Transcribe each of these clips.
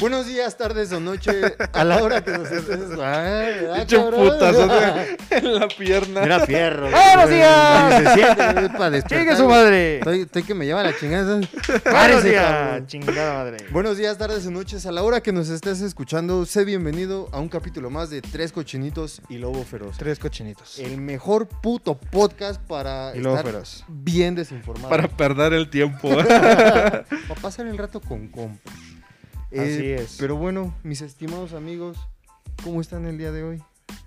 Buenos días, tardes o noche, a la hora que nos estés. Ay, Hecho putazo en la pierna. Era fierro. ¡Buenos días! Se siente, para despertar. ¡Chingue su madre! Estoy, estoy que me lleva la chingada. ¡Buenos días! ¡Chingada madre! Buenos días, tardes o noches, a la hora que nos estés escuchando, sé bienvenido a un capítulo más de Tres Cochinitos y Lobo Feroz. Tres cochinitos. El mejor puto podcast para Y lobo estar feroz. bien desinformado. Para perder el tiempo. Para pasar el rato con compas. Así es. Pero bueno, mis estimados amigos, ¿cómo están el día de hoy?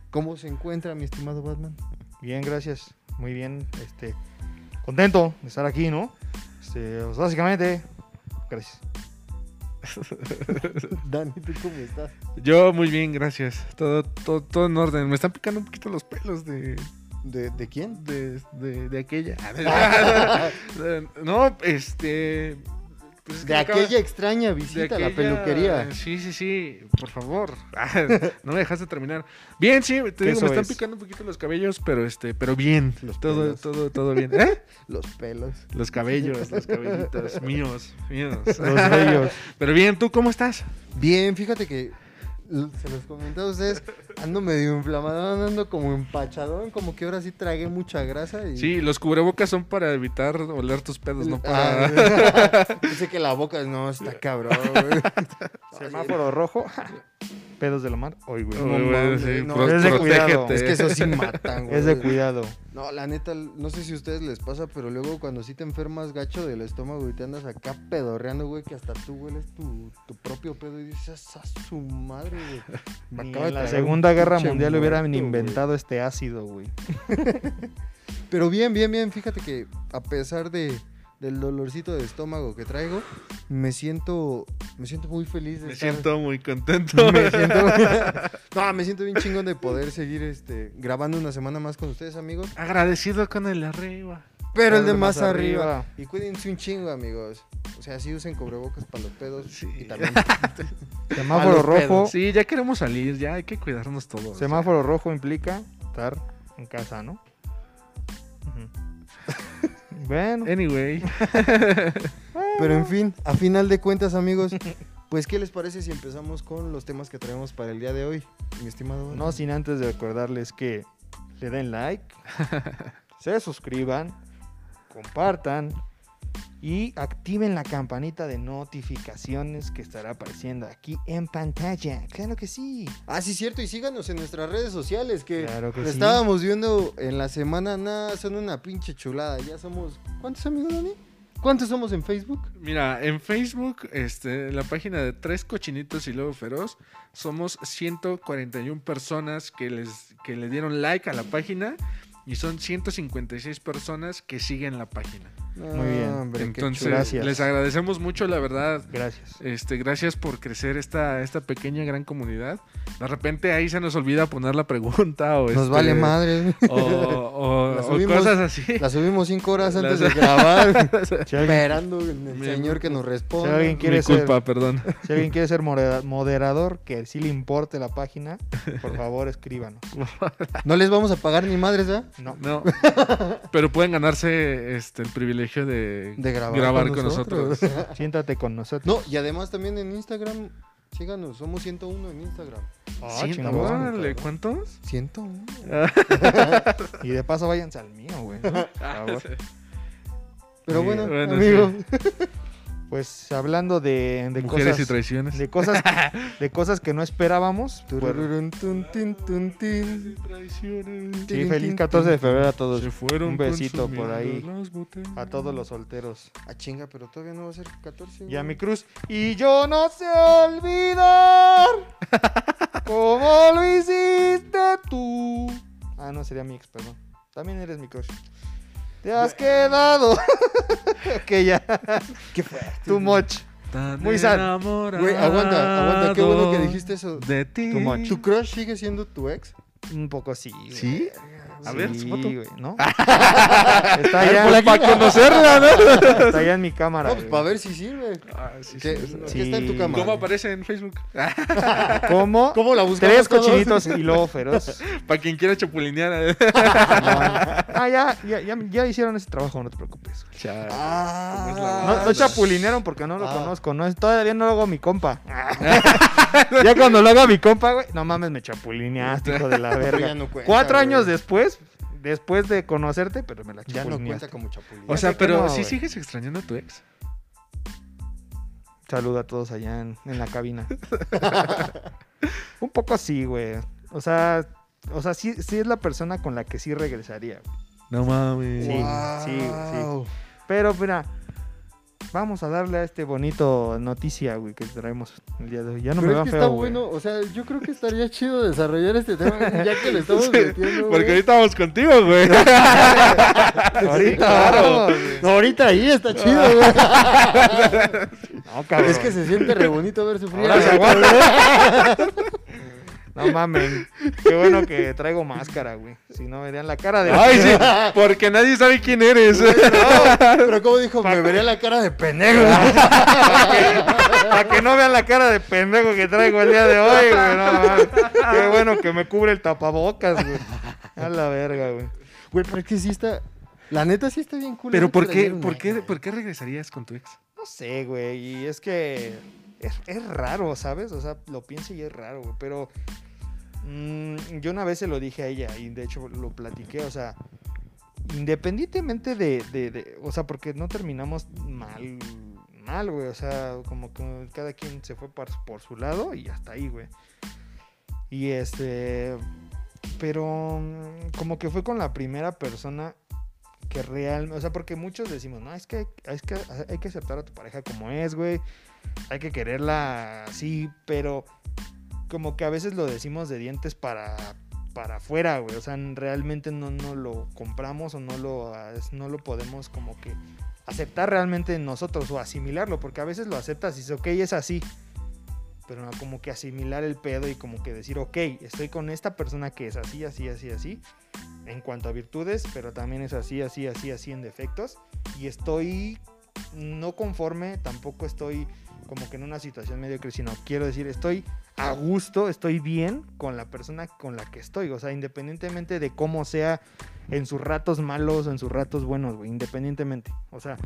¿Cómo se encuentra mi estimado Batman? Bien, gracias. Muy bien. Este, contento de estar aquí, ¿no? Este, pues, básicamente, gracias. Dani, ¿tú cómo estás? Yo muy bien, gracias. Todo, todo, todo en orden. Me están picando un poquito los pelos de, ¿De, de quién? de, de, de aquella. no, este. Pues es que De acaba- aquella extraña visita a la peluquería. Sí, sí, sí, por favor. no me dejaste terminar. Bien, sí, te digo, me están es. picando un poquito los cabellos, pero este, pero bien. Los todo, pelos. todo, todo bien. ¿Eh? Los pelos. Los cabellos, los cabellitos míos, míos. Los bellos. Pero bien, ¿tú cómo estás? Bien, fíjate que se los comenté a ustedes, ando medio inflamado, ando como empachadón, como que ahora sí tragué mucha grasa y... Sí, los cubrebocas son para evitar oler tus pedos, no para... Ah, Dice que la boca no está cabrón. Semáforo rojo. Pedos de la mar. Hoy, güey. No güey, sí, no. pro- Es de cuidado. Es que eso sí matan, güey. Es de cuidado. No, la neta, no sé si a ustedes les pasa, pero luego cuando sí te enfermas gacho del estómago y te andas acá pedorreando, güey, que hasta tú hueles tu, tu propio pedo y dices, a su madre, güey. Ni en la Segunda Guerra Mundial hubieran güey. inventado este ácido, güey. Pero bien, bien, bien, fíjate que a pesar de, del dolorcito de estómago que traigo, me siento, me siento muy feliz de Me estar- siento muy contento. Me siento, no, me siento bien chingón de poder seguir este, grabando una semana más con ustedes, amigos. Agradecido con el de arriba. Pero el de más arriba. Y cuídense un chingo, amigos. O sea, sí usen cubrebocas para los pedos. Sí. Y también. Semáforo rojo. pedos. Sí, ya queremos salir, ya hay que cuidarnos todos. Semáforo rojo implica estar en casa, ¿no? Ujú. Bueno, Anyway, Pero en fin, a final de cuentas, amigos, pues, ¿qué les parece si empezamos con los temas que traemos para el día de hoy, mi estimado? no sin antes de recordarles que le den like, se suscriban, compartan y activen la campanita de notificaciones que estará apareciendo aquí en pantalla. Claro que sí. Ah, sí, cierto, y síganos en nuestras redes sociales que, Claro que lo sí. estábamos viendo en la semana. Nada, son una pinche chulada. Ya somos. ¿Cuántos amigos, Dani? ¿Cuántos somos en Facebook? mira, en Facebook, este, en la página de Tres Cochinitos y Lobo Feroz, somos 141 personas que, les, que le dieron like a la página y son 156 personas que siguen la página. Muy bien. Hombre, Entonces. Gracias. les agradecemos mucho, la verdad. Gracias. Este, gracias por crecer esta, esta pequeña gran comunidad. De repente ahí se nos olvida poner la pregunta o Nos este, vale madre. o, cosas así. La subimos cinco horas antes de grabar. Si esperando el Mi- señor que nos si responda. alguien quiere Mi ser, culpa, perdón. si alguien quiere ser modera- moderador, que sí le importe la página, por favor escríbanos. No les vamos a pagar ni madres, ¿eh? No. No. Pero pueden ganarse este el privilegio de, De grabar, con, nosotros. Siéntate con nosotros. No, y además también en Instagram, síganos, somos 101 en Instagram. Ah, órale, ¿cuántos? 101. Y de paso váyanse al mío, güey. ¿no? Por favor. Pero Sí, bueno, bueno, amigo, Pues hablando de, de Mujeres y cosas, traiciones. de cosas, de cosas que no esperábamos. pues, Turururun, tun, tin, tun, tin. sí, feliz 14 de febrero a todos. Se fueron Un besito por ahí. A todos los solteros. Ah, chinga, pero todavía no va a ser 14. Y a mi cruz. Y yo no sé olvidar cómo lo hiciste tú. Ah, no, sería mi ex, perdón. También eres mi crush. Te has quedado. ok, ya. ¿Qué fue? Too much. Tan Muy sad. Güey, aguanta, aguanta, qué bueno que dijiste eso. De ti. Too much. ¿Tu crush sigue siendo tu ex? Un poco sí. güey. ¿Sí? A ver, su foto. güey, ¿no? está allá, Pues, para conocerla, ¿no? está allá en mi cámara. No, pues para ver si sirve. Ah, sí, ¿Qué, sí, qué está en tu Sí. cama? ¿Cómo aparece en Facebook? ¿Cómo? ¿Cómo la buscamos Tres todos? cochinitos y lobo feroz. para quien quiera chapulinear. Ah, ya, ya, ya, ya hicieron ese trabajo, no te preocupes. Ah, ¿Cómo es la No, chapulinearon porque no lo Ah. conozco. No, todavía no lo hago mi compa. ya cuando lo haga mi compa, güey. No mames, me chapulineaste, hijo de la verga. no Cuatro años después, después de conocerte, pero me la Ya no cuenta como chapulín. O sea, pero no, güey. sigues extrañando a tu ex. Saluda a todos allá en, en la cabina. Un poco así, güey. O sea, o sea, sí, sí es la persona con la que sí regresaría. No mames. Sí, sí, sí. Pero mira, vamos a darle a este bonito noticia, güey, que traemos el día de hoy. Ya no Pero me es va que feo, está güey. bueno, o sea, yo creo que estaría chido desarrollar este tema ya que le estamos metiendo. Porque güey. ahorita vamos contigo, güey. Ahorita, claro. vamos, güey. No, ahorita ahí está chido, güey. No, cabrón. Es que se siente re bonito ver sufrir. Ahora se aguanta. No mamen. Qué bueno que traigo máscara, güey. Si no verían la cara de. Ay, sí. Porque nadie sabe quién eres. Pero como dijo, me vería la cara de pendejo. Para que no vean la cara de pendejo que traigo el día de hoy, güey. No, mames. Qué bueno que me cubre el tapabocas, güey. A la verga, güey. Güey, pero es que sí está. La neta sí está bien cool. Pero ¿por qué, por, qué, ¿por qué regresarías con tu ex? No sé, güey. Y es que es, es raro, ¿sabes? O sea, lo pienso y es raro, güey. Pero mm, yo una vez se lo dije a ella y de hecho lo platiqué. O sea, independientemente de, de- O sea, porque no terminamos mal, mal, güey. O sea, como que cada quien se fue por, por su lado y hasta ahí, güey. Y este... Pero mm, como que fue con la primera persona que realmente, o sea, porque muchos decimos, no, es que, es que hay que aceptar a tu pareja como es, güey, hay que quererla así, pero como que a veces lo decimos de dientes para, para afuera, güey, o sea, realmente no, no lo compramos o no lo, no lo podemos como que aceptar realmente en nosotros o asimilarlo, porque a veces lo aceptas y dices, ok, es así, pero como que asimilar el pedo y como que decir, ok, estoy con esta persona que es así, así, así, así, en cuanto a virtudes, pero también es así, así, así, así en defectos. Y estoy no conforme, tampoco estoy como que en una situación mediocre, sino quiero decir, estoy a gusto, estoy bien con la persona con la que estoy. O sea, independientemente de cómo sea en sus ratos malos o en sus ratos buenos, güey, independientemente. O sea,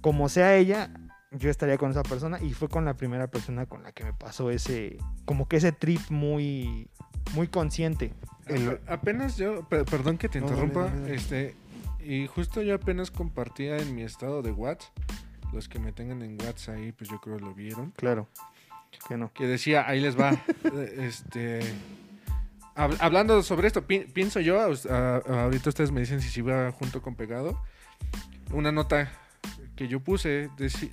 como sea ella, yo estaría con esa persona y fue con la primera persona con la que me pasó ese, como que ese trip muy, muy consciente. El- Apenas yo, per- perdón que te No, interrumpa, dale, dale. este, y justo yo apenas compartía en mi estado de WhatsApp, los que me tengan en WhatsApp ahí, pues yo creo lo vieron, Claro, que no. que decía, ahí les va, este, hab- hablando sobre esto, pi- pienso yo, a a- ahorita ustedes me dicen si sí va junto con pegado, una nota que yo puse,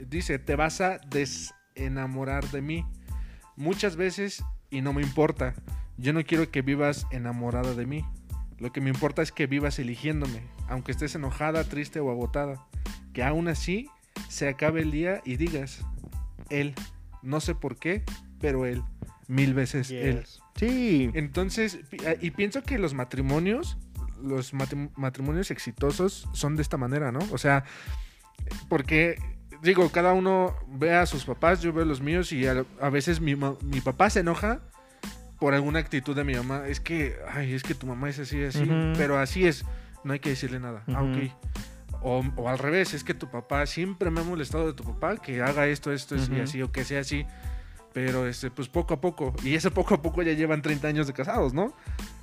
dice, te vas a desenamorar de mí muchas veces y no me importa. Yo no quiero que vivas enamorada de mí. Lo que me importa es que vivas eligiéndome, aunque estés enojada, triste o agotada. Que aún así se acabe el día y digas, él, no sé por qué, pero él, mil veces él. Sí, Entonces, ah, y pienso que los matrimonios, los matri- matrimonios exitosos son de esta manera, ¿no? O sea, porque, digo, cada uno ve a sus papás, yo veo los míos y a, a veces mi, mi papá se enoja por alguna actitud de mi mamá. Es que, ay, es que tu mamá es así, así, pero así es, no hay que decirle nada. Ah, Ujú. ok. O, o al revés, es que tu papá, siempre me ha molestado de tu papá que haga esto, esto, y así, o que sea así. Pero este, pues poco a poco. Y ese poco a poco ya llevan 30 años de casados, ¿no?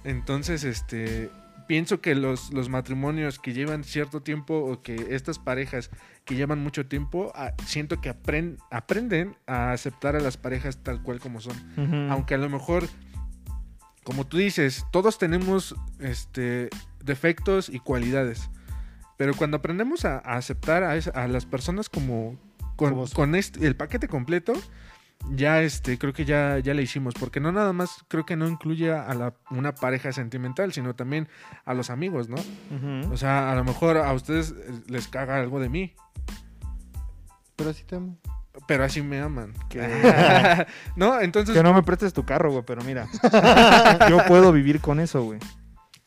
Entonces, este. Pienso que los, los matrimonios que llevan cierto tiempo o que estas parejas que llevan mucho tiempo, ah, siento que apren- aprenden a aceptar a las parejas tal cual como son. Aunque a lo mejor, como tú dices, todos tenemos este, defectos y cualidades. Pero cuando aprendemos a, a aceptar a, esa- a las personas como con, con este- el paquete completo, ya este, creo que ya, ya le hicimos. Porque no nada más creo que no incluye a la, una pareja sentimental, sino también a los amigos, ¿no? Ujú. O sea, a lo mejor a ustedes eh, les caga algo de mí, Pero sí te amo. pero así me aman. Que- ¿No? Entonces, Que no me prestes tu carro, güey, pero mira. yo puedo vivir con eso, güey.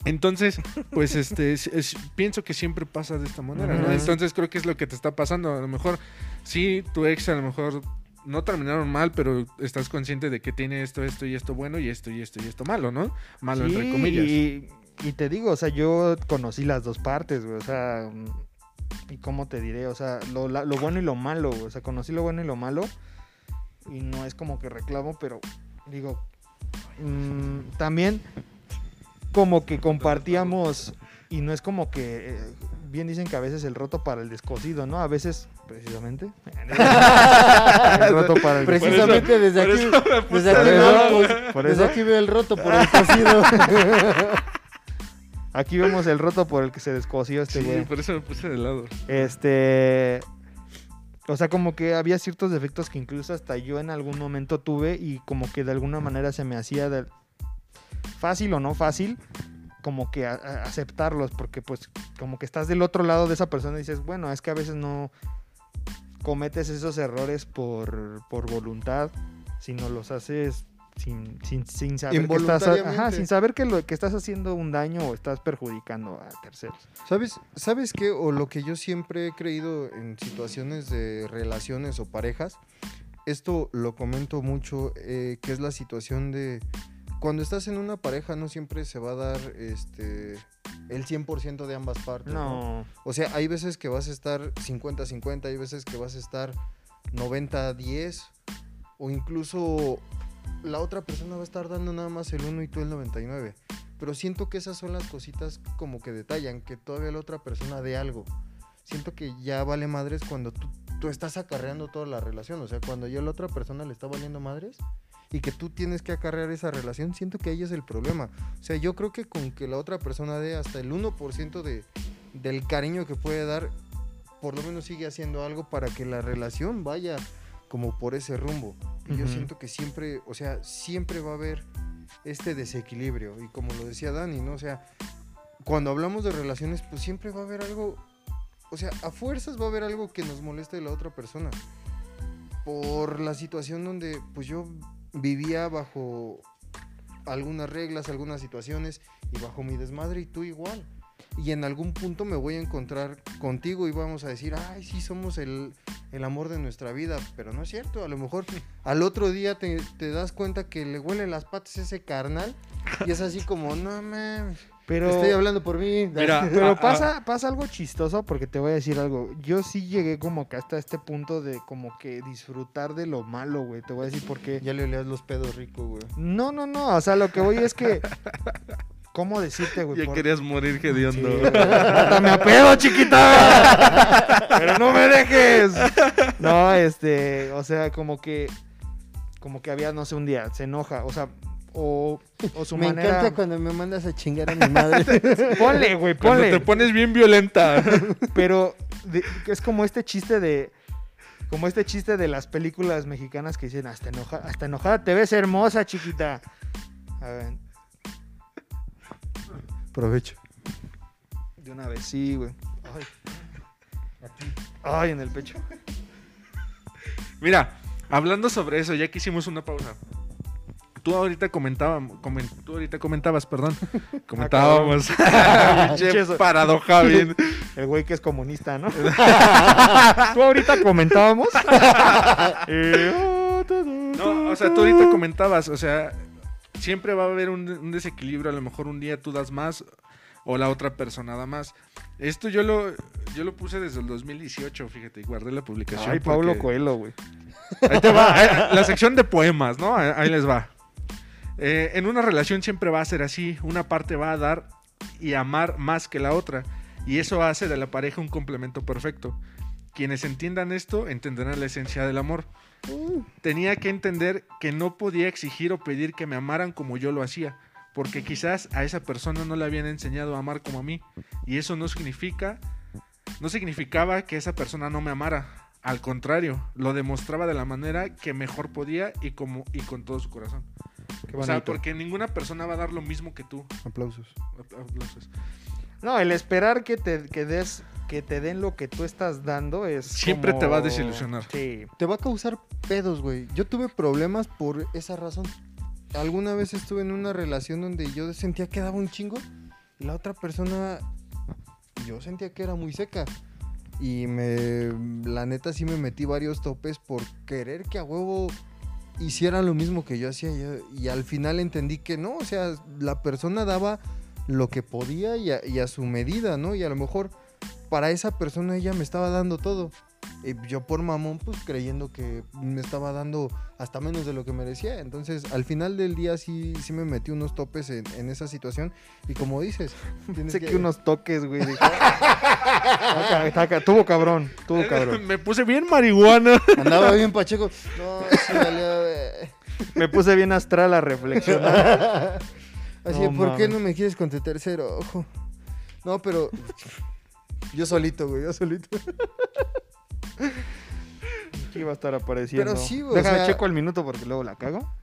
Entonces, pues este, es- es- pienso que siempre pasa de esta manera, ¿no? Entonces creo que es lo que te está pasando. A lo mejor, sí, tu ex a lo mejor no terminaron mal, pero estás consciente de que tiene esto, esto y esto bueno y esto y esto y esto malo, ¿no? Malo entre Sí, comillas. Y, y te digo, o sea, yo conocí las dos partes, güey. O sea, mm, ¿y cómo te diré? O sea, lo, la- lo bueno y lo malo, güey. O sea, conocí lo bueno y lo malo. Y no es como que reclamo, pero digo, mm, también como que compartíamos. Y no es como que. eh, bien dicen que a veces el roto para el descosido, ¿no? A veces, precisamente. el roto para el Precisamente desde aquí, desde aquí, veo, pues, desde aquí veo el roto por el cocido. Aquí vemos el roto por el que se descosió este Sí, güey. por eso me puse de lado. Este. O sea, como que había ciertos defectos que incluso hasta yo en algún momento tuve y como que de alguna manera se me hacía de- fácil o no fácil, como que a- a- aceptarlos, porque pues como que estás del otro lado de esa persona y dices, bueno, es que a veces no cometes esos errores por, por voluntad, sino los haces sin, sin, sin saber que estás, ajá, sin saber que, lo, que estás haciendo un daño o estás perjudicando a terceros. ¿Sabes, ¿Sabes qué? O lo que yo siempre he creído en situaciones de relaciones o parejas, esto lo comento mucho, eh, que es la situación de cuando estás en una pareja no siempre se va a dar este el 100% de ambas partes. ¿no? No, O sea, hay veces que vas a estar 50-50, hay veces que vas a estar 90-10 o incluso la otra persona va a estar dando nada más el 1 y tú el 99. Pero siento que esas son las cositas como que detallan, que todavía la otra persona dé algo. Siento que ya vale madres cuando tú, tú estás acarreando toda la relación. O sea, cuando ya la otra persona le está valiendo madres y que tú tienes que acarrear esa relación, siento que ahí es el problema. O sea, yo creo que con que la otra persona dé hasta el 1% de, del cariño que puede dar, por lo menos sigue haciendo algo para que la relación vaya como por ese rumbo. Y yo Ujú. siento que siempre, o sea, siempre va a haber este desequilibrio. Y como lo decía Dani, ¿no? O sea, cuando hablamos de relaciones, pues siempre va a haber algo, o sea, a fuerzas va a haber algo que nos moleste de la otra persona. Por la situación donde, pues yo vivía bajo algunas reglas, algunas situaciones y bajo mi desmadre y tú igual. Y en algún punto me voy a encontrar contigo y vamos a decir, ay, sí, somos el, el amor de nuestra vida, pero no es cierto, a lo mejor al otro día te, te das cuenta que le huelen las patas ese carnal y es así como, no mames, pero... estoy hablando por mí. Mira, Pero Ah, pasa, pasa algo chistoso porque te voy a decir algo. Yo sí llegué como que hasta este punto de como que disfrutar de lo malo, güey. Te voy a decir por qué. Ya le oleas los pedos rico, güey. No, no, no. O sea, lo que voy es que... ¿Cómo decirte, güey? Ya Por- querías morir Sí, hediondo. güey. Hasta me apeo, chiquita. Pero no me dejes. No, este, o sea, como que, como que había, no sé, un día, se enoja, o sea, o, o su me manera. encanta cuando me mandas a chingar a mi madre. Ponle, güey, Cuando ponle. te pones bien violenta. Pero de- es como este chiste de. Como este chiste de las películas mexicanas que dicen, hasta, enoja, hasta enojada te ves hermosa, chiquita. A ver, Provecho. de una vez, sí, güey. Ay. Ay, en el pecho. Mira, hablando sobre eso, ya que hicimos una pausa. Tú ahorita comentábamos, tú ahorita comentabas, perdón. Comentábamos. Pinche Pinche- paradoja bien. El güey que es comunista, ¿no? Tú ahorita comentábamos. No, o sea, tú ahorita comentabas, o sea, siempre va a haber un, un desequilibrio, a lo mejor un día tú das más o la otra persona da más. Esto yo lo, yo lo puse desde el 2018, fíjate, y guardé la publicación. Ay, Pablo porque- Coelho, güey. Ahí te va, la sección de poemas, ¿no? Ahí les va. Eh, en una relación siempre va a ser así, una parte va a dar y amar más que la otra, y eso hace de la pareja un complemento perfecto. Quienes entiendan esto entenderán la esencia del amor. Tenía que entender que no podía exigir o pedir que me amaran como yo lo hacía, porque quizás a esa persona no le habían enseñado a amar como a mí, y eso no significa, no significaba que esa persona no me amara. Al contrario, lo demostraba de la manera que mejor podía y como y con todo su corazón. Qué O sea, porque ninguna persona va a dar lo mismo que tú. Aplausos. Aplausos. No, el esperar que te, que des, que te den lo que tú estás dando es. Siempre como- te va a desilusionar. Sí. Te va a causar pedos, güey. Yo tuve problemas por esa razón. Alguna vez estuve en una relación donde yo sentía que daba un chingo la otra persona, yo sentía que era muy seca. Y me, la neta sí me metí varios topes por querer que a huevo hicieran lo mismo que yo hacía. y al final entendí que no, o sea, la persona daba lo que podía y a, y a su medida, ¿no? Y a lo mejor para esa persona ella me estaba dando todo. Y yo por mamón, pues creyendo que me estaba dando hasta menos de lo que merecía. Entonces, al final del día sí, sí me metí unos topes en, en esa situación. Y como dices, tienes Sé que unos toques, güey. dije, "Taca, taca". Tuvo cabrón, tuvo cabrón. Me puse bien marihuana. Andaba bien pacheco. No, sí, valía, güey. Me puse bien astral a reflexionar. Así, No ¿por qué no me quieres con tu tercer ojo? No, pero yo solito, güey, yo solito. Aquí iba a estar apareciendo. Pero sí, güey, o Déjame sea- checo el minuto porque luego la cago.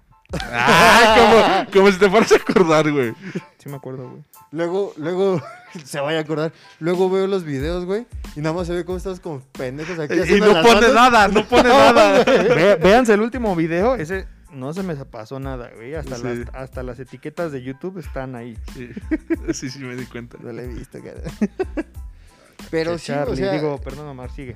Ah, como, como si te fueras a acordar, güey. Sí me acuerdo, güey. Luego, luego, se vaya a acordar. Luego veo los videos, güey, y nada más se ve cómo estás como pendejos aquí Y no pone manos. nada, no pone nada. Ve- véanse el último video. Ese no se me pasó nada, güey. Hasta, Sí. las, hasta las etiquetas de YouTube están ahí. Sí, sí, sí, me di cuenta. No lo he visto, cara. Pero sí, Charlie, o sea, digo, perdón, Omar, sigue.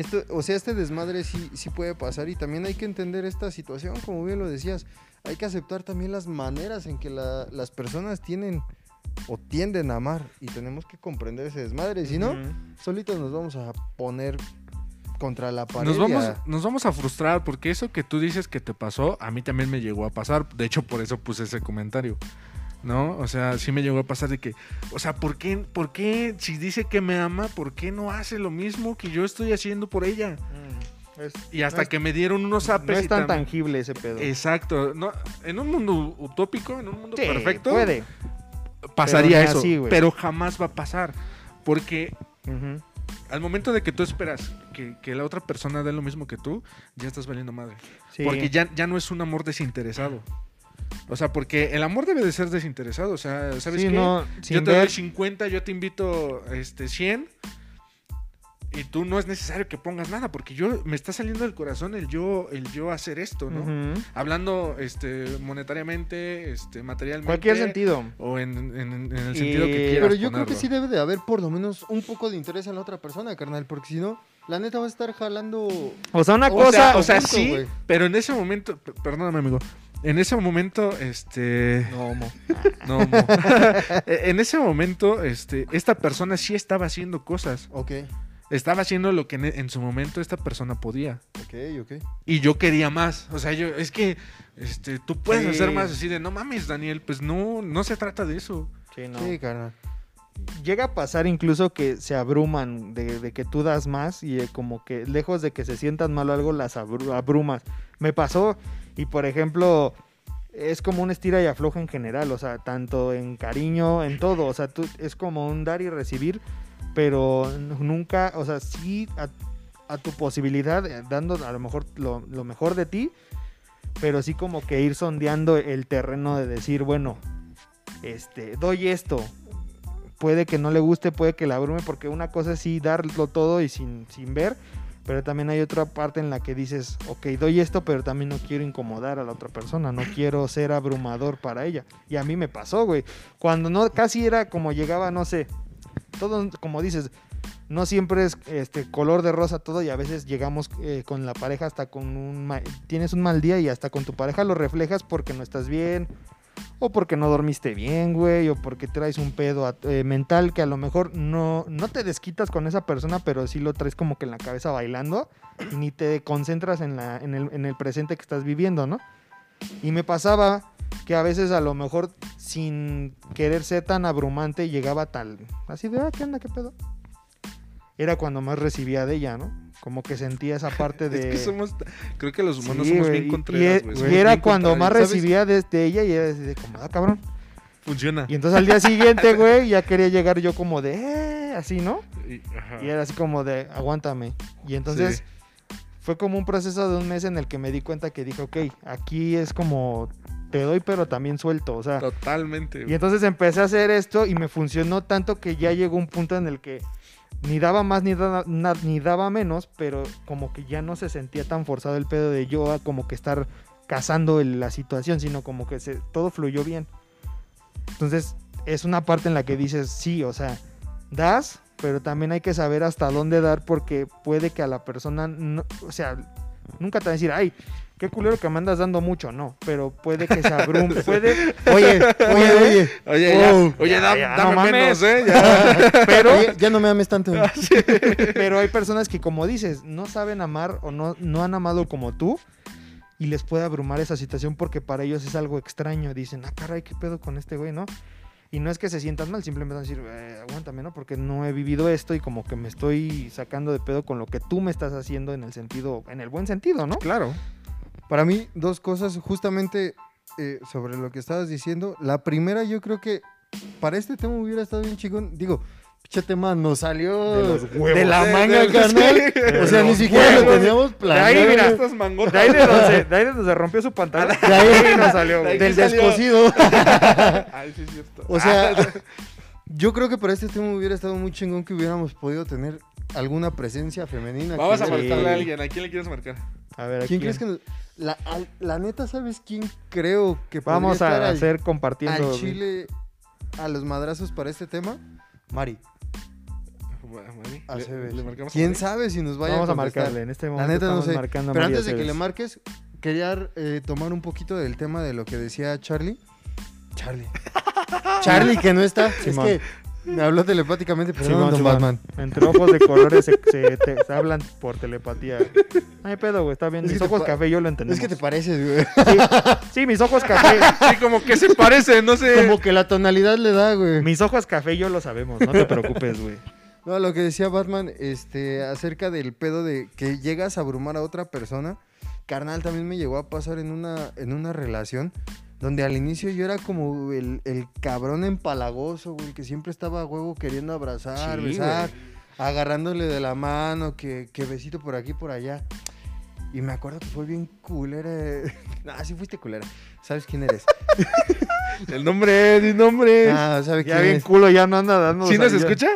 Esto, o sea, este desmadre sí, sí puede pasar y también hay que entender esta situación, como bien lo decías. Hay que aceptar también las maneras en que la- las personas tienen o tienden a amar y tenemos que comprender ese desmadre. Si no, Ujú. solitos nos vamos a poner contra la pared. Nos vamos, a- nos vamos a frustrar porque eso que tú dices que te pasó, a mí también me llegó a pasar. De hecho, por eso puse ese comentario. ¿No? O sea, sí me llegó a pasar de que, o sea, ¿por qué, ¿por qué si dice que me ama, por qué no hace lo mismo que yo estoy haciendo por ella? Mm, es- Y hasta no es- que me dieron unos No apes es y tan tangible ese pedo. Exacto. No, en un mundo utópico, en un mundo Sí, perfecto, Puede. pasaría Pero eso. así, pero jamás va a pasar. Porque al momento de que tú esperas que, que la otra persona dé lo mismo que tú, ya estás valiendo madre. Sí. Porque ya, ya no es un amor desinteresado. O sea, porque el amor debe de ser desinteresado. O sea, ¿sabes Sí, qué? no, yo te ver- doy 50, yo te invito este, 100. Y tú no es necesario que pongas nada, porque yo me está saliendo del corazón el yo, el yo hacer esto, ¿no? Hablando este, monetariamente, este, materialmente. Cualquier sentido. O en, en- en el sentido que Y- quieras. Pero yo creo que sí debe de haber por lo menos un poco de interés en la otra persona, carnal, porque si no, la neta va a estar jalando... O sea, una O O cosa. sea, o sea, sí, pero en ese momento, perdóname, amigo. En ese momento, este. No, homo. No, mo. En ese momento, este, esta persona sí estaba haciendo cosas. Ok, Estaba haciendo lo que en, en su momento esta persona podía. ok, ok. Y yo quería más. O sea, yo, es que, este, tú puedes Sí. hacer más así de, no mames, Daniel, pues no, no se trata de eso. Sí, no. Sí, carnal. Llega a pasar incluso que se abruman de, de que tú das más y eh, como que lejos de que se sientan mal o algo, las abru- abrumas. Me pasó y por ejemplo es como un estira y afloja en general, o sea, tanto en cariño, en todo, o sea, es como un dar y recibir, pero nunca, o sea, sí a, tu posibilidad, eh, dando a lo mejor lo, lo mejor de ti, pero sí como que ir sondeando el terreno de decir, bueno, este, doy esto, puede que no le guste, puede que la abrume, porque una cosa es sí darlo todo y sin, sin ver, pero también hay otra parte en la que dices, ok, doy esto, pero también no quiero incomodar a la otra persona, no quiero ser abrumador para ella. Y a mí me pasó, güey. Cuando no, casi era como llegaba, no sé, todo, como dices, no siempre es este color de rosa todo y a veces llegamos eh, con la pareja hasta con un ma- tienes un mal día y hasta con tu pareja lo reflejas porque no estás bien o porque no dormiste bien, güey, o porque traes un pedo eh, mental que a lo mejor no, no te desquitas con esa persona, pero sí lo traes como que en la cabeza bailando y ni te concentras en, la, el, en el presente que estás viviendo, ¿no? Y me pasaba que a veces a lo mejor sin querer ser tan abrumante llegaba tal, así de, ah, ¿qué onda, qué pedo? Era cuando más recibía de ella, ¿no? Como que sentía esa parte de... Es que somos, creo que los humanos Sí, somos bien contreras, y, güey. y era cuando más recibía desde ella y era así de como, ah, cabrón. Funciona. Y entonces al día siguiente, güey, ya quería llegar yo como de, eh, así, ¿no? Y- era así como de, aguántame. Y entonces Sí. fue como un proceso de un mes en el que me di cuenta que dije, ok, aquí es como, te doy pero también suelto, o sea. Totalmente. Y entonces empecé a hacer esto y me funcionó tanto que ya llegó un punto en el que ni daba más ni daba, ni daba menos, pero como que ya no se sentía tan forzado el pedo de yo a como que estar cazando la situación, sino como que se, todo fluyó bien. Entonces es una parte en la que dices, sí, o sea, das, pero también hay que saber hasta dónde dar porque puede que a la persona, no- o sea, nunca te va a decir, ay, qué culero que me andas dando mucho, no, pero puede que se abrume, puede, Oye, oye, oye. Oye, Wow. ya, oye, Ya, da- ya, dame no menos, ¿eh? Ya. pero, Oye, ya no me ames tanto. pero hay personas que como dices, no saben amar o no, no han amado como tú y les puede abrumar esa situación porque para ellos es algo extraño, dicen, ah, caray, qué pedo con este güey, ¿no? Y no es que se sientan mal, simplemente van a decir, "Eh, aguántame, ¿no? Porque no he vivido esto y como que me estoy sacando de pedo con lo que tú me estás haciendo en el sentido, en el buen sentido, ¿no? Claro. Para mí, dos cosas justamente eh, sobre lo que estabas diciendo. La primera, yo creo que para este tema hubiera estado bien chingón. Digo, pinche tema nos salió De los huevos. de la De- manga, de- carnal. de O sea, ni siquiera lo teníamos ahí, planeado. mira, Estas mangotas. De ahí de donde, de ahí de donde se rompió su pantalón. De ahí nos salió, de ahí Del salió. descosido. Ay, sí, es cierto. O sea, yo creo que para este tema hubiera estado muy chingón que hubiéramos podido tener alguna presencia femenina. Vamos a marcarle Sí. a alguien. ¿A quién le quieres marcar? A ver, ¿a ¿Quién quién? crees que nos- la, al- la neta, ¿sabes quién creo que Vamos estar a al- hacer compartiendo. al chile a los madrazos para este tema? Mari. Mari, le- le marcamos ¿Quién sabe si nos vaya Vamos a contestar? marcarle. En este La momento neta no sé. marcando Pero antes de que le marques, quería eh, tomar un poquito del tema de lo que decía Charlie. Charlie. Charlie, que no está. es que me habló telepáticamente, pero Simón, no, don Simón. Batman. Entre ojos de colores se, se- te- se hablan por telepatía. No hay pedo, güey, está bien. Es mis ojos café yo lo entendemos. Es que te pareces, güey. Sí, mis ojos café. Sí, como que se parece, no sé. Como que la tonalidad le da, güey. mis ojos café yo lo sabemos, no te preocupes, güey. No, lo que decía Batman, este, acerca del pedo de que llegas a abrumar a otra persona. Carnal, también me llegó a pasar en una, en una relación donde al inicio yo era como el, el cabrón empalagoso, güey, que siempre estaba a huevo queriendo abrazar, Sí, besar, agarrándole de la mano, que, que besito por aquí, por allá. Y me acuerdo que fue bien culera. Ah, sí fuiste culera. ¿Sabes quién eres? El nombre, el nombre. Ah, ¿sabes Ya quién bien es? culo, ya no anda dando. ¿Sí nos escucha?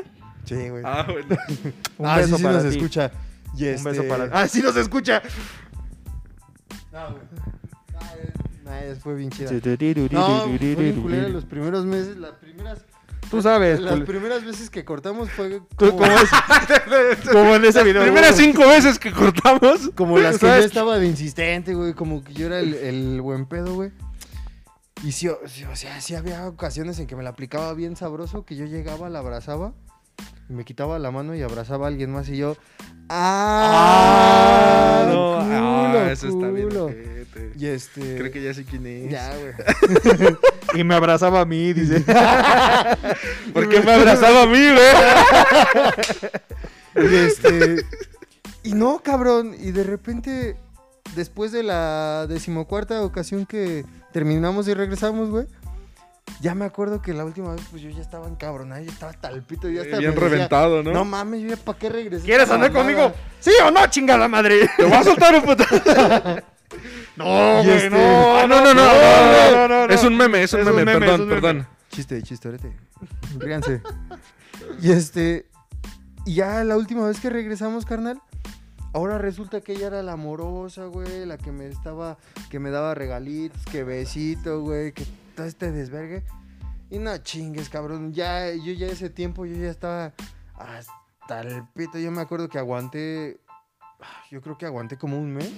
Sí, güey. Ah, bueno. Un ah, beso sí, sí para nos ti. escucha. Y Un beso este- para Ah, sí nos escucha. No, güey. Nah, fue bien chida. No, fue bien culera los primeros meses, las primeras, Tú sabes, las primeras veces que cortamos fue como, como, es- como en ese video. Primeras cinco veces que cortamos. como las que yo estaba de insistente, güey, como que yo era el, el buen pedo, güey. Y sí, o, sí, o sea, sí había ocasiones en que me la aplicaba bien sabroso, que yo llegaba, la abrazaba, y me quitaba la mano y abrazaba a alguien más y yo... ¡Ah! Ah, no. culo, Ah, eso está bien. ojete. Y este... Creo que ya sé quién es. Ya, güey. Y me abrazaba a mí, dice. ¿Por qué me abrazaba a mí, güey? Y este. Y no, cabrón. Y de repente, después de la decimocuarta ocasión que terminamos y regresamos, güey. Ya me acuerdo que la última vez, pues yo ya estaba encabronado, yo estaba talpito, ya eh, estaba. Bien reventado, ¿no? No mames, yo ya para qué regresé. ¿Quieres andar conmigo? ¿Sí o no, chingada madre? Te voy a soltar un puto. Este, ah, no, no, no, no, no, no, Es un meme, es un, meme, perdón, perdón. Chiste, chiste, orete. Ríanse. y este. Y ya la última vez que regresamos, carnal, Ahora resulta que ella era la amorosa, güey, la que me estaba, que me daba regalitos, que besito, güey, que todo este desvergue. Y no chingues, cabrón. Ya, yo ya ese tiempo, yo ya estaba. Hasta el pito. Yo me acuerdo que aguanté. Yo creo que aguanté como un mes.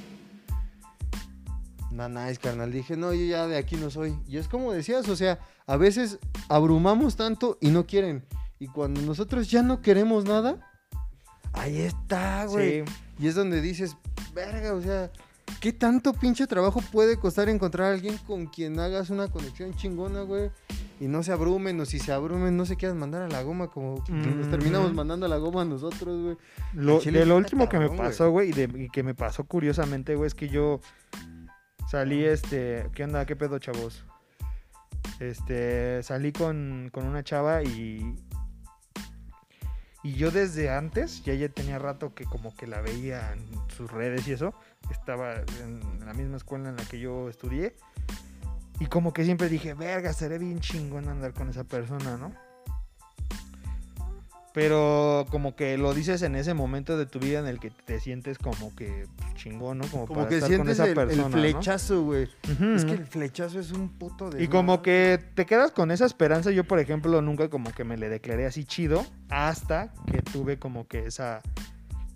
Nah, nice, carnal. Dije, no, yo ya de aquí no soy. Y es como decías, o sea, a veces abrumamos tanto y no quieren. Y cuando nosotros ya no queremos nada, ahí está, güey. Sí. Y es donde dices, verga, o sea, ¿qué tanto pinche trabajo puede costar encontrar a alguien con quien hagas una conexión chingona, güey? Y no se abrumen, o si se abrumen, no se quieran mandar a la goma, como nos terminamos Ujú. mandando a la goma nosotros, güey. Lo, de último que me pasó, güey, y, de- y que me pasó curiosamente, güey, es que yo salí, este, ¿qué onda? ¿Qué pedo, chavos? Este, salí con, con una chava y... Y yo desde antes, ya ya tenía rato que como que la veía en sus redes y eso, estaba en la misma escuela en la que yo estudié. Y como que siempre dije, verga, seré bien chingón andar con esa persona, ¿no? Pero como que lo dices en ese momento de tu vida en el que te sientes como que chingón, ¿no? Como, Como para que estar con sientes esa el, el persona, ¿no? flechazo, güey. Es que el flechazo es un puto de. Y como que te quedas con esa esperanza. Yo, por ejemplo, nunca como que me le declaré así chido hasta que tuve como que esa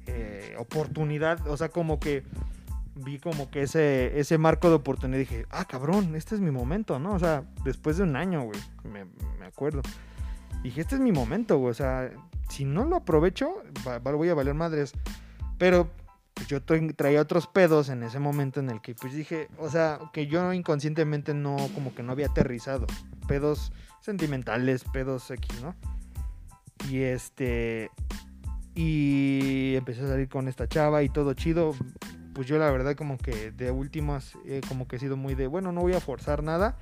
eh, oportunidad. O sea, como que vi como que ese, ese marco de oportunidad. Y dije, ah, cabrón, este es mi momento, ¿no? O sea, después de un año, güey, me, me acuerdo. Dije, este es mi momento. O sea, si no lo aprovecho, va- voy a valer madres. Pero pues, yo tra- traía otros pedos en ese momento en el que pues dije, o sea, que yo inconscientemente no, como que no había aterrizado. Pedos sentimentales, pedos X, ¿no? Y este... Y empecé a salir con esta chava y todo chido. Pues yo la verdad como que de últimas, eh, como que he sido muy de, bueno, no voy a forzar nada.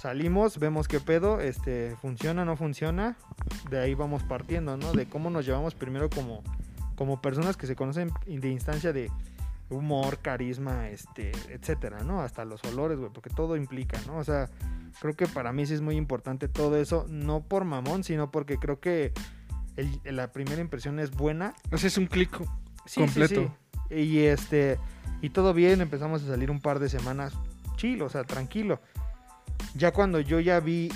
Salimos, vemos qué pedo, este, funciona, no funciona. De ahí vamos partiendo, ¿no? De cómo nos llevamos primero como, como personas que se conocen de instancia de humor, carisma, este, etcétera, ¿no? Hasta los olores, güey, porque todo implica, ¿no? O sea, creo que para mí sí es muy importante todo eso, no por mamón, sino porque creo que el- la primera impresión es buena. O sea, es un clic Sí, sí, completo. sí. Y este, y todo bien, empezamos a salir un par de semanas chill, o sea, tranquilo. Ya cuando yo ya vi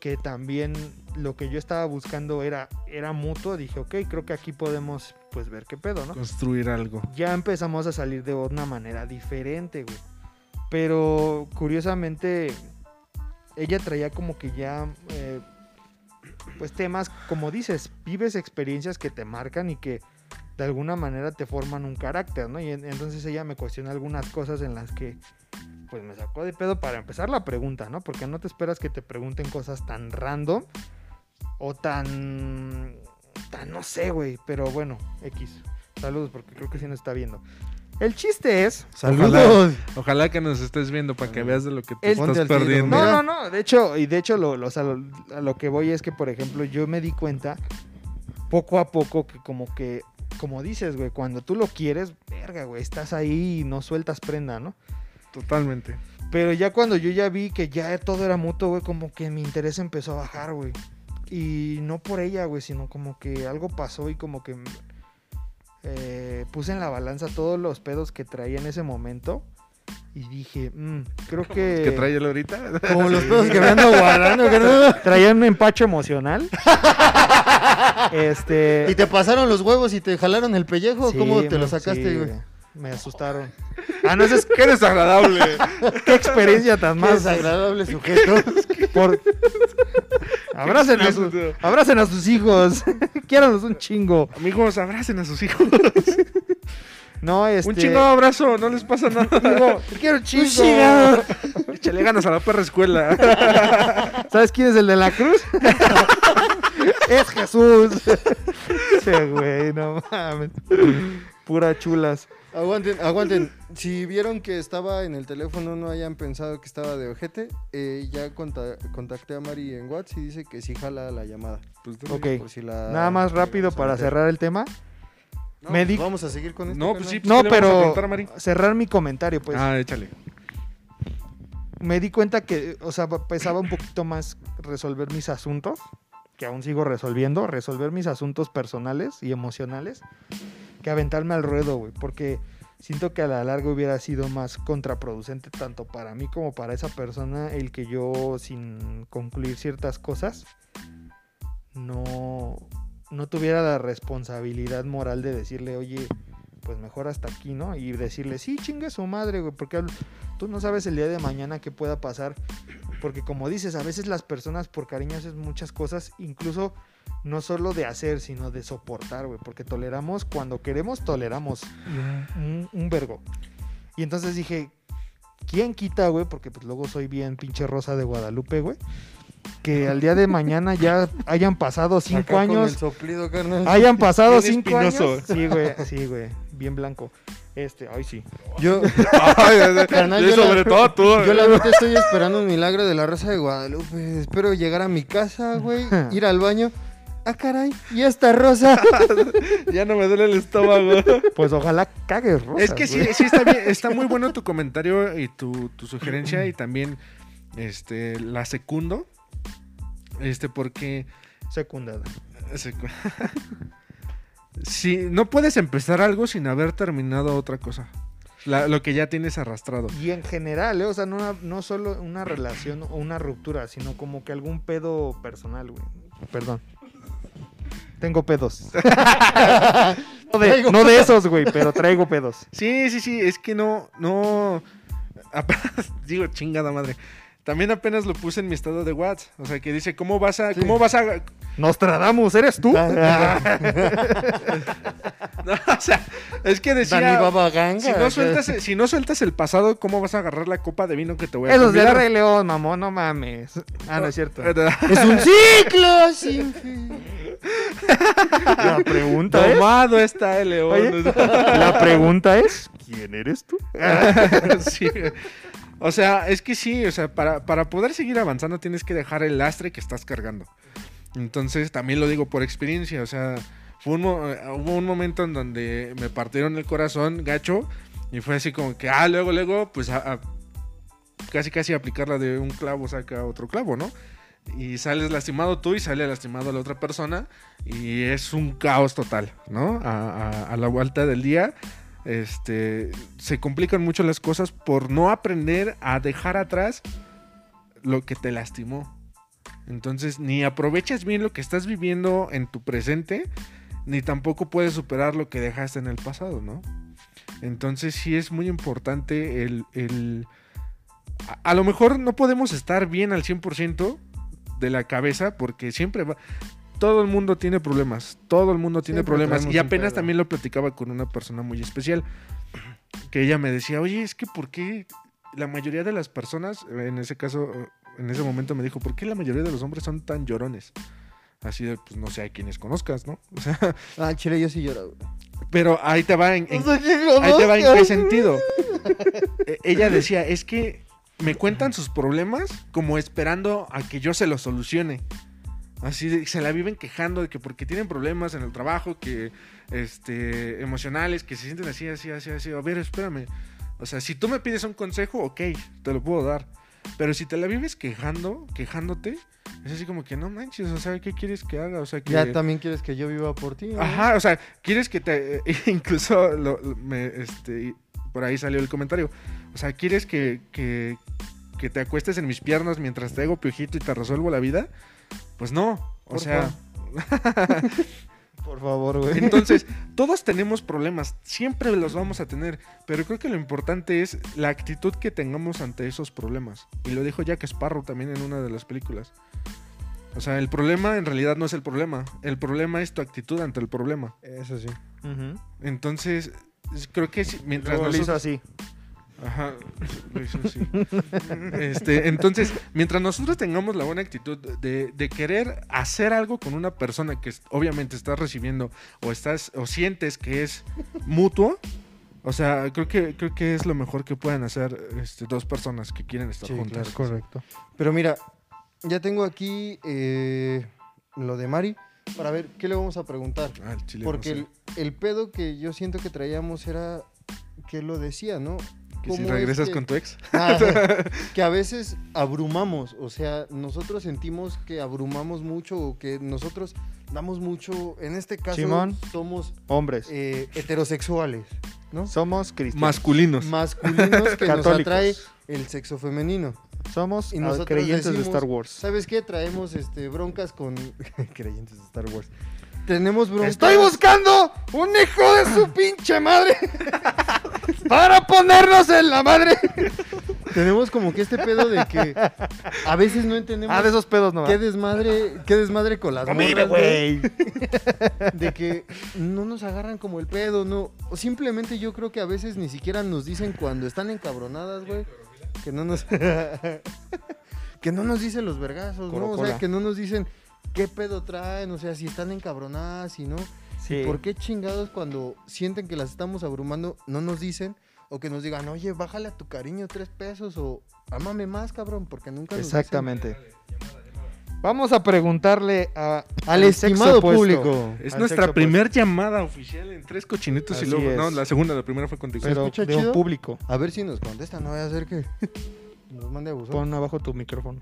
que también lo que yo estaba buscando era, era mutuo, dije, ok, creo que aquí podemos pues ver qué pedo, ¿no? construir algo. ya empezamos a salir de una manera diferente, güey. Pero curiosamente, ella traía como que ya, eh, pues temas, como dices, vives experiencias que te marcan y que de alguna manera te forman un carácter, ¿no? Y en- entonces ella me cuestiona algunas cosas en las que, pues me sacó de pedo para empezar la pregunta, ¿no? Porque no te esperas que te pregunten cosas tan random o tan, tan, no sé, güey, pero bueno, X. Saludos, porque creo que sí nos está viendo. El chiste es. ¡Saludos! Ojalá que nos estés viendo para que veas de lo que te El- estás perdiendo. No, no, no. De hecho, y de hecho, lo, lo- o sea, lo- a lo que voy es que, por ejemplo, yo me di cuenta poco a poco que, como que, como dices, güey, cuando tú lo quieres, verga, güey, estás ahí y no sueltas prenda, ¿no? Totalmente. Pero ya cuando yo ya vi que ya todo era mutuo, güey, como que mi interés empezó a bajar, güey. Y no por ella, güey, sino como que algo pasó y como que eh, puse en la balanza todos los pedos que traía en ese momento. Y dije, mm, creo que... ¿Que trae él ahorita? Como los pedos que me ando guardando, carnal. Traía un empacho emocional. este... ¿Y te pasaron los huevos y te jalaron el pellejo? sí, ¿Cómo te lo sacaste, sí, güey? Me asustaron. Ah, no, esa es ¡Qué desagradable! qué experiencia tan Qué más. desagradable sujeto. Por... Abracen, a sus, abracen a sus hijos. Quiéranlos un chingo. Amigos, abracen a sus hijos. No, este... Un chingo abrazo, no les pasa nada. Digo, te quiero un chingo. Échale ganas a la perra escuela. ¿Sabes quién es el de la cruz? es Jesús. Sí, güey, no mames. Pura chulas. Aguanten, aguanten. Si vieron que estaba en el teléfono, no hayan pensado que estaba de ojete. eh, ya conta- contacté a Mari en WhatsApp y dice que sí jala la llamada. Pues, Ok. Por si la- Nada más rápido para cerrar el tema. No, me di- Vamos a seguir con esto. No, pues sí. carnal. No, ¿qué le vamos a pero Mari? cerrar mi comentario, pues. ah, échale. Me di cuenta que, o sea, pesaba un poquito más resolver mis asuntos, que aún sigo resolviendo, resolver mis asuntos personales y emocionales, que aventarme al ruedo, güey, porque siento que a la larga hubiera sido más contraproducente tanto para mí como para esa persona el que yo sin concluir ciertas cosas no no tuviera la responsabilidad moral de decirle, "Oye, pues mejor hasta aquí, ¿no?" Y decirle, "Sí, chingue su madre, güey, porque tú no sabes el día de mañana qué pueda pasar." Porque como dices, a veces las personas por cariño hacen muchas cosas, incluso no solo de hacer, sino de soportar, güey. Porque toleramos, cuando queremos, toleramos. Y un, un- un vergo. Y entonces dije, ¿quién quita, güey? Porque pues luego soy bien pinche rosa de Guadalupe, güey. Que al día de mañana ya hayan pasado cinco Acá con años. el soplido, carnal. Hayan pasado Bien cinco espinoso. años. Sí, güey, sí, güey. Bien blanco. Este, ay, sí. Yo, Ay, Carnal, yo la- sobre todo tú. yo la neta estoy esperando un milagro de la raza de Guadalupe. Espero llegar a mi casa, güey, ir al baño. Ah, caray, ya está rosa. Ya no me duele el estómago. Pues ojalá cagues rosas, es que sí, sí está bien, está muy bueno tu comentario y tu, tu sugerencia y también este la secundo. Este, porque Secundada. Se cu- Sí, no puedes empezar algo sin haber terminado otra cosa. La- lo que ya tienes arrastrado. Y en general, ¿eh? o sea, no, no solo una relación o una ruptura, sino como que algún pedo personal, güey. Perdón. Tengo pedos. no, de, Traigo no de esos, güey, pero traigo pedos. Sí, sí, sí, es que no, no. digo, chingada madre. También apenas lo puse en mi estado de WhatsApp. O sea, que dice, ¿cómo vas a, Sí. cómo vas a, Nostradamus, ¿eres tú? Ah, No, o sea, es que decía, Ganga. si no, sueltas, si no sueltas el pasado, ¿cómo vas a agarrar la copa de vino que te voy a Esos del convidar? Rey León, mamón, no mames. Ah, no es cierto. Es un ciclo sin fin. La pregunta es... Tomado está el león. Oye, la pregunta es... ¿Quién eres tú? Sí. O sea, es que sí, o sea, para, para poder seguir avanzando tienes que dejar el lastre que estás cargando. Entonces, también lo digo por experiencia, o sea, fue un eh, hubo un momento en donde me partieron el corazón gacho y fue así como que, ah, luego, luego, pues a- a- casi, casi aplicar la de un clavo saca otro clavo, ¿no? Y sales lastimado tú y sale lastimado la otra persona y es un caos total, ¿no? A, a- a la vuelta del día este, se complican mucho las cosas por no aprender a dejar atrás lo que te lastimó. Entonces, ni aprovechas bien lo que estás viviendo en tu presente, ni tampoco puedes superar lo que dejaste en el pasado, ¿no? Entonces, sí es muy importante el... el- a, a lo mejor no podemos estar bien al 100% de la cabeza porque siempre va... Todo el mundo tiene problemas, todo el mundo tiene problemas. Y apenas también lo platicaba con una persona muy especial, que ella me decía, oye, es que ¿por qué la mayoría de las personas, en ese caso, en ese momento me dijo, ¿por qué la mayoría de los hombres son tan llorones? Así de, pues no sé a quienes conozcas, ¿no? O sea, Ah, chile, yo sí lloro. pero ahí te va en, en- O sea, que ahí te va en qué sentido. E- Ella decía, es que me cuentan sus problemas como esperando a que yo se los solucione. Así de- se la viven quejando de que porque tienen problemas en el trabajo, que este emocionales, que se sienten así, así, así, así. A ver, espérame. O sea, si tú me pides un consejo, ok, te lo puedo dar. Pero si te la vives quejando, quejándote, es así como que no manches, o sea, ¿qué quieres que haga? O sea, que Ya también quieres que yo viva por ti. ¿no? Ajá, o sea, quieres que te. Incluso lo- lo- me, este, por ahí salió el comentario. O sea, ¿quieres que, que, que te acuestes en mis piernas mientras te hago piojito y te resuelvo la vida? Pues no. O Por sea. Por favor, güey. Entonces, todos tenemos problemas, siempre los vamos a tener, pero creo que lo importante es la actitud que tengamos ante esos problemas. Y lo dijo Jack Sparrow también en una de las películas. O sea, el problema en realidad no es el problema, el problema es tu actitud ante el problema. Eso sí. Entonces, es- creo que si- mientras Luego nosotros... así. Ajá, hizo así. Este, entonces, mientras nosotros tengamos la buena actitud de, de querer hacer algo con una persona que obviamente estás recibiendo o estás o sientes que es mutuo, o sea, creo que creo que es lo mejor que pueden hacer este, dos personas que quieren estar Sí, juntas. claro, correcto. Pero mira, ya tengo aquí eh, lo de Mari para ver qué le vamos a preguntar. Ah, el chile, Porque no el, el pedo que yo siento que traíamos era que lo decía, ¿no? Que si ¿cómo es regresas que- con tu ex. Ah, que a veces abrumamos, o sea, nosotros sentimos que abrumamos mucho o que nosotros damos mucho, en este caso Simón. somos Hombres. eh, heterosexuales, ¿no? Somos cristianos. Masculinos. Masculinos que nos atrae el sexo femenino. Somos Y nosotros creyentes de Star Wars. ¿Sabes qué? Traemos este, broncas con creyentes de Star Wars. Tenemos broncas. Estoy buscando un hijo de su pinche madre para ponernos en la madre. Tenemos como que este pedo de que a veces no entendemos Ah, de esos pedos no. qué desmadre, qué desmadre con las morras, güey. de que no nos agarran como el pedo, no. O simplemente yo creo que a veces ni siquiera nos dicen cuando están encabronadas, güey. Que no nos. que no nos dicen los vergazos, ¿no? O sea, que no nos dicen qué pedo traen, o sea, si están encabronadas, si no. Sí. ¿Por qué chingados cuando sienten que las estamos abrumando no nos dicen? O que nos digan, oye, bájale a tu cariño tres pesos o amame más, cabrón, porque nunca nos dicen. Exactamente. Vamos a preguntarle a, Al estimado público. Es Al nuestra sexo primer llamada oficial en tres cochinitos y luego. es. No, la segunda, la primera fue contigo. Pero escucha de un público. A ver si nos contesta, no vaya a ser que nos mande a buzón. Pon abajo tu micrófono.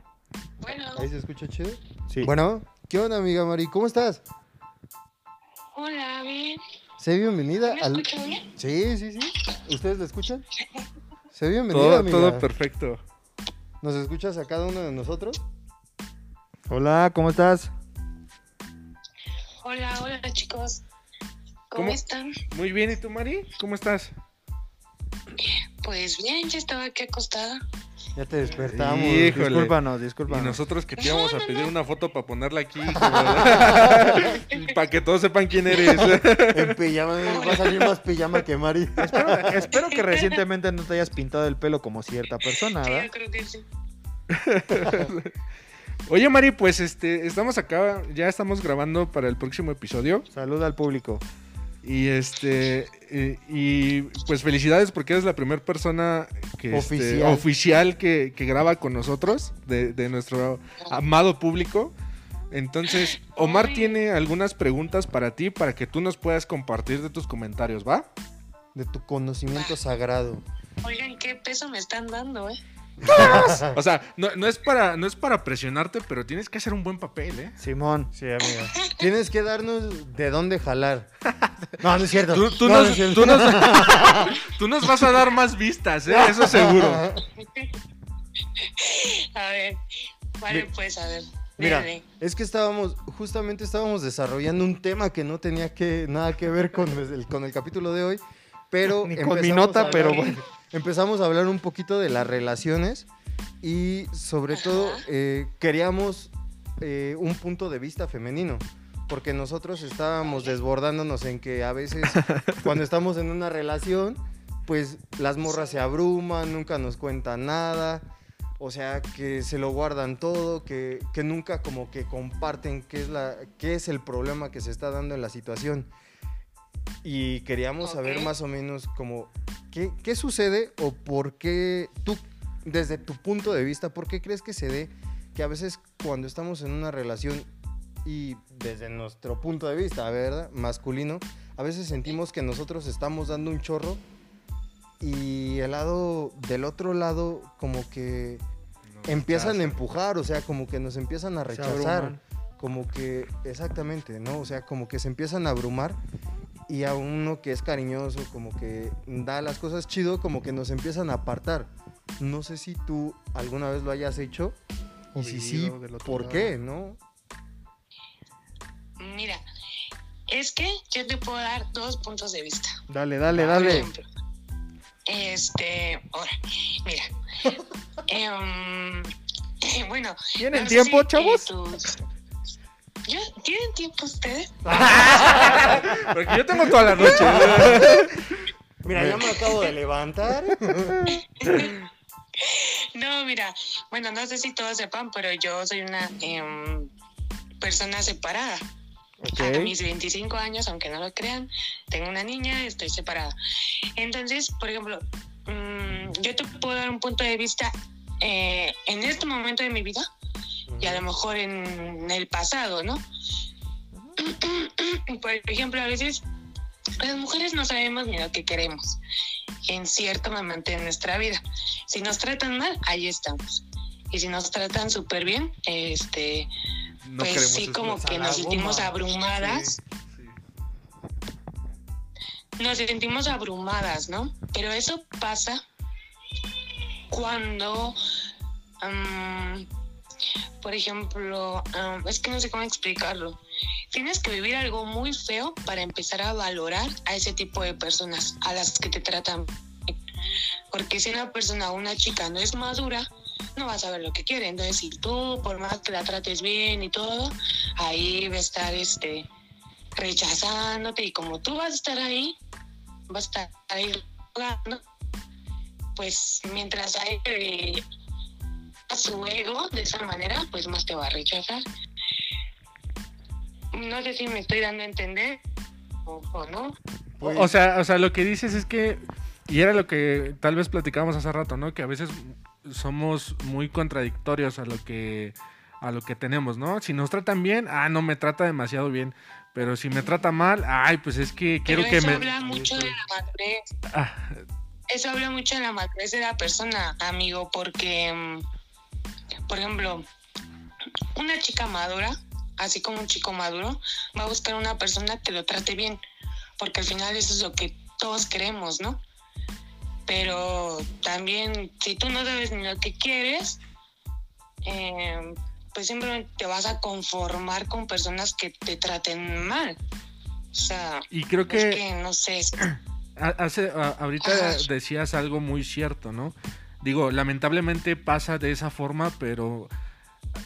Bueno, Ahí se escucha chido. Sí. Bueno, ¿qué onda, amiga Mari? ¿Cómo estás? Hola, bien. Sé bienvenida ¿Me al... escuchan bien? Sí, sí, sí. ¿Ustedes la escuchan? Sé bienvenida, Todo, amiga. todo perfecto. ¿Nos escuchas a cada uno de nosotros? Hola, ¿cómo estás? Hola, hola, chicos. ¿Cómo, ¿Cómo? están? Muy bien, ¿y tú, Mari? ¿Cómo estás? Pues bien, ya estaba aquí acostada. Ya te despertamos. Híjole. Discúlpanos, Y discúlpanos. nosotros que te íbamos a pedir no. una foto para ponerla aquí. para que todos sepan quién eres. En pijama, va a salir más pijama que Mari. Espero, espero que recientemente no te hayas pintado el pelo como cierta persona, Sí, yo creo que sí. Oye, Mari, pues este, estamos acá, ya estamos grabando para el próximo episodio. Saluda al público. Y este, y pues felicidades porque eres la primera persona que, este, Oficial. que, que graba con nosotros, de, de nuestro amado público. Entonces, Omar tiene algunas preguntas para ti para que tú nos puedas compartir de tus comentarios, ¿va? De tu conocimiento sagrado. Oigan, qué peso me están dando, ¿eh? O sea, no, no es para, no es para presionarte, pero tienes que hacer un buen papel, ¿eh? Simón. Sí, amiga. Tienes que darnos de dónde jalar. No, no es cierto. Tú, tú No, no nos, es cierto. tú nos- tú nos vas a dar más vistas, ¿eh? Eso seguro. A ver, vale, pues, a ver. Mira, dale. es que estábamos, justamente estábamos desarrollando un tema que no tenía que, nada que ver con el, con el capítulo de hoy, pero Ni con mi empezamos nota, a pero hablar- bueno. Empezamos a hablar un poquito de las relaciones y sobre Ajá. todo eh, queríamos eh, un punto de vista femenino, porque nosotros estábamos desbordándonos en que a veces cuando estamos en una relación, pues las morras se abruman, nunca nos cuentan nada, o sea, que se lo guardan todo, que, que nunca como que comparten qué es, la, qué es el problema que se está dando en la situación. Y queríamos saber más o menos como qué, qué sucede o por qué tú, desde tu punto de vista, por qué crees que se dé que a veces cuando estamos en una relación y desde nuestro punto de vista, ¿verdad? Masculino, a veces sentimos que nosotros estamos dando un chorro y el lado del otro lado como que empiezan a empujar, o sea, como que nos empiezan a rechazar, como que exactamente, ¿no? O sea, como que se empiezan a abrumar y a uno que es cariñoso, como que da las cosas chido, como que nos empiezan a apartar. No sé si tú alguna vez lo hayas hecho y si sí, vivido del otro ¿por lado. qué, no? Mira, es que yo te puedo dar dos puntos de vista. Dale, dale, Por dale. ejemplo, Este, ahora, mira. em, eh, bueno. ¿Tienen no tiempo, si, eh, chavos? tus- ¿Ya? ¿Tienen tiempo ustedes? Porque yo tengo toda la noche. Mira, ya me acabo de levantar. No, mira, bueno, no sé si todos sepan, pero yo soy una em, persona separada. A Ok. mis 25 años, aunque no lo crean, tengo una niña, estoy separada. Entonces, por ejemplo, mm, yo te puedo dar un punto de vista eh, en este momento de mi vida y a lo mejor en el pasado, ¿no? Por ejemplo, a veces las mujeres no sabemos ni lo que queremos en cierto momento de nuestra vida. Si nos tratan mal, ahí estamos. Y si nos tratan súper bien, este, No pues sí, como que nos sentimos abrumadas. Sí. Nos sentimos abrumadas, ¿no? Pero eso pasa cuando, por ejemplo, es que no sé cómo explicarlo. Tienes que vivir algo muy feo para empezar a valorar a ese tipo de personas, a las que te tratan. Porque si una persona o una chica no es madura, no va a saber lo que quiere. Entonces, si tú, por más que la trates bien y todo, ahí va a estar este rechazándote y como tú vas a estar ahí, vas a estar ahí jugando, pues mientras hay eh, a su ego de esa manera, pues más te va a rechazar. No sé si me estoy dando a entender o, o no. Pues, O sea, o sea, lo que dices es que, y era lo que tal vez platicábamos hace rato, ¿no? Que a veces somos muy contradictorios a lo que a lo que tenemos, ¿no? Si nos tratan bien, ah, no me trata demasiado bien, pero si me trata mal, ay, pues es que quiero Pero que eso me habla mucho de la madurez. Ah, Eso habla mucho de la madurez de la persona, amigo, porque, mm, por ejemplo, una chica madura así como un chico maduro, va a buscar una persona que lo trate bien, porque al final eso es lo que todos queremos, ¿no? Pero también, si tú no sabes ni lo que quieres, eh, pues simplemente te vas a conformar con personas que te traten mal. O sea, Y creo es que que no sé, Hace, ahorita decías algo muy cierto, ¿no? Digo, lamentablemente pasa de esa forma, pero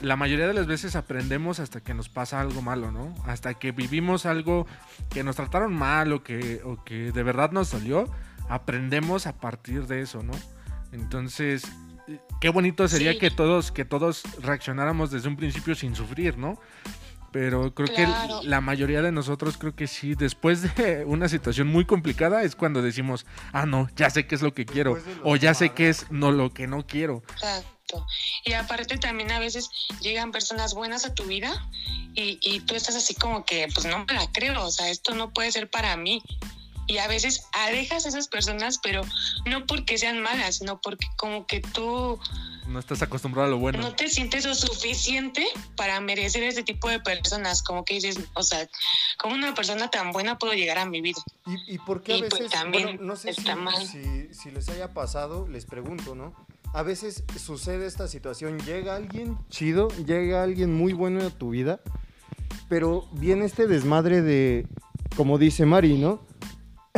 la mayoría de las veces aprendemos hasta que nos pasa algo malo, ¿no? Hasta que vivimos algo que nos trataron mal o que, o que de verdad nos dolió, aprendemos a partir de eso, ¿no? Entonces, qué bonito sería Sí. que todos, que todos reaccionáramos desde un principio sin sufrir, ¿no? Pero creo Claro. que la mayoría de nosotros creo que sí, después de una situación muy complicada es cuando decimos, ah, no, ya sé qué es lo que quiero, de o ya sé qué es no lo que no quiero. Exacto. Y aparte también a veces llegan personas buenas a tu vida y, y tú estás así como que, pues no me la creo, o sea, esto no puede ser para mí. Y a veces alejas a esas personas, pero no porque sean malas, sino porque como que tú No estás acostumbrado a lo bueno. no te sientes lo suficiente para merecer ese tipo de personas, como que dices, o sea, como una persona tan buena puedo llegar a mi vida. ¿Y, y por qué a Y, pues, veces, también bueno, no sé si, está mal. si, si les haya pasado, les pregunto, ¿no? A veces sucede esta situación, llega alguien chido, llega alguien muy bueno a tu vida, pero viene este desmadre de, como dice Mari, ¿no?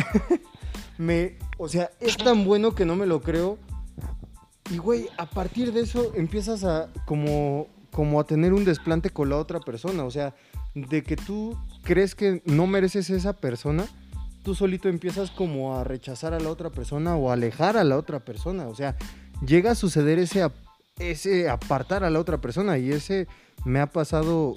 me, o sea, es tan bueno que no me lo creo. Y güey, a partir de eso empiezas a como, como a tener un desplante con la otra persona. O sea, de que tú crees que no mereces esa persona, tú solito empiezas como a rechazar a la otra persona o a alejar a la otra persona. O sea, llega a suceder ese, ese apartar a la otra persona y ese me ha pasado,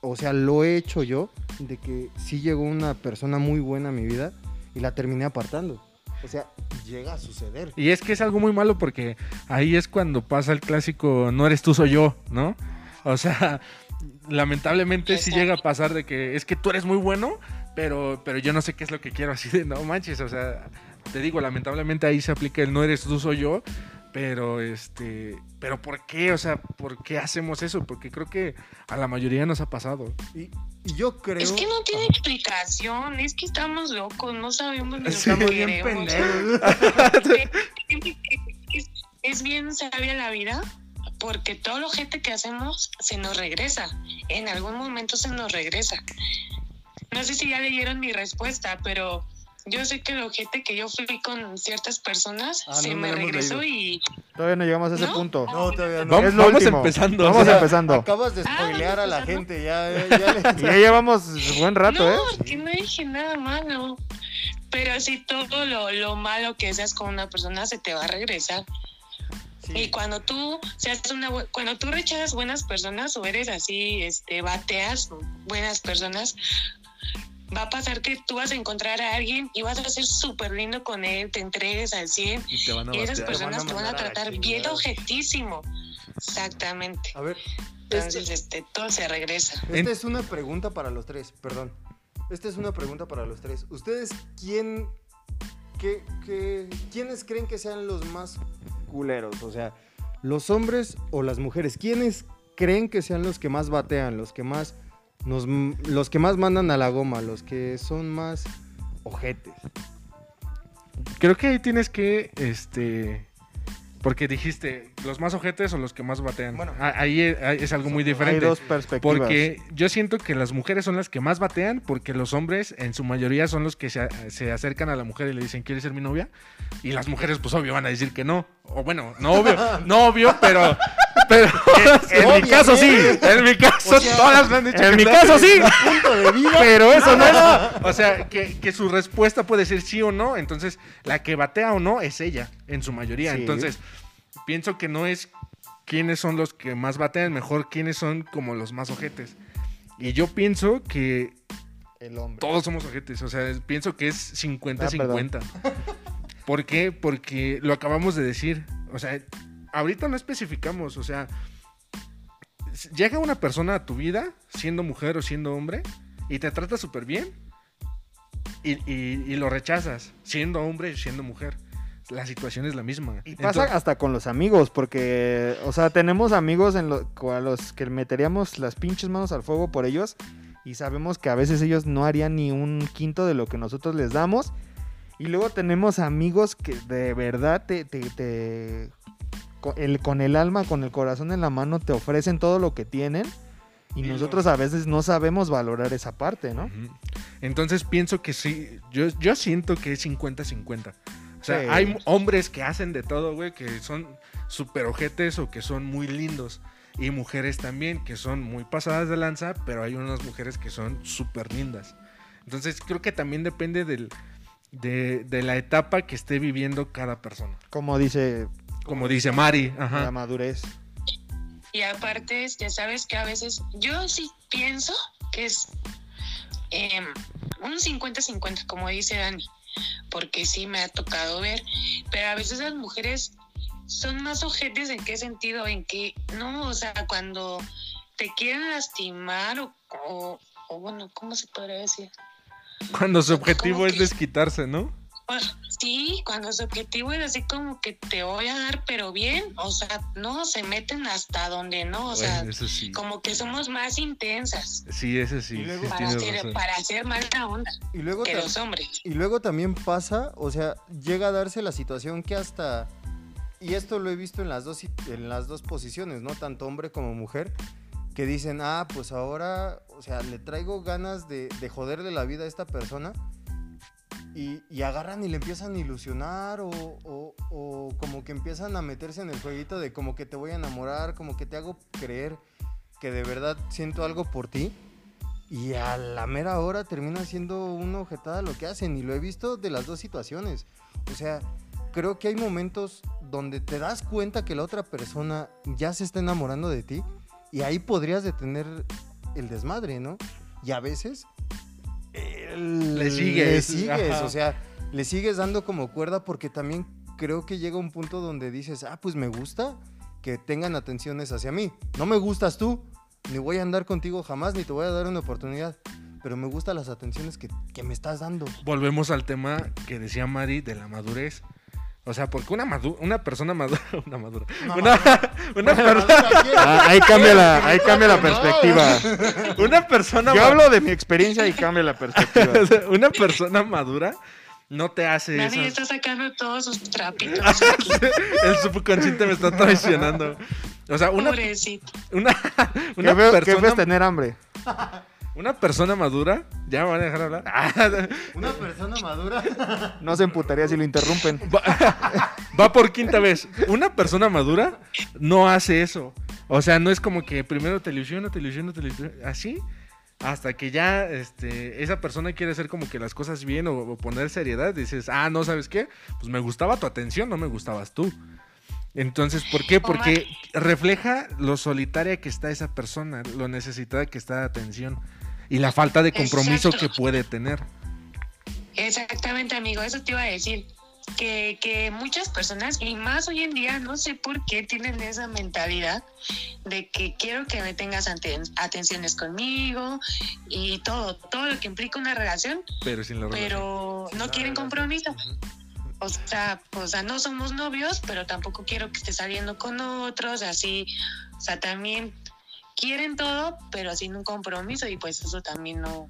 o sea, lo he hecho yo, de que sí llegó una persona muy buena a mi vida y la terminé apartando. O sea, llega a suceder. Y es que es algo muy malo porque ahí es cuando pasa el clásico no eres tú, soy yo, ¿no? O sea, lamentablemente sí llega a pasar de que es que tú eres muy bueno, pero, pero yo no sé qué es lo que quiero, así de no manches, o sea, te digo, lamentablemente ahí se aplica el no eres tú, soy yo, pero este, pero ¿por qué? O sea, ¿por qué hacemos eso? Porque creo que a la mayoría nos ha pasado. Y, y yo creo... Es que no tiene explicación, es que estamos locos, no sabemos ni lo Sí. que Estamos bien queremos. es bien sabia la vida porque todo lo gente que hacemos se nos regresa. En algún momento se nos regresa. No sé si ya leyeron mi respuesta, pero yo sé que el ojete que yo fui con ciertas personas Ah, se no, no me regresó y Todavía no llegamos a ese ¿No? punto. No, todavía no. Vamos, Es lo vamos último. empezando. Vamos o sea, empezando. Acabas de Ah, spoilear a la gente, ya, ya, ya llevamos buen rato, no, ¿eh? que no dije nada malo. Pero sí, todo lo, lo malo que seas con una persona se te va a regresar. Y cuando tú seas una cuando tú rechazas buenas personas o eres así, este, bateas buenas personas, va a pasar que tú vas a encontrar a alguien y vas a ser súper lindo con él, te entregues al 100 y te van a y esas batear. personas van a te van a tratar bien objetísimo. Exactamente. A ver, Entonces, este- este, todo se regresa. esta es una pregunta para los tres, perdón. Esta es una pregunta para los tres. ¿Ustedes quién, qué, qué- quiénes creen que sean los más culeros? O sea, ¿los hombres o las mujeres? ¿Quiénes creen que sean los que más batean, los que más, nos, los que más mandan a la goma, los que son más ojetes? Creo que ahí tienes que, este, porque dijiste, los más ojetes o los que más batean. Bueno. Ah, ahí es, ahí es algo muy Hay diferente. dos perspectivas. Porque yo siento que las mujeres son las que más batean, porque los hombres en su mayoría son los que se, se acercan a la mujer y le dicen, ¿quieres ser mi novia? Y las mujeres, pues obvio, van a decir que no. O bueno, no obvio, no obvio, pero... pero En mi caso sí. En mi caso, O sea, todas me han dicho En que mi caso sí. Punto de vida. Pero eso no es. O sea, que, que su respuesta puede ser sí o no. Entonces, la que batea o no es ella, en su mayoría. Sí. Entonces, pienso que no es quiénes son los que más batean, mejor quiénes son como los más ojetes. Y yo pienso que El hombre. todos somos ojetes. O sea, pienso que es Ah, 50-50. ¿Por qué? Porque lo acabamos de decir. O sea, ahorita no especificamos. O sea, llega una persona a tu vida, siendo mujer o siendo hombre, y te trata súper bien. Y, y- y lo rechazas, siendo hombre y siendo mujer. la situación es la misma. Y pasa Entonces- hasta con los amigos, porque, o sea, tenemos amigos en lo- a los que meteríamos las pinches manos al fuego por ellos y sabemos que a veces ellos no harían ni un quinto de lo que nosotros les damos. Y luego tenemos amigos que de verdad te, te- el, con el alma, con el corazón en la mano, te ofrecen todo lo que tienen. Y nosotros a veces no sabemos valorar esa parte, ¿no? Entonces pienso que sí, yo, yo siento que es 50-50. O sea, Sí. hay hombres que hacen de todo, güey, que son super ojetes o que son muy lindos. Y mujeres también, que son muy pasadas de lanza, pero hay unas mujeres que son súper lindas. Entonces creo que también depende del, de, de la etapa que esté viviendo cada persona. Como dice Como dice Mari. la madurez. Y aparte, ya sabes que a veces yo sí pienso que es em, un 50-50, como dice Dani, porque sí me ha tocado ver, pero a veces las mujeres son más ojetes en qué sentido, en que no, o sea, cuando te quieren lastimar o, o, o bueno, ¿cómo se podría decir? Cuando su objetivo es que- desquitarse, ¿no? Pues, sí, cuando su objetivo es así como que te voy a dar, pero bien, o sea, no, se meten hasta donde no, o sea, Bueno, eso sí. como que somos más intensas Sí, ese sí. Y luego- sí para razón. para hacer mala onda Y luego, que los hombres. y luego también pasa, o sea, llega a darse la situación que hasta, y esto lo he visto en las dos, en las dos posiciones, ¿no? Tanto hombre como mujer, que dicen, ah, pues ahora, o sea, le traigo ganas de, de joderle la vida a esta persona. Y, agarran y le empiezan a ilusionar o, o- o como que empiezan a meterse en el jueguito de como que te voy a enamorar, como que te hago creer que de verdad siento algo por ti. Y a la mera hora termina siendo una objetada lo que hacen. Y lo he visto de las dos situaciones. O sea, creo que hay momentos donde te das cuenta que la otra persona ya se está enamorando de ti. Y ahí podrías detener el desmadre, ¿no? Y a veces... Le sigues, Le sigues, ajá. o sea, le sigues dando como cuerda porque también creo que llega un punto donde dices, ah, pues me gusta que tengan atenciones hacia mí. No me gustas tú, ni voy a andar contigo jamás, ni te voy a dar una oportunidad. Pero me gustan las atenciones que, que me estás dando. volvemos al tema que decía Mari de la madurez. O sea, porque una, madu- una persona madura, una madura, una, una, per- Ah, ahí cambia la, ahí cambia la perspectiva. una persona Yo hablo de mi experiencia y cambia la perspectiva. una persona madura no te hace Nadie está sacando todos sus trapitos. El subconsciente me está traicionando. O sea, una, Pobrecito. una, una persona, es tener hambre. Una persona madura, ya me van a dejar hablar. Una persona madura. No se emputaría si lo interrumpen. Va, va por quinta vez. Una persona madura no hace eso. O sea, no es como que primero te ilusiono, te ilusiono, te ilusiono. Así. Hasta que ya este, esa persona quiere hacer como que las cosas bien o, o poner seriedad. Dices, ah, no, ¿sabes qué? Pues me gustaba tu atención, no me gustabas tú. Entonces, ¿por qué? Porque refleja lo solitaria que está esa persona, lo necesitada que está de atención y la falta de compromiso Exacto. que puede tener. Exactamente, amigo, eso te iba a decir. Que, que muchas personas, y más hoy en día, no sé por qué tienen esa mentalidad de que quiero que me tengas aten- atenciones conmigo y todo, todo lo que implica una relación, Pero sin la relación. pero no quieren compromiso. O sea, o sea, no somos novios, pero tampoco quiero que esté saliendo con otros, así, o sea, también quieren todo, pero sin un compromiso y pues eso también no,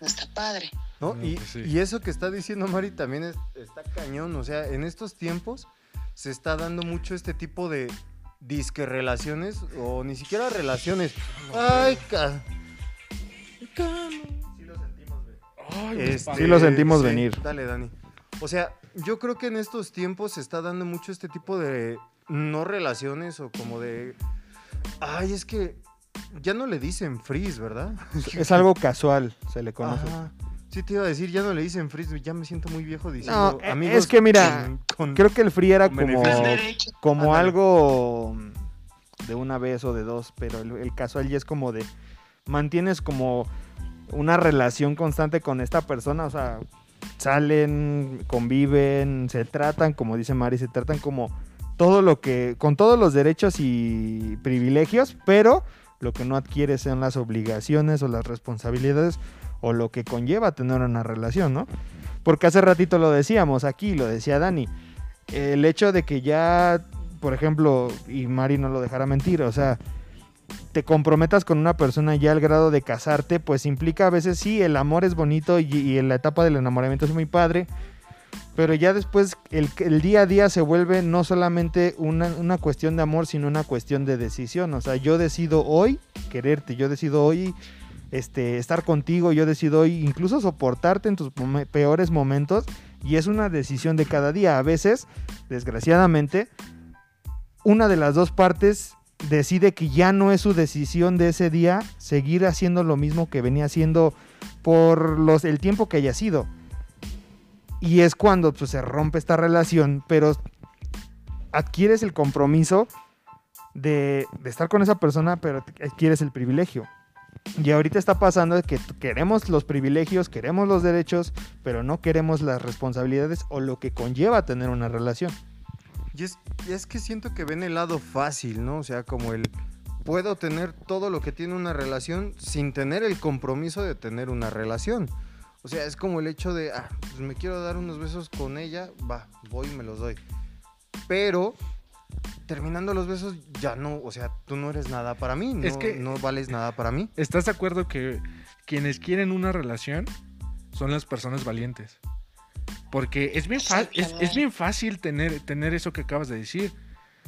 no está padre. ¿no? No, y, pues sí. y eso que está diciendo Mari también es- está cañón. O sea, en estos tiempos se está dando mucho este tipo de disque relaciones o ni siquiera relaciones. Ay, ca- Ay, Este, Sí lo sentimos venir. Dale, Dani. O sea, yo creo que en estos tiempos se está dando mucho este tipo de no relaciones o como de. Ay, es que ya no le dicen freeze, ¿verdad? Es algo casual, se le conoce. Ajá. Sí, te iba a decir, ya no le dicen freeze, ya me siento muy viejo diciendo. No, amigos es que mira, con- con- Creo que el free era como, como algo de una vez o de dos, pero el, el casual ya es como de mantienes como una relación constante con esta persona, o sea, salen, conviven, se tratan, como dice Mari, se tratan como todo lo que, con todos los derechos y privilegios, pero lo que no adquiere son las obligaciones o las responsabilidades o lo que conlleva tener una relación, ¿no? Porque hace ratito lo decíamos aquí, lo decía Dani. El hecho de que ya, por ejemplo, y Mari no lo dejará mentir, o sea, te comprometas con una persona ya al grado de casarte, pues implica a veces sí, el amor es bonito y, y en la etapa del enamoramiento es muy padre, pero ya después el, día a día se vuelve no solamente una, una cuestión de amor, sino una cuestión de decisión. O sea, yo decido hoy quererte, yo decido hoy este, estar contigo, yo decido hoy incluso soportarte en tus peores momentos y es una decisión de cada día. A veces, desgraciadamente, una de las dos partes decide que ya no es su decisión de ese día seguir haciendo lo mismo que venía haciendo por los, el tiempo que haya sido. Y es cuando pues, se rompe esta relación, pero adquieres el compromiso de, estar con esa persona, pero adquieres el privilegio. Y ahorita está pasando que queremos los privilegios, queremos los derechos, pero no queremos las responsabilidades o lo que conlleva tener una relación. Y es, y es que siento que ven el lado fácil, ¿no? O sea, como el puedo tener todo lo que tiene una relación sin tener el compromiso de tener una relación. O sea, es como el hecho de, ah, pues me quiero dar unos besos con ella, va, voy y me los doy. Pero terminando los besos ya no, o sea, tú no eres nada para mí, no, Es que- no vales nada para mí. ¿Estás de acuerdo que quienes quieren una relación son las personas valientes? Porque es bien, es, es bien fácil tener, tener eso que acabas de decir.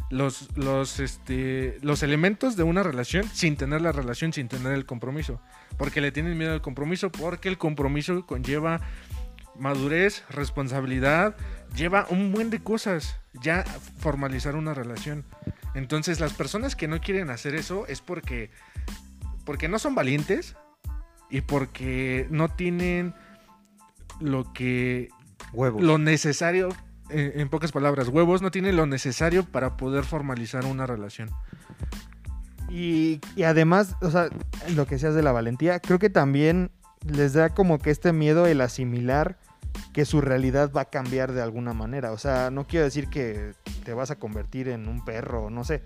Los, los, este, los elementos de una relación sin tener la relación, sin tener el compromiso. Porque le tienen miedo al compromiso, porque el compromiso conlleva madurez, responsabilidad, lleva un buen de cosas. Ya formalizar una relación. Entonces las personas que no quieren hacer eso es porque, porque no son valientes y porque no tienen lo que Huevos. lo necesario en, pocas palabras huevos no tienen lo necesario para poder formalizar una relación Y, además, o sea, lo que seas de la valentía, creo que también les da como que este miedo el asimilar que su realidad va a cambiar de alguna manera. O sea, no quiero decir que te vas a convertir en un perro, no sé.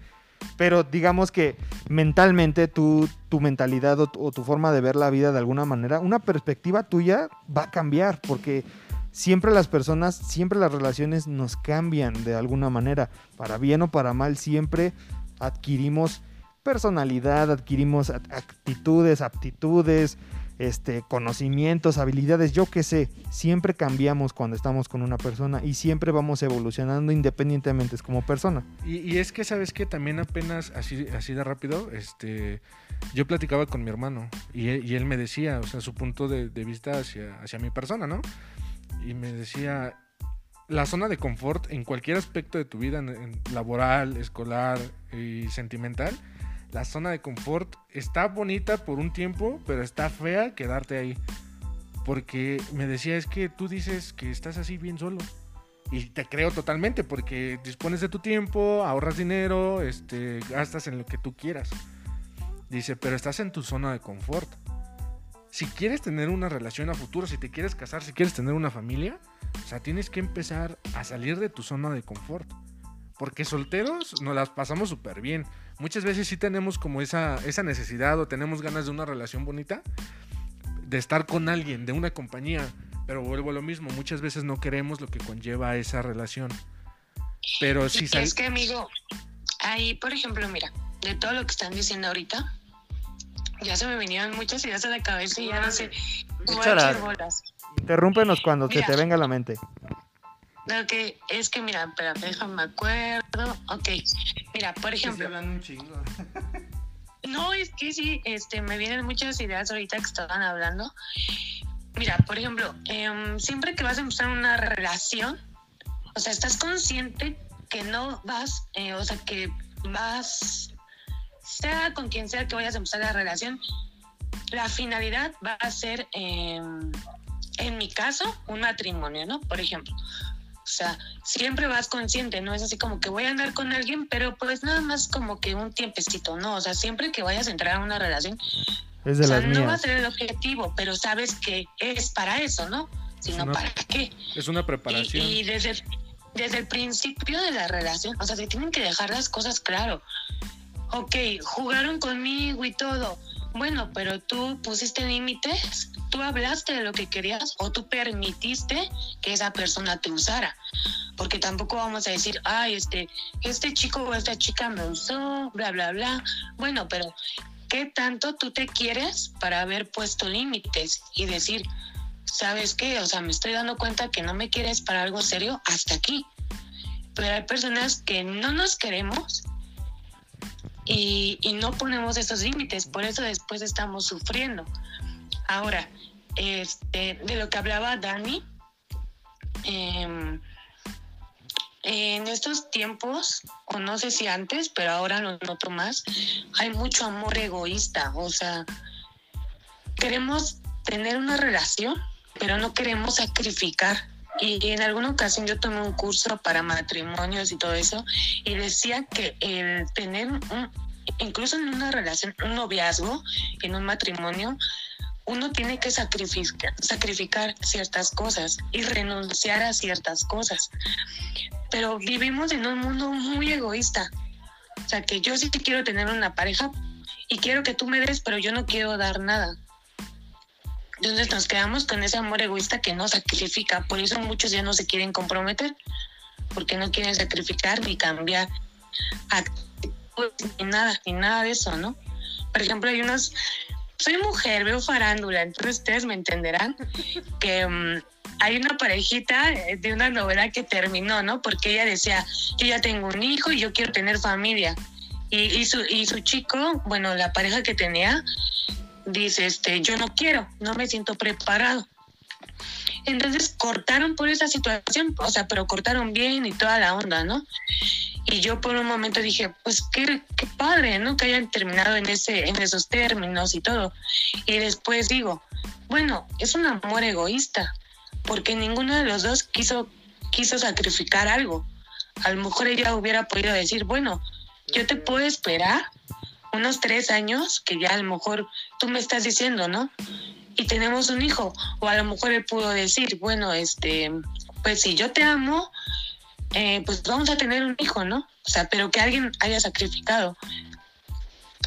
Pero digamos que mentalmente tu, tu mentalidad o tu forma de ver la vida de alguna manera, una perspectiva tuya va a cambiar porque siempre las personas, siempre las relaciones nos cambian de alguna manera. Para bien o para mal, siempre adquirimos personalidad, adquirimos actitudes, aptitudes, este, conocimientos, habilidades, yo qué sé, siempre cambiamos cuando estamos con una persona y siempre vamos evolucionando independientemente como persona. y, es que sabes que también apenas así así de rápido este yo platicaba con mi hermano y él, me decía o sea su punto de, de vista hacia hacia mi persona no y me decía la zona de confort en cualquier aspecto de tu vida laboral escolar y sentimental la zona de confort está bonita por un tiempo, pero está fea quedarte ahí. Porque me decía, es que tú dices que estás así bien solo. Y te creo totalmente, porque dispones de tu tiempo, ahorras dinero, este, gastas en lo que tú quieras. Dice, pero estás en tu zona de confort. Si quieres tener una relación a futuro, si te quieres casar, si quieres tener una familia, o sea, tienes que empezar a salir de tu zona de confort. Porque solteros nos las pasamos súper bien. Muchas veces sí tenemos como esa, esa necesidad o tenemos ganas de una relación bonita, de estar con alguien, de una compañía. Pero vuelvo a lo mismo, muchas veces no queremos lo que conlleva esa relación. Pero si Y sal- es que, amigo, ahí, por ejemplo, mira, de todo lo que están diciendo ahorita, ya se me vinieron muchas ideas a la cabeza y ya no sé cómo echar bolas. Interrúmpenos cuando se te venga a la mente. Lo que es que, mira, espérate, déjame me acuerdo. Ok, mira, por ejemplo, un chingo. No, es que sí, este, me vienen muchas ideas ahorita que estaban hablando. Mira, por ejemplo, em, siempre que vas a empezar una relación, o sea, estás consciente que no vas, eh, o sea, que vas, sea con quien sea que vayas a empezar la relación, la finalidad va a ser, em, en mi caso, un matrimonio, ¿no? Por ejemplo. O sea, siempre vas consciente, no es así como que voy a andar con alguien, pero pues nada más como que un tiempecito, ¿no? O sea, siempre que vayas a entrar a una relación, Es de o sea, las no va a ser el objetivo, pero sabes que es para eso, ¿no? Sino una- para qué. es una Y, preparación. y desde, desde el principio de la relación, o sea, se tienen que dejar las cosas claro. Ok, jugaron conmigo y todo. bueno, pero tú pusiste límites, tú hablaste de lo que querías o tú permitiste que esa persona te usara. Porque tampoco vamos a decir, ay, este, este chico o esta chica me usó, bla, bla, bla. Bueno, pero ¿qué tanto tú te quieres para haber puesto límites y decir, ¿sabes qué? O sea, me estoy dando cuenta que no me quieres para algo serio hasta aquí. Pero hay personas que no nos queremos y, no ponemos esos límites, por eso después estamos sufriendo. Ahora, este, de lo que hablaba Dani, em, en estos tiempos, o no sé si antes, pero ahora lo noto más, hay mucho amor egoísta, o sea, queremos tener una relación, pero no queremos sacrificar. Y en alguna ocasión yo tomé un curso para matrimonios y todo eso, y decía que el tener un, incluso en una relación, un noviazgo, en un matrimonio, uno tiene que sacrificar, sacrificar ciertas cosas y renunciar a ciertas cosas. Pero vivimos en un mundo muy egoísta. O sea, que yo sí quiero tener una pareja y quiero que tú me des, pero yo no quiero dar nada. Entonces nos quedamos con ese amor egoísta que no sacrifica. Por eso muchos ya no se quieren comprometer, porque no quieren sacrificar ni cambiar actitudes, ni nada, ni nada de eso, ¿no? Por ejemplo, hay unos... Soy mujer, veo farándula, entonces ustedes me entenderán que um, hay una parejita de una novela que terminó, ¿no? Porque ella decía, yo ya tengo un hijo y yo quiero tener familia. Y, su, y su chico, bueno, la pareja que tenía, dice, este, yo no quiero, no me siento preparado. Entonces cortaron por esa situación, o sea, pero cortaron bien y toda la onda, ¿no? Y yo por un momento dije, pues qué, qué padre, ¿no? Que hayan terminado en, ese, en esos términos y todo. Y después digo, bueno, es un amor egoísta, porque ninguno de los dos quiso, quiso sacrificar algo. A lo mejor ella hubiera podido decir, bueno, yo te puedo esperar unos tres años, que ya a lo mejor tú me estás diciendo, ¿no? Y tenemos un hijo. O a lo mejor él pudo decir, bueno, este, pues si yo te amo, eh, pues vamos a tener un hijo, ¿no? O sea, pero que alguien haya sacrificado.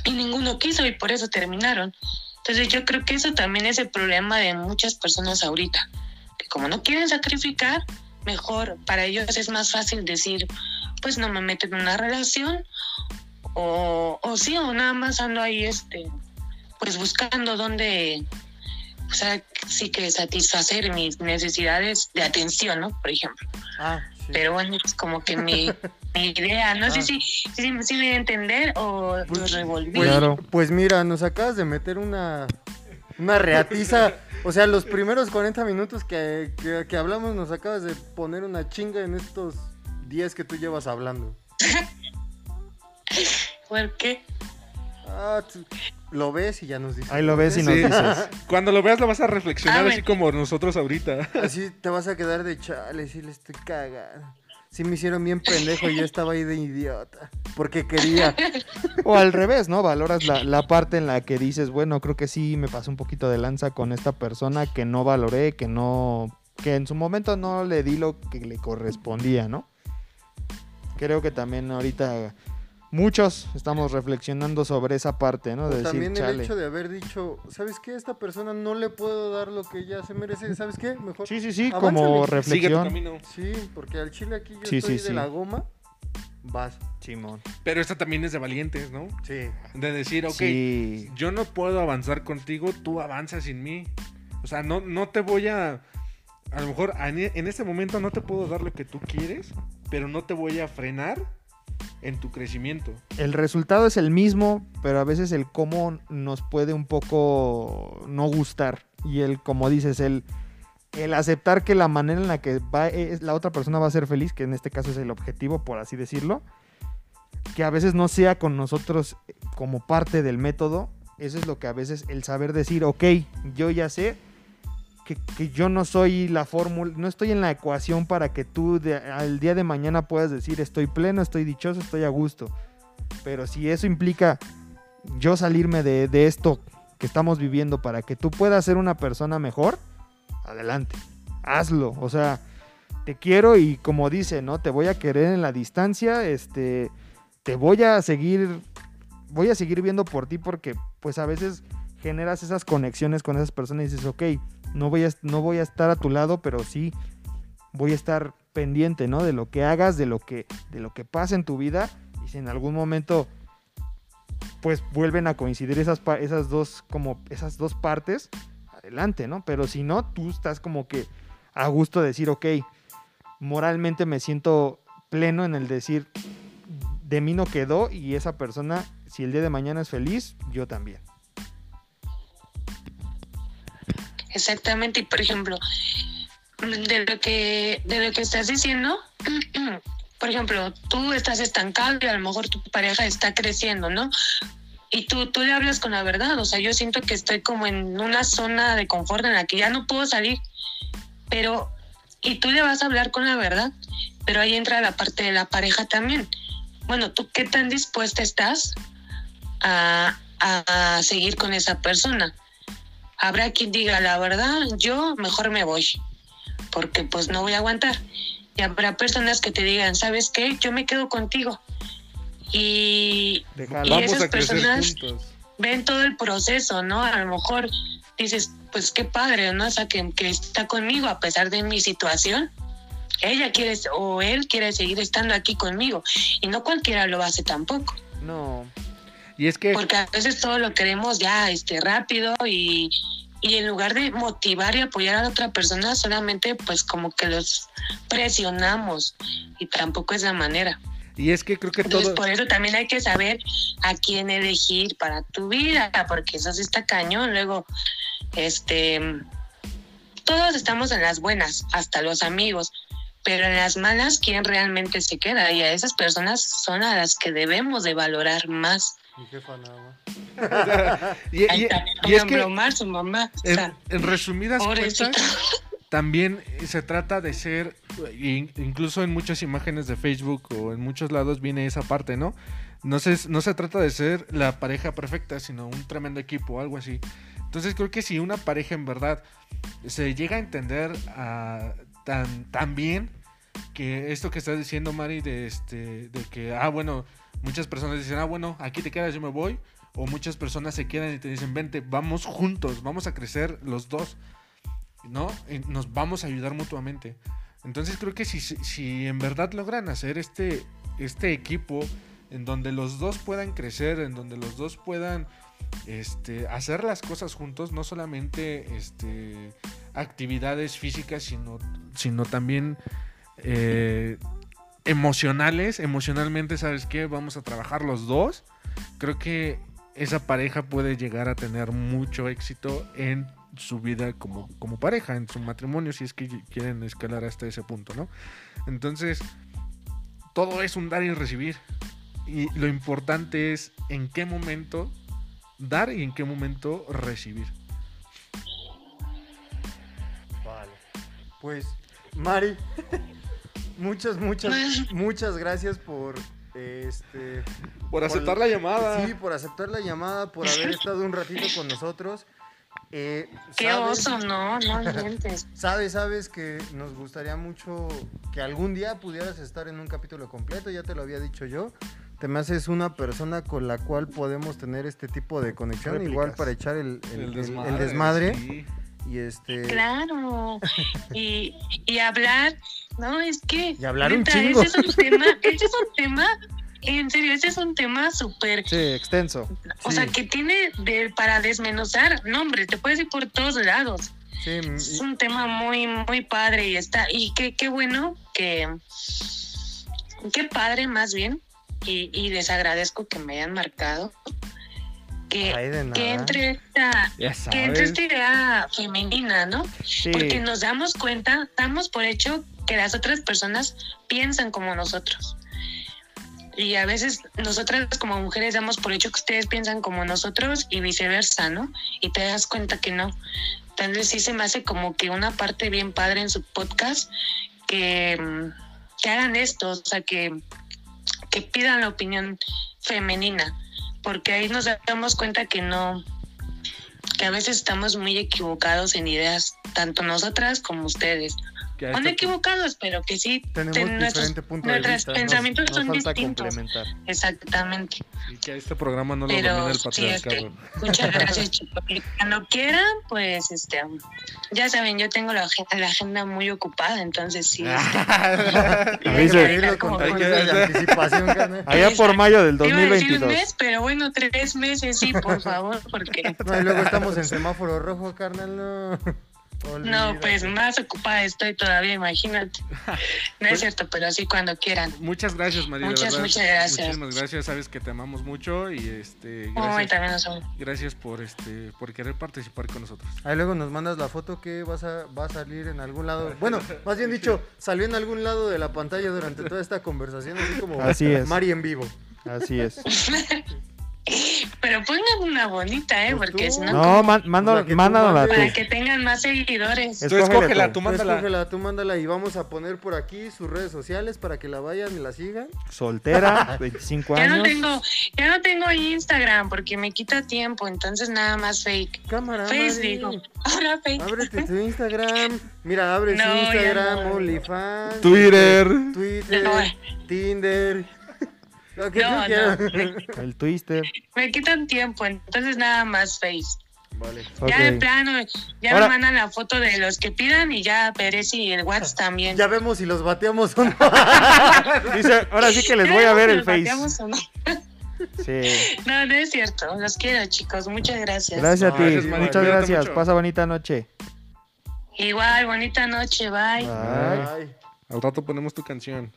Y ninguno quiso y por eso terminaron. Entonces yo creo que eso también es el problema de muchas personas ahorita. Que como no quieren sacrificar, mejor para ellos es más fácil decir, pues no me meto en una relación o, o sí, o nada más ando ahí, este, pues buscando dónde, o sea, sí que satisfacer mis necesidades de atención, ¿no? Por ejemplo. Ah, sí. Pero bueno, es como que mi, mi idea, no Ah. sé si, si, si me voy a entender o Pues- lo revolví. Pues, Claro. pues mira, nos acabas de meter una, una reatiza. O sea, los primeros 40 minutos que, que, que hablamos nos acabas de poner una chinga en estos 10 que tú llevas hablando. ¿Por qué? Ah, tú- lo ves y ya nos dices. Ahí lo ves y nos Sí. dices. Cuando lo veas lo vas a reflexionar así como nosotros ahorita. Así te vas a quedar de chale, sí le estoy cagando. Sí me hicieron bien pendejo y yo estaba ahí de idiota. Porque quería. O al revés, ¿no? Valoras la, la parte en la que dices, bueno, creo que sí me pasó un poquito de lanza con esta persona que no valoré, que no. que en su momento no le di lo que le correspondía, ¿no? Creo que también ahorita muchos estamos reflexionando sobre esa parte, ¿no? De decir, también el chale. hecho de haber dicho, ¿sabes qué? A esta persona no le puedo dar lo que ella se merece. ¿Sabes qué? Mejor. Sí, sí, sí, Avánzale. como Sigue tu reflexión. camino. Sí, porque al chile aquí yo Sí, estoy sí, de sí. la goma. Vas. Simón. Pero esta también es de valientes, ¿no? Sí. De decir, ok, Sí. yo no puedo avanzar contigo, tú avanzas sin mí. O sea, no, no te voy a... A lo mejor en en este momento no te puedo dar lo que tú quieres, pero no te voy a frenar en tu crecimiento. El resultado es el mismo, pero a veces el cómo nos puede un poco no gustar. Y el, como dices, el, el aceptar que la manera en la que va, es, la otra persona va a ser feliz, que en este caso es el objetivo, por así decirlo, que a veces no sea con nosotros como parte del método, eso es lo que a veces el saber decir, ok, yo ya sé que, yo no soy la fórmula, no estoy en la ecuación para que tú al día de mañana puedas decir estoy pleno, estoy dichoso, estoy a gusto. Pero si eso implica yo salirme de, de esto que estamos viviendo para que tú puedas ser una persona mejor, adelante, hazlo. O sea, te quiero y como dice, ¿no? Te voy a querer en la distancia, este, te voy a seguir, voy a seguir viendo por ti porque pues a veces generas esas conexiones con esas personas y dices, ok, no voy a, no voy a estar a tu lado, pero sí voy a estar pendiente, ¿no? De lo que hagas, de lo que, de lo que pasa en tu vida. Y si en algún momento pues vuelven a coincidir esas, esas dos como esas dos partes, adelante, ¿no? Pero si no, tú estás como que a gusto de decir, ok, moralmente me siento pleno en el decir, de mí no quedó y esa persona, si el día de mañana es feliz, yo también. Exactamente, y por ejemplo, de lo que, de lo que estás diciendo, por ejemplo, tú estás estancado y a lo mejor tu pareja está creciendo, ¿no? Y tú, tú le hablas con la verdad, o sea, yo siento que estoy como en una zona de confort en la que ya no puedo salir, pero, y tú le vas a hablar con la verdad, pero ahí entra la parte de la pareja también. Bueno, ¿tú qué tan dispuesta estás a, a seguir con esa persona? Habrá quien diga la verdad, yo mejor me voy, porque pues no voy a aguantar. Y habrá personas que te digan, ¿sabes qué? Yo me quedo contigo. Y, Déjalo. Y Vamos esas a personas- juntos. ven todo el proceso, ¿no? A lo mejor dices, pues qué padre, ¿no? O sea, que, que está conmigo a pesar de mi situación. Ella quiere o él quiere seguir estando aquí conmigo. Y no cualquiera lo hace tampoco. No, Y es que Porque a veces todo lo queremos ya este, rápido y, y en lugar de motivar y apoyar a la otra persona, solamente pues como que los presionamos y tampoco es la manera. y es que creo que Entonces todo por eso también hay que saber a quién elegir para tu vida, porque eso sí está cañón. Luego, este, todos estamos en las buenas, hasta los amigos, pero en las malas, ¿quién realmente se queda? Y a esas personas son a las que debemos de valorar más. Mi jefa nada más. y, Ahí y- y es que Omar, su mamá. o en, sea, en resumidas pobrecita. cuentas también se trata de ser in- incluso en muchas imágenes de Facebook o en muchos lados viene esa parte, ¿no? No se, no se trata de ser la pareja perfecta, sino un tremendo equipo o algo así. Entonces creo que si una pareja en verdad se llega a entender ah, tan, tan bien que esto que estás diciendo, Mari, de, este, de que, ah, bueno, muchas personas dicen, ah, bueno, aquí te quedas, yo me voy. O muchas personas se quedan y te dicen, vente, vamos juntos, vamos a crecer los dos. ¿No? Nos vamos a ayudar mutuamente. Entonces creo que si, si en verdad logran hacer este, este equipo en donde los dos puedan crecer, en donde los dos puedan este, hacer las cosas juntos, no solamente este, actividades físicas, sino, sino también eh, emocionales, emocionalmente, ¿sabes qué? Vamos a trabajar los dos. Creo que esa pareja puede llegar a tener mucho éxito en su vida como, como pareja, en su matrimonio, si es que quieren escalar hasta ese punto, ¿no? Entonces, todo es un dar y recibir. Y lo importante es en qué momento dar y en qué momento recibir. Vale. Pues, Mari, muchas, muchas, muchas gracias por este. Por aceptar la llamada. Sí, por aceptar la llamada, por haber estado un ratito con nosotros. Eh, Qué sabes- oso, no, no mientes. Sabes, sabes que nos gustaría mucho que algún día pudieras estar en un capítulo completo, ya te lo había dicho yo. Te me haces una persona con la cual podemos tener este tipo de conexión, igual para echar el, el- El el- el desmadre. desmadre. sí. Y este. Claro. Y, y hablar, no, es que. Y hablar un chingo. Ese es un tema, ese es un tema, en serio, ese es un tema súper. sí, extenso. O Sí. sea, que tiene de, para desmenuzar, no, hombre, te puedes ir por todos lados. Sí, Es un tema muy, muy padre y está. Y qué, qué bueno que. Qué padre, más bien. Y, y les agradezco que me hayan marcado. Que, entre esta que entre esta idea femenina, ¿no? Sí, Porque nos damos cuenta, damos por hecho que las otras personas piensan como nosotros. Y a veces nosotras como mujeres damos por hecho que ustedes piensan como nosotros y viceversa, ¿no? Y te das cuenta que no. Entonces sí se me hace como que una parte bien padre en su podcast que, que hagan esto, o sea, que, que pidan la opinión femenina, porque ahí nos damos cuenta que no, que a veces estamos muy equivocados en ideas, tanto nosotras como ustedes. Que esta- equivocados, pero que sí, Tenemos ten- nuestros, punto de nuestros vista. Nos- pensamientos Nos son falta distintos. complementar. Exactamente. y que a este programa no lo Pero domina el sí, patriarcado. este, muchas gracias, chicos. Y Cuando quieran, pues, este, ya saben, yo tengo la, la agenda muy ocupada, entonces sí. este, Avise. con Hay que- anticipación. Allá por mayo del Iba a decir un 2022. mes, pero bueno, tres meses, sí, por favor, porque No, y luego estamos en semáforo rojo, carnal, no. No, pues más ocupada estoy todavía, imagínate. No es cierto, pero sí cuando quieran. Muchas gracias, María. Muchas, verdad. muchas gracias. Muchísimas gracias. Sabes que te amamos mucho y este Muy gracias, también nos vemos. gracias por este por querer participar con nosotros. Ahí luego nos mandas la foto que vas a, va a salir en algún lado. Bueno, más bien dicho, salió en algún lado de la pantalla durante toda esta conversación, así como Así es. Mari en vivo. Así es. Pero pongan una bonita, ¿eh? Pues Porque si no, No, man- mandes. tú. para que tengan más seguidores. Es- Tú escógela, tú. tú Tú mándala. escógela, tú mándala y vamos a poner por aquí sus redes sociales para que la vayan y la sigan. Soltera, 25 Ya no años. tengo, ya no tengo Instagram porque me quita tiempo, entonces nada más fake. Cámara, Face Mari. digo. Ahora fake. Ábrete tu Instagram. Mira, abres No, Instagram, no. OnlyFans, Twitter. Twitter, No. Tinder. Lo que No, tú quieras. no. El Twister. Me quitan tiempo, entonces nada más face. Vale. Ya de plano, ya Ahora- me mandan la foto de los que pidan y ya veré si el WhatsApp también. Ya vemos si los bateamos o no. Dice, ahora sí que les Ya voy a ver si el los face. bateamos o no. Sí. No, no es cierto. Los quiero, chicos. Muchas gracias. Gracias a ti. Gracias. Muchas Cuídate gracias. mucho. Pasa bonita noche. Igual, bonita noche. Bye. Bye. Ay. Al rato ponemos tu canción.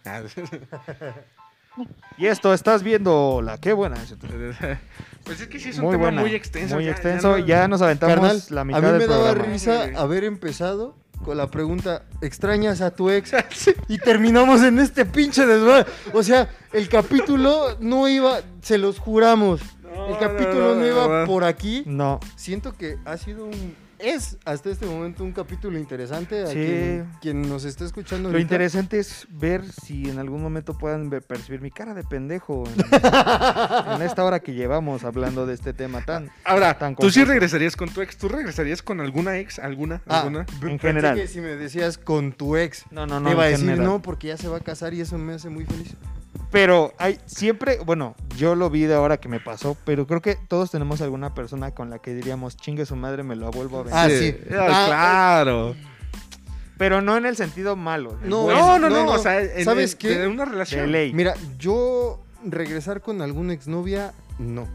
Y esto, estás viendo la qué buena. pues es que sí es un Muy tema buena. muy extenso. Muy ya- extenso. no- Ya nos aventamos Carnal, la a mitad mí me del daba programa. risa haber empezado con la pregunta, ¿extrañas a tu ex? Y terminamos en este pinche desmadre. O sea, el capítulo no iba, se los juramos. No, El capítulo no, no, iba no. por aquí. No. Siento que ha sido un... Es hasta este momento un capítulo interesante. A Sí. quien, quien nos está escuchando Lo ahorita. interesante es ver si en algún momento puedan percibir mi cara de pendejo en, en esta hora que llevamos hablando de este tema tan... Ahora, Tan tú sí regresarías con tu ex. ¿Tú regresarías con alguna ex? ¿Alguna? Ah, ¿Alguna? En general. que si me decías con tu ex, No, no, te no. iba a decir general. no porque ya se va a casar y eso me hace muy feliz. Pero hay siempre, bueno, yo lo vi de ahora que me pasó, pero creo que todos tenemos alguna persona con la que diríamos, chingue su madre, me lo vuelvo a ver. Ah, sí. Ah, Ah, claro. Pero no en el sentido malo. No, bueno, No, no, no, no, o sea, en, ¿sabes en- qué? en una de relación. ley. Mira, yo regresar con alguna exnovia, no.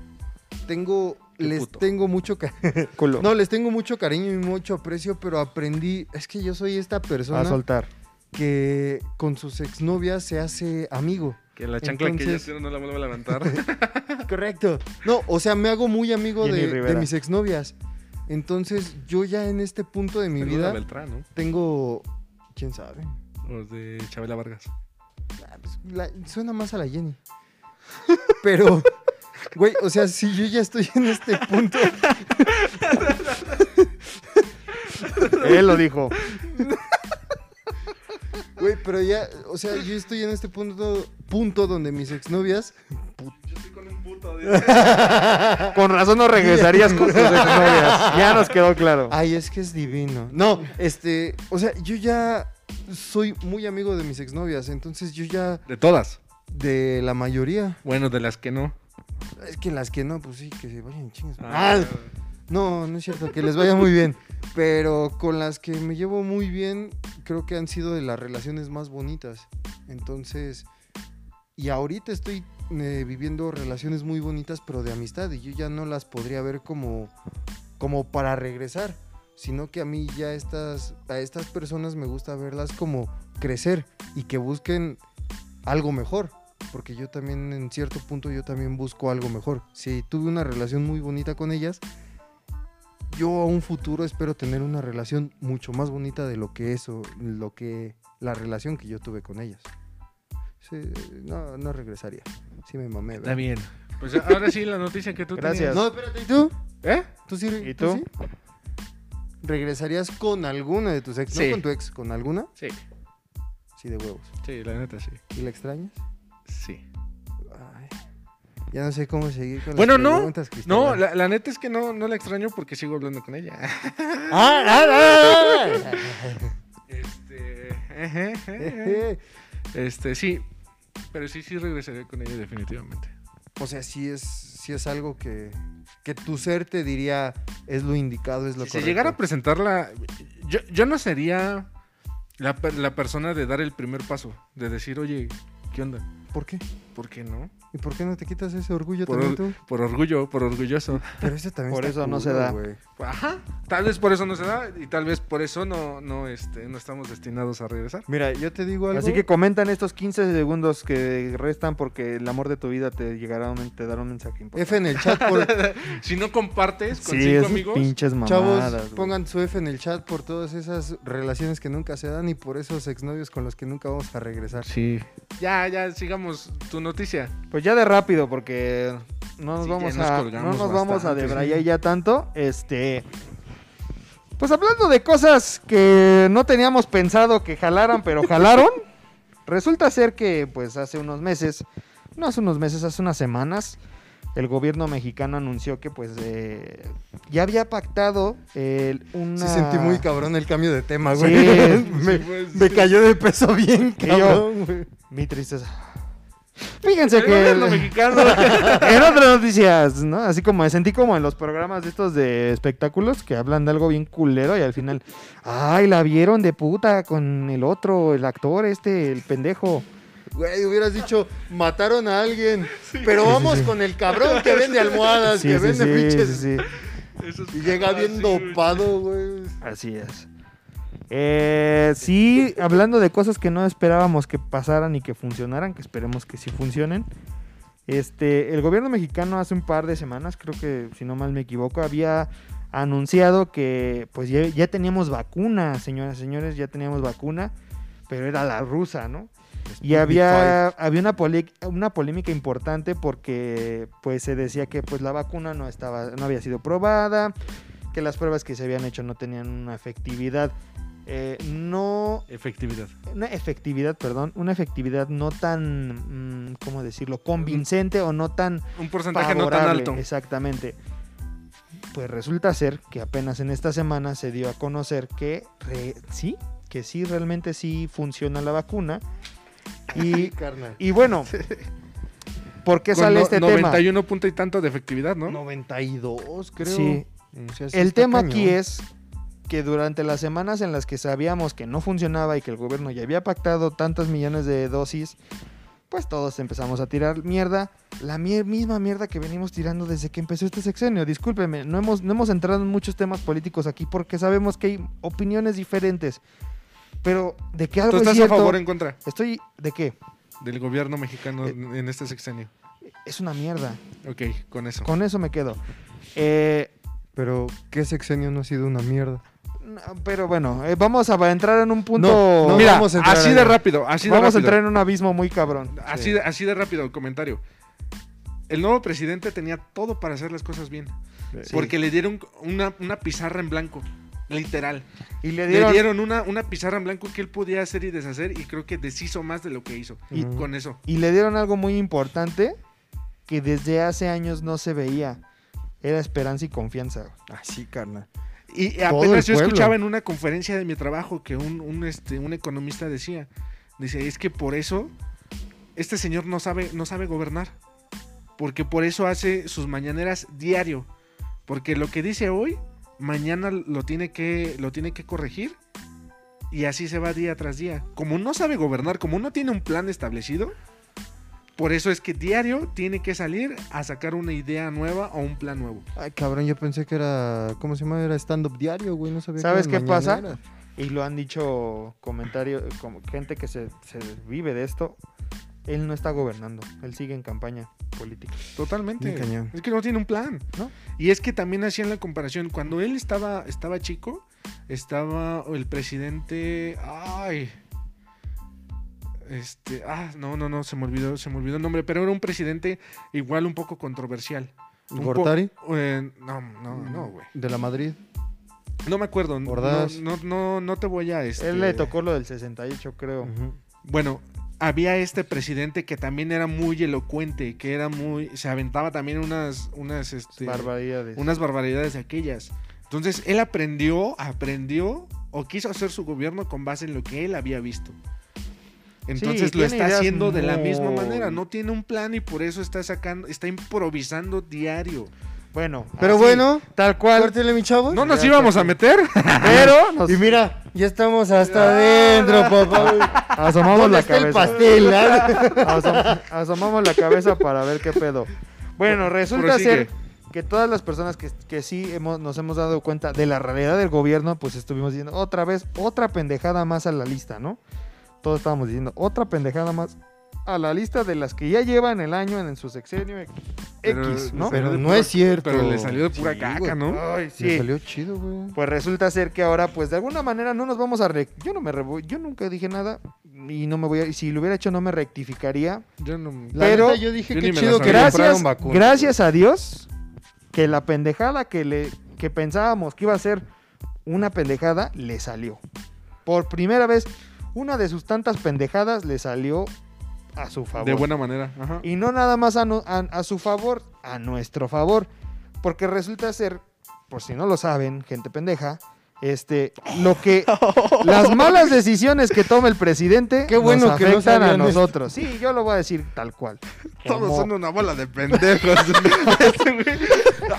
Tengo, Qué les puto. tengo mucho ca- Culo. no, les tengo mucho cariño y mucho aprecio, pero aprendí, es que yo soy esta a persona soltar. que con sus exnovias se hace amigo. Que la chancla que Entonces- ya tiene no la vuelve a levantar. Correcto. No, o sea, me hago muy amigo de, de mis exnovias. Entonces, yo ya en este punto de mi Saluda vida Beltrán, ¿no? tengo, quién sabe. Los de Chabela Vargas. Ah, pues, la- suena más a la Jenny. Pero, güey, o sea, si yo ya estoy en este punto, Él lo dijo. güey, pero ya, o sea, yo estoy en este punto, punto donde mis exnovias, Yo estoy con un puto. Con razón no regresarías con tus exnovias. Ya nos quedó claro. ay, es que es divino. No, este, o sea, yo ya soy muy amigo de mis exnovias, entonces yo ya, De todas. de la mayoría, Bueno, de las que no. es que las que no, pues sí, que se vayan chingas. Ah, Ah, No, no es cierto, que les vaya muy bien. Pero con las que me llevo muy bien, creo que han sido de las relaciones más bonitas. Entonces, y ahorita estoy eh, viviendo relaciones muy bonitas, pero de amistad. Y yo ya no las podría ver como, como para regresar. Sino que a mí ya estas, a estas personas me gusta verlas como crecer y que busquen algo mejor. Porque yo también, en cierto punto, yo también busco algo mejor. Si tuve una relación muy bonita con ellas, yo a un futuro espero tener una relación mucho más bonita de lo que eso, lo que la relación que yo tuve con ellas. Sí, no, no regresaría. Sí me mamé. Está ¿verdad? bien. Pues ahora sí, la noticia que tú Gracias. No, espérate, ¿y tú? ¿Eh? ¿Tú sí? ¿Y tú? sí? ¿Regresarías con alguna de tus ex? Sí. No con tu ex, con alguna? Sí. Sí, de huevos. Sí, la neta, sí. ¿Y la extrañas? Sí. Ay, ya no sé cómo seguir con Bueno, las no. preguntas, No, Cristóbal. la, la neta es que no, no la extraño porque sigo hablando con ella. Ah, ah, ah, ah, ah. Este. Este, sí. Pero sí, sí regresaré con ella definitivamente. O sea, sí es, sí es algo que, que tu ser te diría es lo indicado, es lo Si correcto. se llegara a presentarla, yo, yo no sería la, la persona de dar el primer paso, de decir, oye, ¿qué onda? ¿Por qué? ¿Por qué no? ¿Y por qué no te quitas ese orgullo Por también tú? Por orgullo, por orgulloso. Pero ese también Por está eso no se da. güey. Ajá. Tal vez por eso no se da y tal vez por eso no, no, este, no estamos destinados a regresar. Mira, yo te digo algo. Así que comentan estos 15 segundos que restan porque el amor de tu vida te llegará te dará un mensaje importante. F en el chat por... Si no compartes con Sí, cinco amigos, pinches mamadas. Chavos, pongan su F en el chat por todas esas relaciones que nunca se dan y por esos exnovios con los que nunca vamos a regresar. Sí. Ya, ya, sigamos tu noticia. Pues ya de rápido, porque no nos Sí, vamos nos a. no nos vamos a debrayar ya tanto. Este. Pues hablando de cosas que no teníamos pensado que jalaran, pero jalaron. resulta ser que, pues hace unos meses, no hace unos meses, hace unas semanas, el gobierno mexicano anunció que, pues, eh, ya había pactado el- una. Sí sentí muy cabrón el cambio de tema, Sí, güey. me, sí, pues, me sí. cayó de peso bien, yo- cabrón. Mi tristeza. Fíjense que. el- en otras noticias, ¿no? Así como me sentí como en los programas de estos de espectáculos que hablan de algo bien culero y al final, ay, la vieron de puta con el otro, el actor este, el pendejo. Güey, hubieras dicho, mataron a alguien. Pero vamos con el cabrón que vende almohadas, Sí, que sí, vende sí, pinches. es- Y llega bien dopado, güey. Así es. Eh, sí, hablando de cosas que no esperábamos que pasaran y que funcionaran, que esperemos que sí funcionen. Este, el gobierno mexicano hace un par de semanas, creo que si no mal me equivoco, había anunciado que pues ya, ya teníamos vacuna, señoras y señores, ya teníamos vacuna, pero era la rusa, ¿no? Y había, había una, una polémica importante porque pues se decía que pues la vacuna no estaba, no había sido probada, que las pruebas que se habían hecho no tenían una efectividad, eh, no, Efectividad. una efectividad, perdón, una efectividad no tan, mm, ¿cómo decirlo? Convincente o no tan Un porcentaje no tan alto. Exactamente. Pues resulta ser que apenas en esta semana se dio a conocer que re- sí, que sí, realmente sí funciona la vacuna. Y, y bueno, ¿por qué Con sale no- este tema? 91 punto y tanto de efectividad, ¿no? 92, creo. Sí. O sea, sí El tema aquí es que durante las semanas en las que sabíamos que no funcionaba y que el gobierno ya había pactado tantos millones de dosis, pues todos empezamos a tirar mierda, la mier- misma mierda que venimos tirando desde que empezó este sexenio. Discúlpeme, no hemos, no hemos entrado en muchos temas políticos aquí porque sabemos que hay opiniones diferentes. Pero de que algo ¿Tú es estás cierto, a favor o en contra estoy de qué? del gobierno mexicano Eh, en este sexenio? Es una mierda. Ok, con eso. Con eso me quedo. Eh, Pero, ¿qué sexenio no ha sido una mierda? Pero bueno, eh, vamos a entrar en un punto. No, no, Mira, vamos a entrar así de rápido, así de Vamos a entrar en un abismo muy cabrón. Así, Sí. de, así de rápido el comentario. El nuevo presidente tenía todo para hacer las cosas bien. Sí. Porque le dieron una, una pizarra en blanco. Literal. Y le Le dieron, dieron, una, una pizarra en blanco que él podía hacer y deshacer. Y creo que deshizo más de lo que hizo. Y- con eso. y le dieron algo muy importante que desde hace años no se veía. Era esperanza y confianza. Así, carnal. Y apenas yo pueblo. escuchaba en una conferencia de mi trabajo que un, un, este, un economista decía, dice, es que por eso este señor no sabe, no sabe gobernar. Porque por eso hace sus mañaneras diario. Porque lo que dice hoy, mañana lo tiene que, lo tiene que corregir. Y así se va día tras día. Como no sabe gobernar, como no tiene un plan establecido, por eso es que diario tiene que salir a sacar una idea nueva o un plan nuevo. Ay, cabrón, yo pensé que era. ¿Cómo se llama? Era stand-up diario, güey. No sabía que ¿Sabes qué pasa? Y lo han dicho comentarios, como gente que se, se vive de esto. Él no está gobernando. Él sigue en campaña política. Totalmente. Es que no tiene un plan, ¿No? Y es que también hacían la comparación. Cuando él estaba, estaba chico, estaba el presidente. Ay. Este. Ah, no, no, no, se me olvidó, se me olvidó el nombre. Pero era un presidente igual un poco controversial. Un po- ¿Gortari? eh, no, no, no, güey. De la Madrid. No me acuerdo. No, Ordaz. no, no, no te voy a. Este... Él le tocó lo del 68, creo. Bueno, había este presidente que también era muy elocuente, que era muy. Se aventaba también unas. unas este, Barbaridades. unas barbaridades de aquellas. Entonces él aprendió, aprendió o quiso hacer su gobierno con base en lo que él había visto. Entonces lo tiene está haciendo de la misma muy- manera, no tiene un plan y por eso está sacando, está improvisando diario. Bueno, Pero así, bueno, tal cual. córtele, mi chavo. ¿No nos Ya íbamos a meter? Pero nos Y mira, ya estamos hasta adentro, papá. asomamos ¿Dónde la está el cabeza. pastel? ah? Asom- asomamos la cabeza para ver qué pedo. Bueno, resulta Prosigue. ser que todas las personas que, que sí hemos, nos hemos dado cuenta de la realidad del gobierno, pues estuvimos diciendo otra vez, otra pendejada más a la lista, ¿no? Todos estábamos diciendo otra pendejada más a la lista de las que ya llevan el año en, su sexenio X, Pero- ¿no? Pero no pura- es cierto. Pero le salió de pura Sí, caca, güey. ¿no? Ay, Le sí. salió chido, güey. Pues resulta ser que ahora, pues de alguna manera no nos vamos a... re- Yo no me revo- yo nunca dije nada y no me voy a... y si lo hubiera hecho no me rectificaría. Yo no. La Pero neta, yo dije yo que chido que. Gracias, vacunas. gracias a Dios que la pendejada que le que pensábamos que iba a ser una pendejada le salió. Por primera vez, una de sus tantas pendejadas le salió a su favor. De buena manera. Ajá. Y no nada más a, no- a- a su favor, a nuestro favor. Porque resulta ser, por si no lo saben, gente pendeja, este, lo que las malas decisiones que toma el presidente Qué bueno nos que no afectan a esto. nosotros. Sí, yo lo voy a decir tal cual. Todos Como- son una bola de pendejos. Este güey.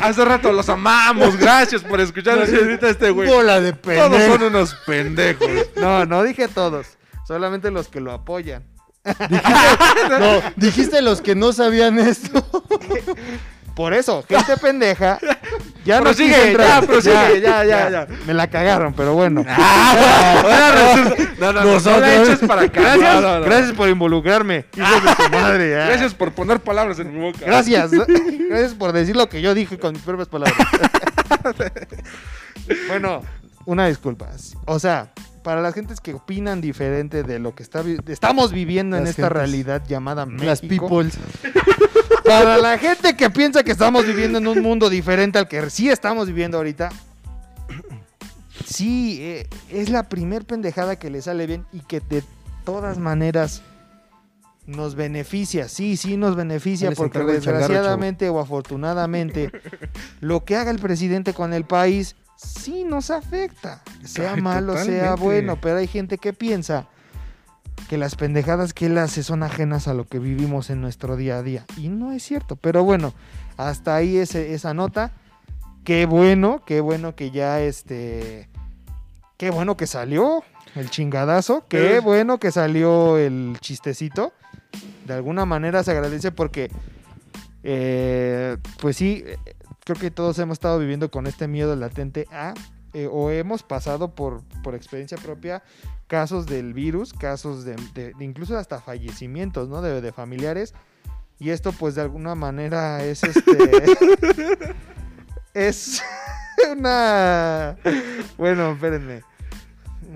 Hace rato los amamos. Gracias por escuchar ahorita este güey. Bola de Todos pendejo. son unos pendejos. No, no dije todos, solamente los que lo apoyan. No, dijiste los que no sabían esto. Por eso, gente pendeja, ya no entrar. ya, prosigue, ya, ya, ya. Me la cagaron, pero bueno. No, no, no, no la eches para acá. Gracias, No, no, no. gracias por involucrarme. Hijos de tu madre. ya. Gracias por poner palabras en mi boca. Gracias. Gracias por decir lo que yo dije con mis propias palabras. bueno, una disculpa. O sea, para las gentes que opinan diferente de lo que está vi- estamos viviendo en esta gentes. realidad llamada México. Las peoples. Para la gente que piensa que estamos viviendo en un mundo diferente al que sí estamos viviendo ahorita. Sí, eh, es la primer pendejada que le sale bien y que de todas maneras nos beneficia. Sí, sí nos beneficia les porque desgraciadamente o afortunadamente lo que haga el presidente con el país sí nos afecta. Sea Ay, malo, sea bueno, pero hay gente que piensa que las pendejadas que él hace son ajenas a lo que vivimos en nuestro día a día. Y no es cierto. Pero bueno, hasta ahí ese- esa nota. Qué bueno, qué bueno que ya este. Qué bueno que salió el chingadazo. Qué Pero- bueno que salió el chistecito. De alguna manera se agradece porque. eh, pues sí, eh, creo que todos hemos estado viviendo con este miedo latente a. eh, o hemos pasado por, por experiencia propia casos del virus, casos de, de- de incluso hasta fallecimientos, ¿no? De, de familiares. Y esto, pues, de alguna manera es este. es una. Bueno, espérenme.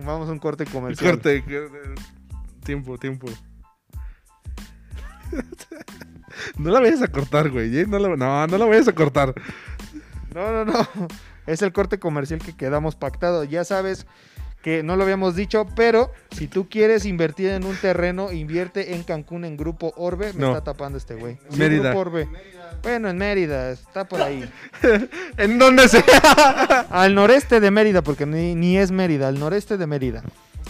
Vamos a un corte comercial. Corte. Tiempo, tiempo. No la vayas a cortar, güey. ¿eh? No, la, no, no la vayas a cortar. No, no, no. Es el corte comercial que quedamos pactado. Ya sabes que no lo habíamos dicho, pero si tú quieres invertir en un terreno, invierte en Cancún en Grupo Orbe. Me No. está tapando este güey. Sí, Mérida. Grupo Orbe. Bueno, en Mérida, está por ahí. ¿En dónde se.? Al noreste de Mérida, porque ni, ni es Mérida, al noreste de Mérida.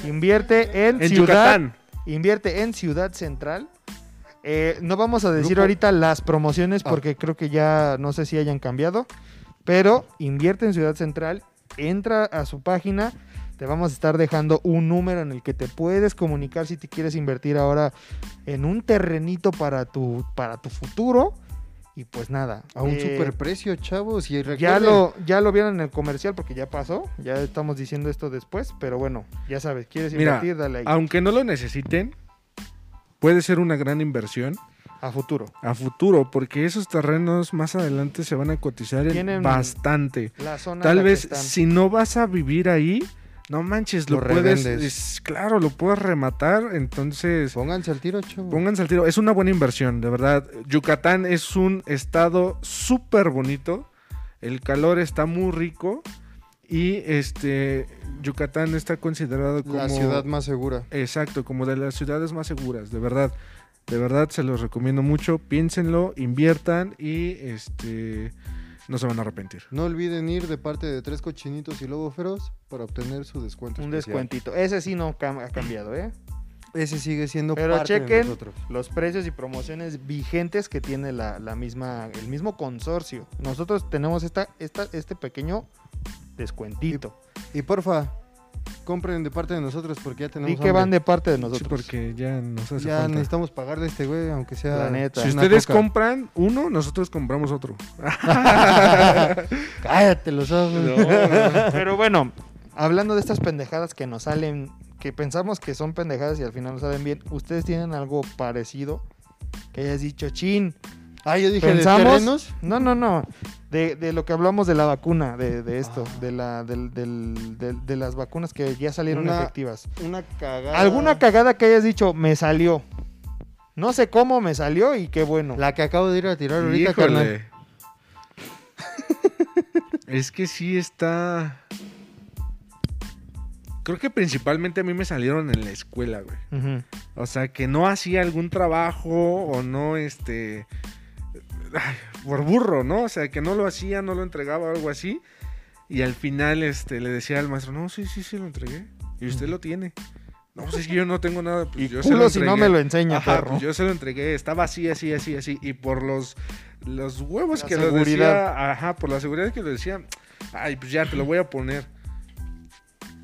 Invierte en, En ciudad. Yucatán. Invierte en Ciudad Central. Eh, no vamos a decir Grupo- ahorita las promociones Ah. porque creo que ya no sé si hayan cambiado. Pero invierte en Ciudad Central, entra a su página. Te vamos a estar dejando un número en el que te puedes comunicar si te quieres invertir ahora en un terrenito para tu, para tu futuro. Y pues nada. A un eh, superprecio, chavos. Y ya lo, ya lo vieron en el comercial porque ya pasó. Ya estamos diciendo esto después. Pero bueno, ya sabes, quieres Mira, invertir, dale ahí. Aunque no lo necesiten, puede ser una gran inversión A futuro. a futuro, porque esos terrenos más adelante se van a cotizar en bastante. La zona en Tal la vez si no vas a vivir ahí, no manches, lo, Lo puedes, es- claro, lo puedes rematar, entonces Pónganse al tiro, chavos. pónganse al tiro, es una buena inversión, de verdad. Yucatán es un estado súper bonito, el calor está muy rico y este Yucatán está considerado como La ciudad más segura. Exacto, como de las ciudades más seguras, de verdad. De verdad se los recomiendo mucho. Piénsenlo, inviertan y este no se van a arrepentir. No olviden ir de parte de Tres Cochinitos y Lobo Feroz para obtener su descuento. Un especial. descuentito. Ese sí no cam- ha cambiado, ¿eh? Ese sigue siendo Pero parte de chequen nosotros. los precios y promociones vigentes que tiene la, la misma, el mismo consorcio. Nosotros tenemos esta, esta, este pequeño descuentito. Y porfa, compren de parte de nosotros porque ya tenemos Y que van de parte de Sí, nosotros. porque ya nos hace Ya falta. necesitamos pagarle a este güey, aunque sea... La neta. Si una ustedes coca. compran uno, nosotros compramos otro. Cállate los ojos. Pero bueno, hablando de estas pendejadas que nos salen, que pensamos que son pendejadas y al final nos salen bien, ¿ustedes tienen algo parecido? Que hayas dicho, chin, Ah, yo dije, pensamos... ¿de terrenos? No, no, no. De, de lo que hablamos de la vacuna, de, de esto, Ah. de, la, del- del- del- de las vacunas que ya salieron Una- efectivas. Una cagada. ¿Alguna cagada que hayas dicho, me salió? No sé cómo me salió y qué bueno. La que acabo de ir a tirar ahorita, Híjole. carnal. es que sí está. Creo que principalmente a mí me salieron en la escuela, güey. O sea, que no hacía algún trabajo o no, este. ay, por burro, ¿no? O sea, que no lo hacía, no lo entregaba o algo así. Y al final, este, le decía al maestro, no, sí, sí, sí lo entregué. Y usted lo tiene. No, pues es que yo no tengo nada. Pues Y yo se lo culo si no entregué". me lo enseña, Ajá, perro. pues yo se lo entregué, estaba así, así, así, así. Y por los, los huevos La que lo seguridad. decía, ajá, por la seguridad que lo decía, ay, pues ya te lo voy a poner.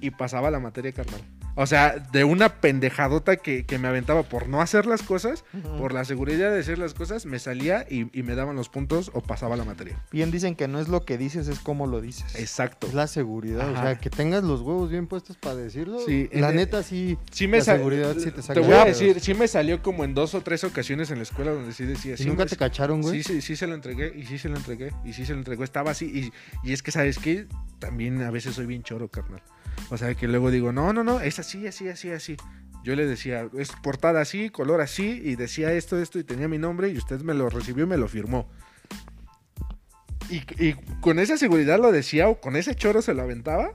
Y pasaba la materia, carnal. O sea, de una pendejadota que, que me aventaba por no hacer las cosas, por la seguridad de hacer las cosas, me salía y, y me daban los puntos o pasaba la materia. Bien dicen que no es lo que dices, es cómo lo dices. Exacto. Es la seguridad, o sea, que tengas los huevos bien puestos para decirlo. Sí, la neta sí. Sí me La seguridad sí te saca voy de a decir, sí me salió como en dos o tres ocasiones en la escuela donde sí decía, ¿Y sí, nunca me- te cacharon, güey? Sí, sí, sí se lo entregué y sí se lo entregué y sí se lo entregó. Estaba así y, y es que, ¿sabes qué? También a veces soy bien choro, carnal. O sea, que luego digo, no, no, no, es así, así, así, así. Yo le decía, es portada así, color así, y decía esto, esto, y tenía mi nombre, y usted me lo recibió y me lo firmó. Y, y con esa seguridad lo decía, o con ese choro se lo aventaba,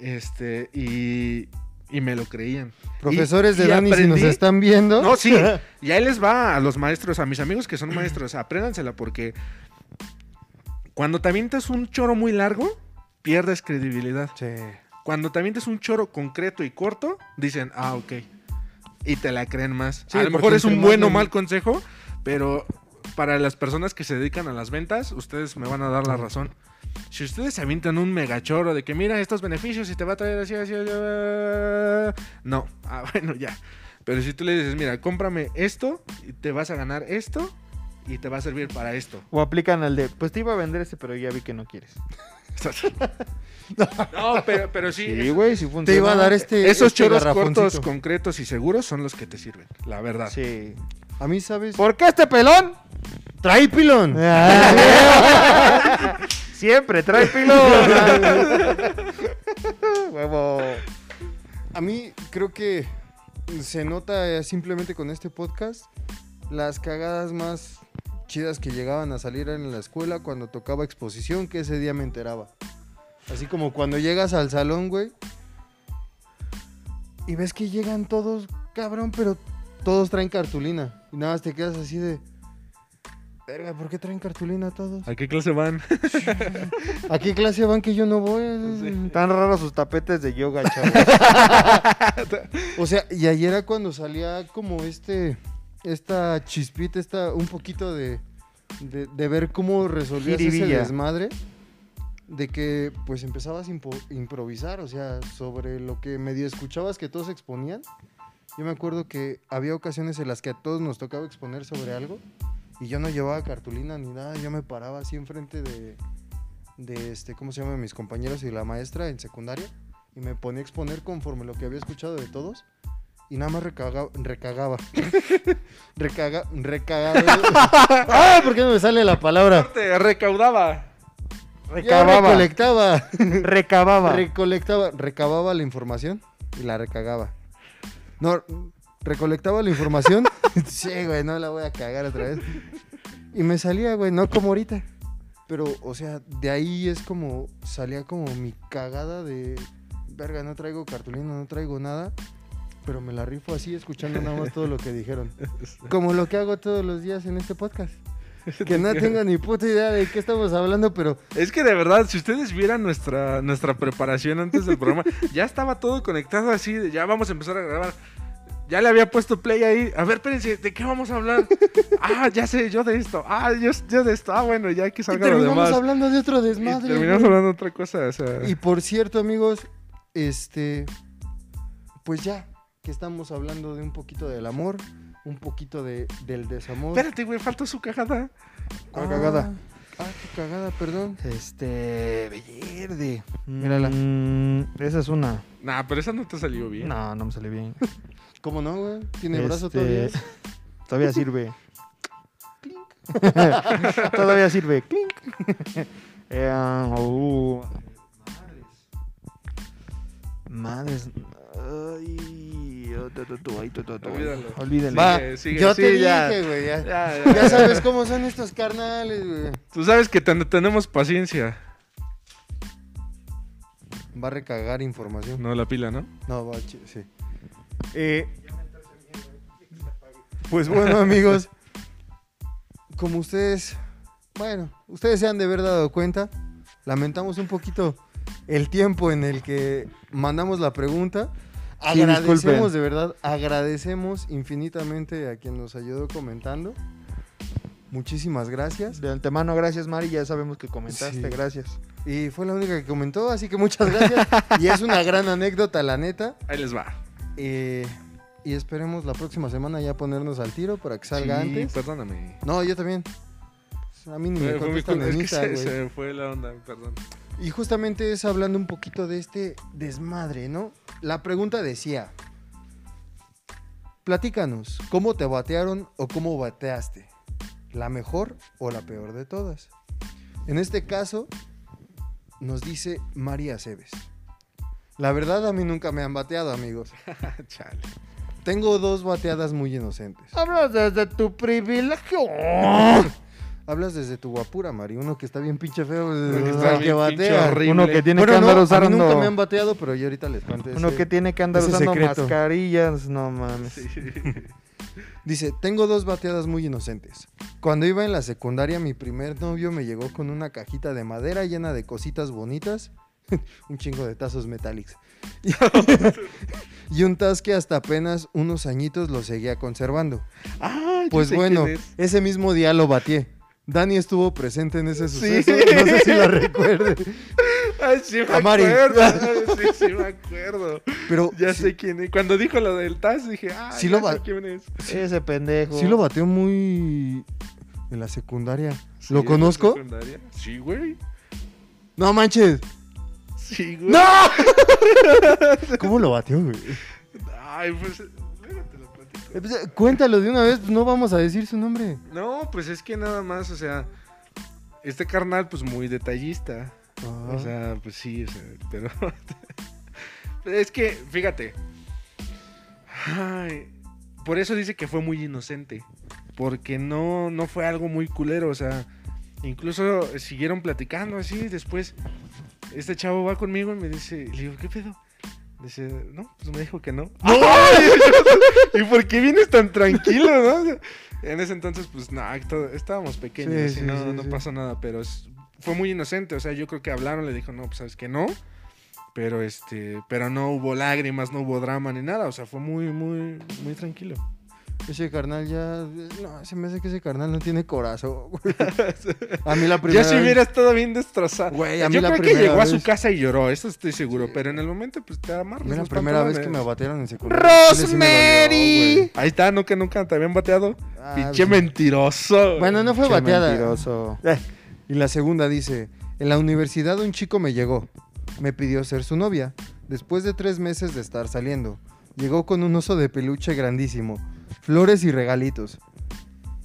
este, y, y me lo creían. Profesores Y- de y Dani, si nos están viendo. no, sí. Y ahí les va a los maestros, a mis amigos que son maestros, apréndansela porque cuando te avientas un choro muy largo, pierdes credibilidad. Sí. Cuando te avientas un choro concreto y corto, dicen, ah, ok. Y te la creen más. Sí, a lo mejor es un buen o mal consejo, pero para las personas que se dedican a las ventas, ustedes me van a dar la razón. Si ustedes se avientan un megachoro de que mira estos beneficios y te va a traer así, así, así, ah", no, ah, bueno, ya. Pero si tú le dices, mira, cómprame esto y te vas a ganar esto y te va a servir para esto. O aplican al de, pues te iba a vender este, pero ya vi que no quieres. no, pero, pero sí, Sí, güey, sí funciona. Te iba a dar este. esos este choros garrafoncito. cortos, concretos y seguros son los que te sirven, la verdad. Sí. A mí, ¿sabes? ¿Por qué este pelón? ¡Trae pilón! Siempre trae pilón. Huevo. A mí creo que se nota simplemente con este podcast las cagadas más chidas que llegaban a salir en la escuela cuando tocaba exposición, que ese día me enteraba. Así como cuando llegas al salón, güey, y ves que llegan todos, cabrón, pero todos traen cartulina. Y nada más te quedas así de... Verga, ¿por qué traen cartulina todos? ¿A qué clase van? ¿A qué clase van que yo no voy? Tan raros sus tapetes de yoga, chavos. O sea, y ayer era cuando salía como este, esta chispita, esta, un poquito de, de, de ver cómo resolvías ese Jiribilla. desmadre, de que pues empezabas a improvisar, o sea, sobre lo que medio escuchabas que todos exponían. Yo me acuerdo que había ocasiones en las que a todos nos tocaba exponer sobre algo y yo no llevaba cartulina ni nada, yo me paraba así enfrente de, de este, ¿cómo se llama? Mis compañeros y la maestra en secundaria y me ponía a exponer conforme lo que había escuchado de todos y nada más recaga- recagaba. Recaga, recagaba. ¡Ah! ¿Por qué no me sale la palabra? Recaudaba. Recababa. recolectaba. Recababa. Recolectaba, recababa la información y la recagaba. No, recolectaba la información. sí, güey, no la voy a cagar otra vez. Y me salía, güey, no como ahorita. Pero, o sea, de ahí es como, salía como mi cagada de, verga, no traigo cartulina, no traigo nada. Pero me la rifo así, escuchando nada más todo lo que dijeron. Como lo que hago todos los días en este podcast. que no tengo ni puta idea de qué estamos hablando, pero Es que de verdad, si ustedes vieran nuestra, nuestra preparación antes del programa, ya estaba todo conectado así, de ya vamos a empezar a grabar. Ya le había puesto play ahí. A ver, espérense, ¿de qué vamos a hablar? Ah, ya sé, yo de esto. Ah, yo, yo de esto. Ah, bueno, ya que y salga lo terminamos demás. hablando de otro Y desmadre. terminamos güey. hablando de otra cosa, o sea... Y por cierto, amigos, este, pues ya que estamos hablando de un poquito del amor, un poquito de, del desamor. Espérate, güey, faltó su cajada. ¿Cuál cagada? Ah, qué cagada, perdón. Este. Verde. Mírala. Mm, esa es una. Nah, pero esa no te salió bien. No, no me salió bien. ¿Cómo no, güey? ¿Tiene brazo Este, todavía? Todavía sirve. todavía sirve. Clink. Eh, uh, madres. Madres. Ay, tu, tu, tu, ay, tu, tu, tu. Olvídalo. Va, Sigue, sigue, yo sí, te ya. dije, güey, ya. Ya, ya, Ya sabes cómo son estos carnales, güey. Tú sabes que ten- tenemos paciencia. Va a recagar información. No, la pila, ¿no? No, va, sí. Eh, pues bueno, amigos, como ustedes, bueno, ustedes se han de haber dado cuenta, lamentamos un poquito el tiempo en el que mandamos la pregunta. Sí, Agradecemos disculpen. de verdad, agradecemos infinitamente a quien nos ayudó comentando. Muchísimas gracias. De antemano, gracias, Mari. Ya sabemos que comentaste. Sí. Gracias. Y fue la única que comentó, así que muchas gracias. y es una gran anécdota, la neta. Ahí les va. Eh, y esperemos la próxima semana ya ponernos al tiro para que salga Sí, antes. Perdóname. No, yo también. A mí ni me mi contestan culpa. en Es que Insta, se, se fue la onda, perdón. Y justamente es hablando un poquito de este desmadre, ¿no? La pregunta decía, platícanos, ¿cómo te batearon o cómo bateaste? ¿La mejor o la peor de todas? En este caso, nos dice María Cebes. La verdad a mí nunca me han bateado, amigos. Chale. Tengo dos bateadas muy inocentes. Hablas desde tu privilegio. Hablas desde tu guapura, Mari. Uno que está bien pinche feo. Uno que el está que bien pinche batea. horrible. Uno que tiene Bueno, que no, andar a mí usando. nunca me han bateado, pero yo ahorita les cuento Uno ese- que tiene que andar usando secreto. mascarillas. No mames. Dice, tengo dos bateadas muy inocentes. Cuando iba en la secundaria, mi primer novio me llegó con una cajita de madera llena de cositas bonitas. un chingo de tazos metálicos. y un taz que hasta apenas unos añitos lo seguía conservando. Ah, Pues bueno, ese mismo día lo batié. Dani estuvo presente en ese Sí. suceso. No sé si la recuerde. Ay, sí me A Mari. acuerdo. Sí, sí me acuerdo. Pero Ya sí, sé quién es. Cuando dijo lo del TAS, dije, ah, Sí ya lo sé quién es. Ese pendejo. sí lo bateó muy en la secundaria. Sí, ¿Lo en la conozco? secundaria. Sí, güey. No manches. Sí, güey. ¡No! ¿Cómo lo bateó, güey? Ay, pues. Eh, pues, eh, Cuéntalo de una vez, pues no vamos a decir su nombre. No, pues es que nada más, o sea. Este carnal, pues muy detallista. Ah. O sea, pues sí, o sea, pero. es que, fíjate. Ay, por eso dice que fue muy inocente. Porque no, no fue algo muy culero. O sea, incluso siguieron platicando así. Después, este chavo va conmigo y me dice, le digo, ¿qué pedo? Dice, no, pues me dijo que no. ¿Y por qué vienes tan tranquilo, no? En ese entonces, pues, no, todo- estábamos pequeños Sí, y sí, no, sí, no pasó nada, pero es- fue muy inocente, o sea, yo creo que hablaron, le dijo, no, pues, sabes que no, pero este, pero no hubo lágrimas, no hubo drama ni nada, o sea, fue muy, muy, muy tranquilo. Ese carnal ya. No, se me hace que ese carnal no tiene corazón, güey. A mí la primera. Ya si vez- hubiera estado bien destrozado. Güey, a mí yo la creo que primera llegó a su casa y lloró, eso estoy seguro, Sí. pero en el momento, pues, te A amarras mí la primera vez que me batearon en secundaria. ¡Rosemary! dolió. Ahí está, nunca, nunca te habían bateado. Ah, Pinche mentiroso. Bueno, no fue Che bateada. mentiroso. Eh, Y la segunda dice, en la universidad un chico me llegó, me pidió ser su novia, después de tres meses de estar saliendo. Llegó con un oso de peluche grandísimo, flores y regalitos.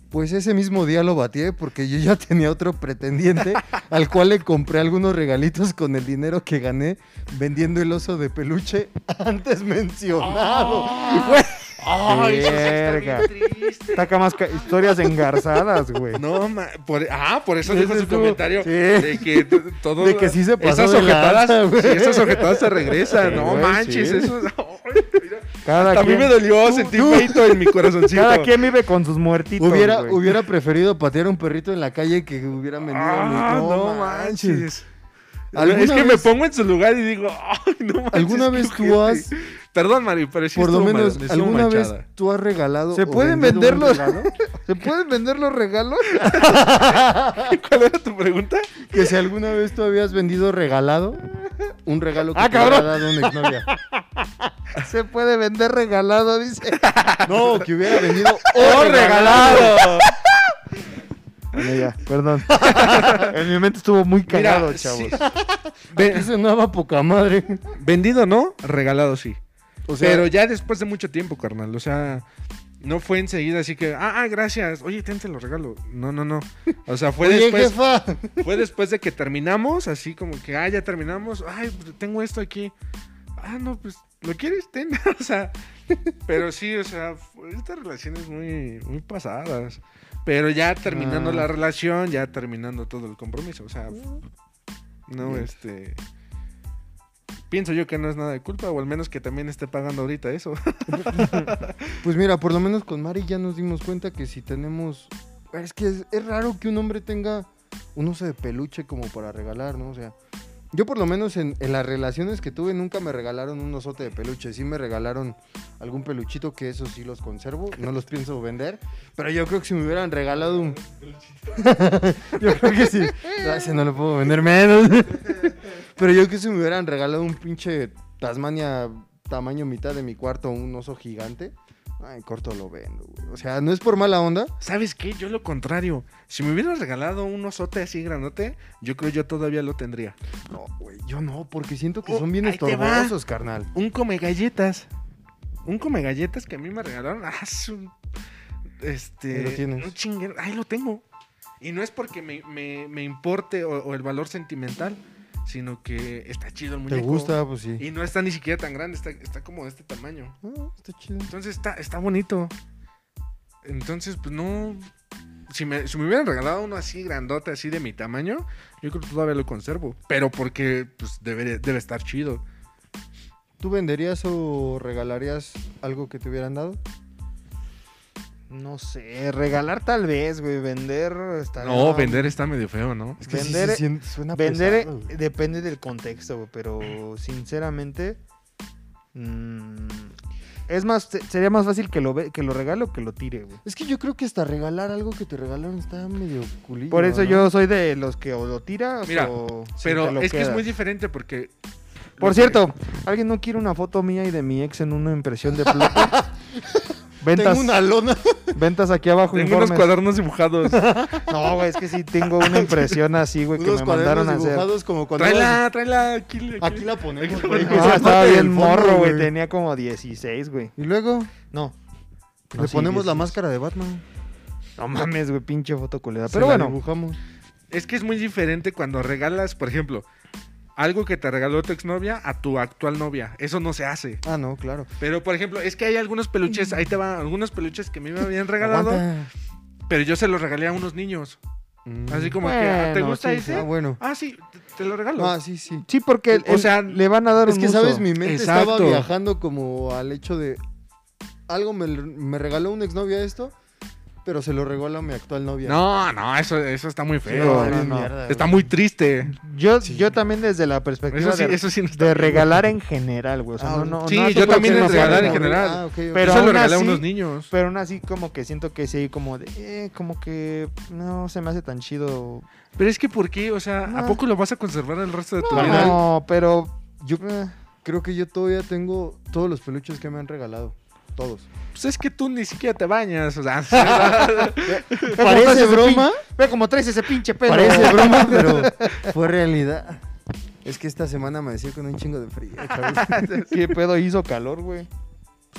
Pues ese mismo día lo bateé porque yo ya tenía otro pretendiente al cual le compré algunos regalitos con el dinero que gané vendiendo el oso de peluche antes mencionado. Ay, eso sí está bien Verga. triste. Saca más ca- historias engarzadas, güey. No, ma- por, ah, por eso dijo su comentario sí. de que todo. De que sí se pasó esas ojetadas, sí, esas ojetadas se regresan. Sí, no güey, manches, sí. eso. Ay, mira. Cada A mí quien, me dolió, sentí feito en mi corazoncito. cada quien vive con sus muertitos. Hubiera, güey. hubiera preferido patear a un perrito en la calle que hubiera vendido Ah, mi- no, manches. ¿Alguna Es que me pongo en su lugar y digo, ay, no manches. ¿Alguna vez tú ojete". has- Perdón, Mari, pero sí Por lo menos, mal- ¿alguna vez tú has regalado ¿Se pueden vender los-? ¿Se pueden vender los regalos? ¿Cuál era tu pregunta? Que si alguna vez tú habías vendido regalado un regalo que Ah, te dado una exnovia. Se puede vender regalado, dice. No, que hubiera vendido ¡Oh, o regalado! Bueno, ya, perdón. en mi mente estuvo muy cagado, Mira, chavos. sí. Sonaba poca madre. vendido no, regalado sí. O sea, pero ya después de mucho tiempo, carnal. O sea, no fue enseguida así que, ah, ah, gracias. Oye, ten, te lo regalo. No, no, no. O sea, fue oye, después. jefa. Fue después de que terminamos, así como que, ah, ya terminamos. Ay, tengo esto aquí. Ah, no, pues, ¿lo quieres? Ten. o sea, pero sí, o sea, estas relaciones muy, muy pasadas. Pero ya terminando Ah. la relación, ya terminando todo el compromiso. O sea, no, Bien. este. Pienso yo que no es nada de culpa, o al menos que también esté pagando ahorita eso. Pues mira, por lo menos con Mari ya nos dimos cuenta que si tenemos... Es que es, es raro que un hombre tenga un oso de peluche como para regalar, ¿no? O sea, yo por lo menos en, en las relaciones que tuve nunca me regalaron un osote de peluche. Sí me regalaron algún peluchito que eso sí los conservo. No los pienso vender. Pero yo creo que si me hubieran regalado un... yo creo que sí. Ese no lo puedo vender menos. Pero yo que si me hubieran regalado un pinche Tasmania tamaño mitad de mi cuarto, un oso gigante. Ay, corto lo vendo, güey. O sea, no es por mala onda. ¿Sabes qué? Yo lo contrario. Si me hubieras regalado un osote así grandote, yo creo yo todavía lo tendría. No, güey, yo no, porque siento que Oh, son bien estorbosos, carnal. Un come galletas. Un come galletas que a mí me regalaron. Ah, es un. Este. Lo tienes. Un chinguero. Ahí lo tengo. Y no es porque me, me- me importe o, o el valor sentimental, sino que está chido el ¿Te muñeco. gusta? Pues sí. Y no está ni siquiera tan grande, está, está como de este tamaño. Ah, está chido. Entonces está, está bonito. Entonces, pues no. Si me, si me hubieran regalado uno así grandote, así de mi tamaño, yo creo que todavía lo conservo. Pero porque pues debe, debe estar chido. ¿Tú venderías o regalarías algo que te hubieran dado? No sé, regalar tal vez, güey. Vender está. No, vender está medio feo, ¿no? Es que Vender- sí, sí, suena Vender pesado, depende del contexto, güey. Pero sinceramente. mm, es más, se- sería más fácil que lo, ve- que lo regale o que lo tire, güey. Es que yo creo que hasta regalar algo que te regalaron está medio culillo. Por eso ¿no? yo soy de los que o lo tira Mira, o. si Pero te lo es que es muy diferente porque. Por que- cierto, ¿alguien no quiere una foto mía y de mi ex en una impresión de plata? Ventas, Tengo una lona. ventas aquí abajo. Tengo unos informes. cuadernos dibujados. No, güey, es que sí tengo una impresión así, güey, que Unos me mandaron a hacer. dibujados como cuando... tráela, tráela. Aquí, aquí. Aquí la ponemos, Aquí la güey. Ah, estaba bien fondo, morro, güey. Tenía como 16, güey. Y luego No. le No, sí, ponemos la 16. máscara de Batman. No mames, güey, pinche foto culera. Pero la bueno, dibujamos. Es que es muy diferente cuando regalas, por ejemplo, algo que te regaló tu exnovia a tu actual novia. Eso no se hace. Ah, no, claro. Pero, por ejemplo, es que hay algunos peluches, ahí te van, algunos peluches que a mí me habían regalado, Aguanta. pero yo se los regalé a unos niños. Mm. Así como que, ¿te Bueno, gusta sí, ese? Ah, bueno. Ah, sí, te, te lo regalo. Ah, sí, sí. sí, porque O el- sea, le van a dar Es un que, uso. ¿sabes? Mi mente estaba viajando como al hecho de... Algo me, me regaló una exnovia esto, pero se lo regaló a mi actual novia. No, no, eso, eso está muy Sí, feo. no, bien no. mierda, Está muy triste. Yo, Sí. yo también desde la perspectiva Eso sí, de, bien. regalar en general, güey. O sea, Ah, no, no, sí, yo también próxima de regalar en general. Ah. Pero yo se lo aún regalé a así- unos niños. Pero aún así como que siento que sí, como de, eh, como que no se me hace tan chido. Pero es que, ¿por qué? O sea, ¿a No. poco lo vas a conservar el resto de tu No. vida? No, pero Yo eh, creo que yo todavía tengo todos los peluches que me han regalado. Todos. Pues es que tú ni siquiera te bañas. O sea, Parece broma, ve como traes ese pinche pelo. parece broma, pero fue realidad. Es que esta semana amanecí con un chingo de frío. ¿Qué pedo hizo calor, güey?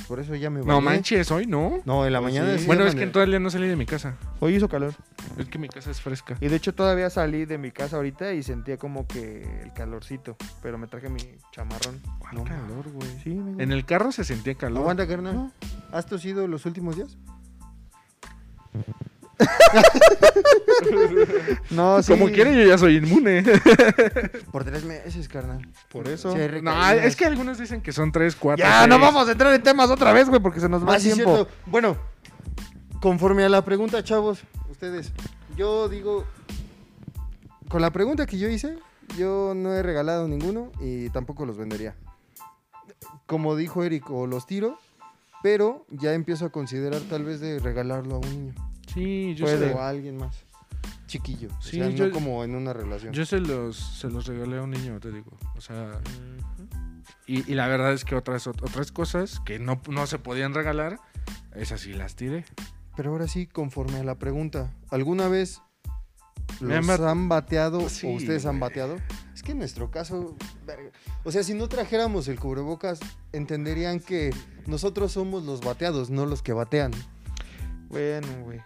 Por eso ya me no bañé. manches, hoy no. No, en la Pues mañana sí. sí bueno, es que en todo el día no salí de mi casa. Hoy hizo calor. Es que mi casa es fresca. Y de hecho todavía salí de mi casa ahorita y sentía como que el calorcito. Pero me traje mi chamarrón. ¿Cuál No, calor, güey? Sí, En el carro se sentía calor. Aguanta, carnal. No. ¿Has tosido los últimos días? No, sí. Como quiere, yo ya soy inmune. Por tres meses, carnal. Por eso. Sí, no, es que algunos dicen que son tres, cuatro. Ya, no vamos a entrar en temas otra vez, güey, porque se nos va Ah, el tiempo. cierto. Bueno, conforme a la pregunta, chavos, ustedes, yo digo, con la pregunta que yo hice, yo no he regalado ninguno y tampoco los vendería. Como dijo Eric, o los tiro, pero ya empiezo a considerar tal vez de regalarlo a un niño Sí, yo, Puede. se, o a alguien más chiquillo, o Sí, sea, yo- no como en una relación. yo se los, se los regalé a un niño, te digo. O sea, y, y la verdad es que otras, otras cosas que no, no se podían regalar, esas sí las tiré. Pero ahora sí, conforme a la pregunta, ¿alguna vez los han bat- han bateado Sí, o ustedes han güey. bateado? Es que en nuestro caso, verga, o sea, si no trajéramos el cubrebocas, entenderían que nosotros somos los bateados, no los que batean. Bueno, güey.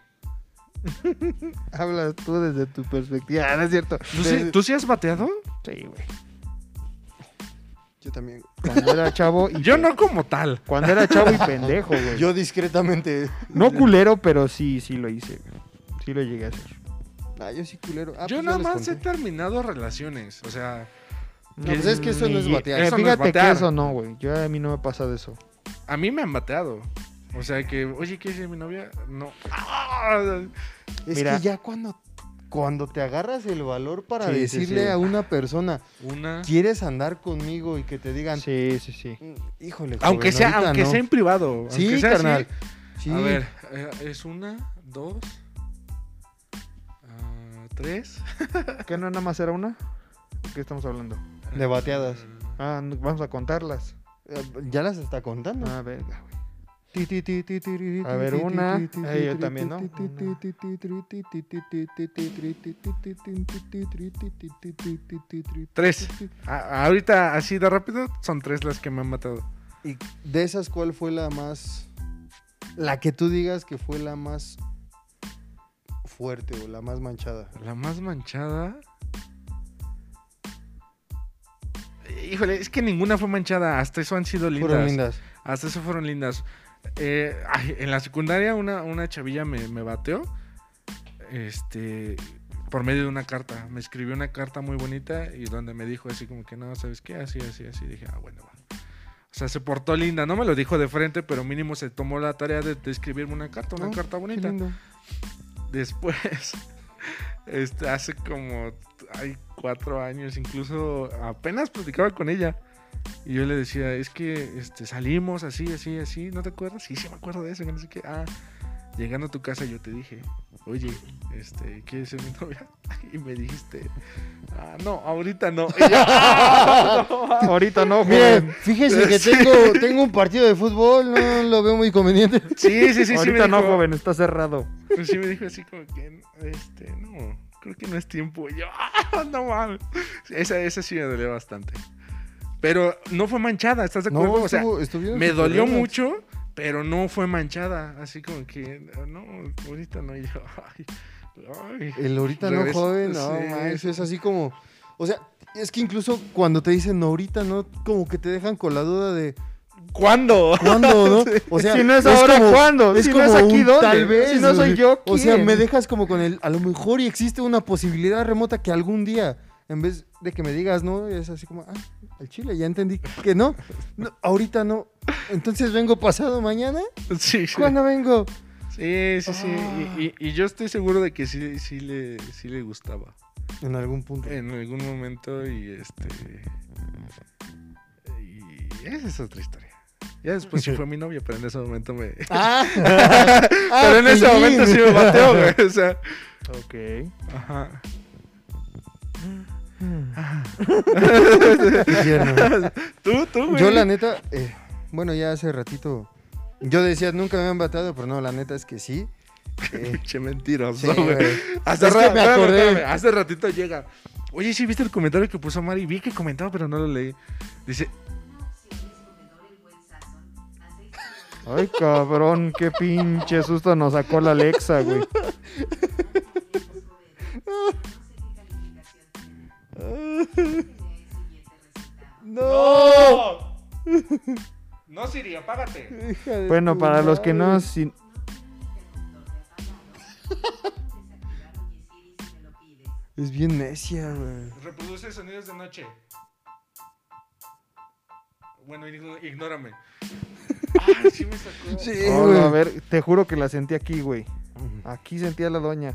Hablas tú desde tu perspectiva. Ah, no es cierto. ¿Tú sí, ¿tú sí has bateado? Sí, güey. Yo también. Cuando era chavo y Yo no como tal. Cuando era chavo y pendejo, güey. Yo discretamente. No culero, pero sí, sí lo hice. güey. Sí lo llegué a hacer. Ah, yo sí culero. Ah, yo pues nada más he terminado relaciones. O sea, No, pues es que eso no es batear. eh, Eso no es fíjate que batear. eso no, güey. Yo a mí no me pasa de eso. a mí me han bateado. O sea que, oye, ¿qué dice mi novia? No. ¡Ah! Es Mira. que ya cuando, cuando te agarras el valor para Sí, sí, decirle sí. a una persona, Una. ¿quieres andar conmigo? Y que te digan, Sí, sí, sí. "Mm, híjole, Aunque joven, sea, ahorita aunque no". sea en privado. Sí, aunque sea así. carnal. Sí. A ver, eh, es una, dos, ah, tres. ¿Qué no nada más era una? ¿De qué estamos hablando? De bateadas. Ah, no, vamos a contarlas. Eh, Ya las está contando. Ah, verga, güey. A ver, una. Eh, yo también, ¿no? Tres. A- ahorita, así de rápido, son tres las que me han matado. Y de esas, ¿cuál fue la más. La que tú digas que fue la más fuerte o la más manchada? La más manchada. Híjole, es que ninguna fue manchada. Hasta eso han sido lindas. Fueron lindas. Hasta eso fueron lindas. Eh, ay, en la secundaria una, una chavilla me, me bateó. Este. Por medio de una carta. Me escribió una carta muy bonita y donde me dijo así como que no, ¿sabes qué? Así, así, así. Dije, ah, bueno, va. O sea, se portó linda. No me lo dijo de frente, pero mínimo se tomó la tarea de, de escribirme una carta, una Oh, carta bonita. Después, este, hace como hay cuatro años, incluso apenas platicaba con ella. Y yo le decía, es que este, salimos así, así, así, ¿no te acuerdas? Sí, sí me acuerdo de eso, que no sé qué. Ah, llegando a tu casa yo te dije, oye, este, ¿quieres ser mi novia? Y me dijiste, ah, no, ahorita no. Y yo, "Ah, no". Ahorita no, Miren, joven. fíjese que Sí. tengo, tengo un partido de fútbol, no lo veo muy conveniente. Sí, sí, sí, Ahorita no, dijo- joven, está cerrado. Pues sí me dijo así como que, este, no, creo que no es tiempo. Y yo, ah, no mames. Esa, esa sí me dolió bastante. Pero no fue manchada, ¿estás de acuerdo? No, o sea, estuvo- me dolió mucho, pero no fue manchada. Así como que, no, ahorita no. Y yo, ay, ay. El ahorita no, joven, no, sí, sí. es así como... O sea, es que incluso cuando te dicen no, ahorita no, como que te dejan con la duda de ¿Cuándo? ¿cuándo, no? O sea, si no es ahora, como- ¿cuándo? Es si como no es aquí, un ¿dónde? tal vez. Si no soy yo, O sea, ¿quién? me dejas como con el... A lo mejor y existe una posibilidad remota que algún día, en vez de que me digas no, es así como, ah, al chile, ya entendí que no. no ahorita no. Entonces vengo pasado mañana. Sí, sí. ¿Cuándo vengo? Sí, sí, sí. Ah. Y, y- y yo estoy seguro de que sí, sí, le, sí le gustaba. En algún punto. En algún momento y este... Y esa es otra historia. Ya después sí fue mi novia, pero en ese momento me... Ah, pero en ese momento sí me bateó, güey. O sea... Ok. Ajá. Tierno. Tú, tú, güey. Yo la neta, eh, bueno, ya hace ratito, yo decía nunca me han batado, pero no, la neta es que sí. Eh, mentiroso, sí, güey. Hace, ra- me acordé. espérame, hace ratito llega. Oye, ¿sí viste el comentario que puso Mari? Vi que comentaba, pero no lo leí. Dice, Ay, cabrón, qué pinche susto nos sacó la Alexa, güey. No. No, Siri, apágate. Bueno, para los que no... sin- Es bien necia, güey. Reproduce sonidos de noche. Bueno, ignórame. Ay, sí me sacó. Sí, Oh, güey. a ver, te juro que la sentí aquí, güey. Aquí sentía la doña.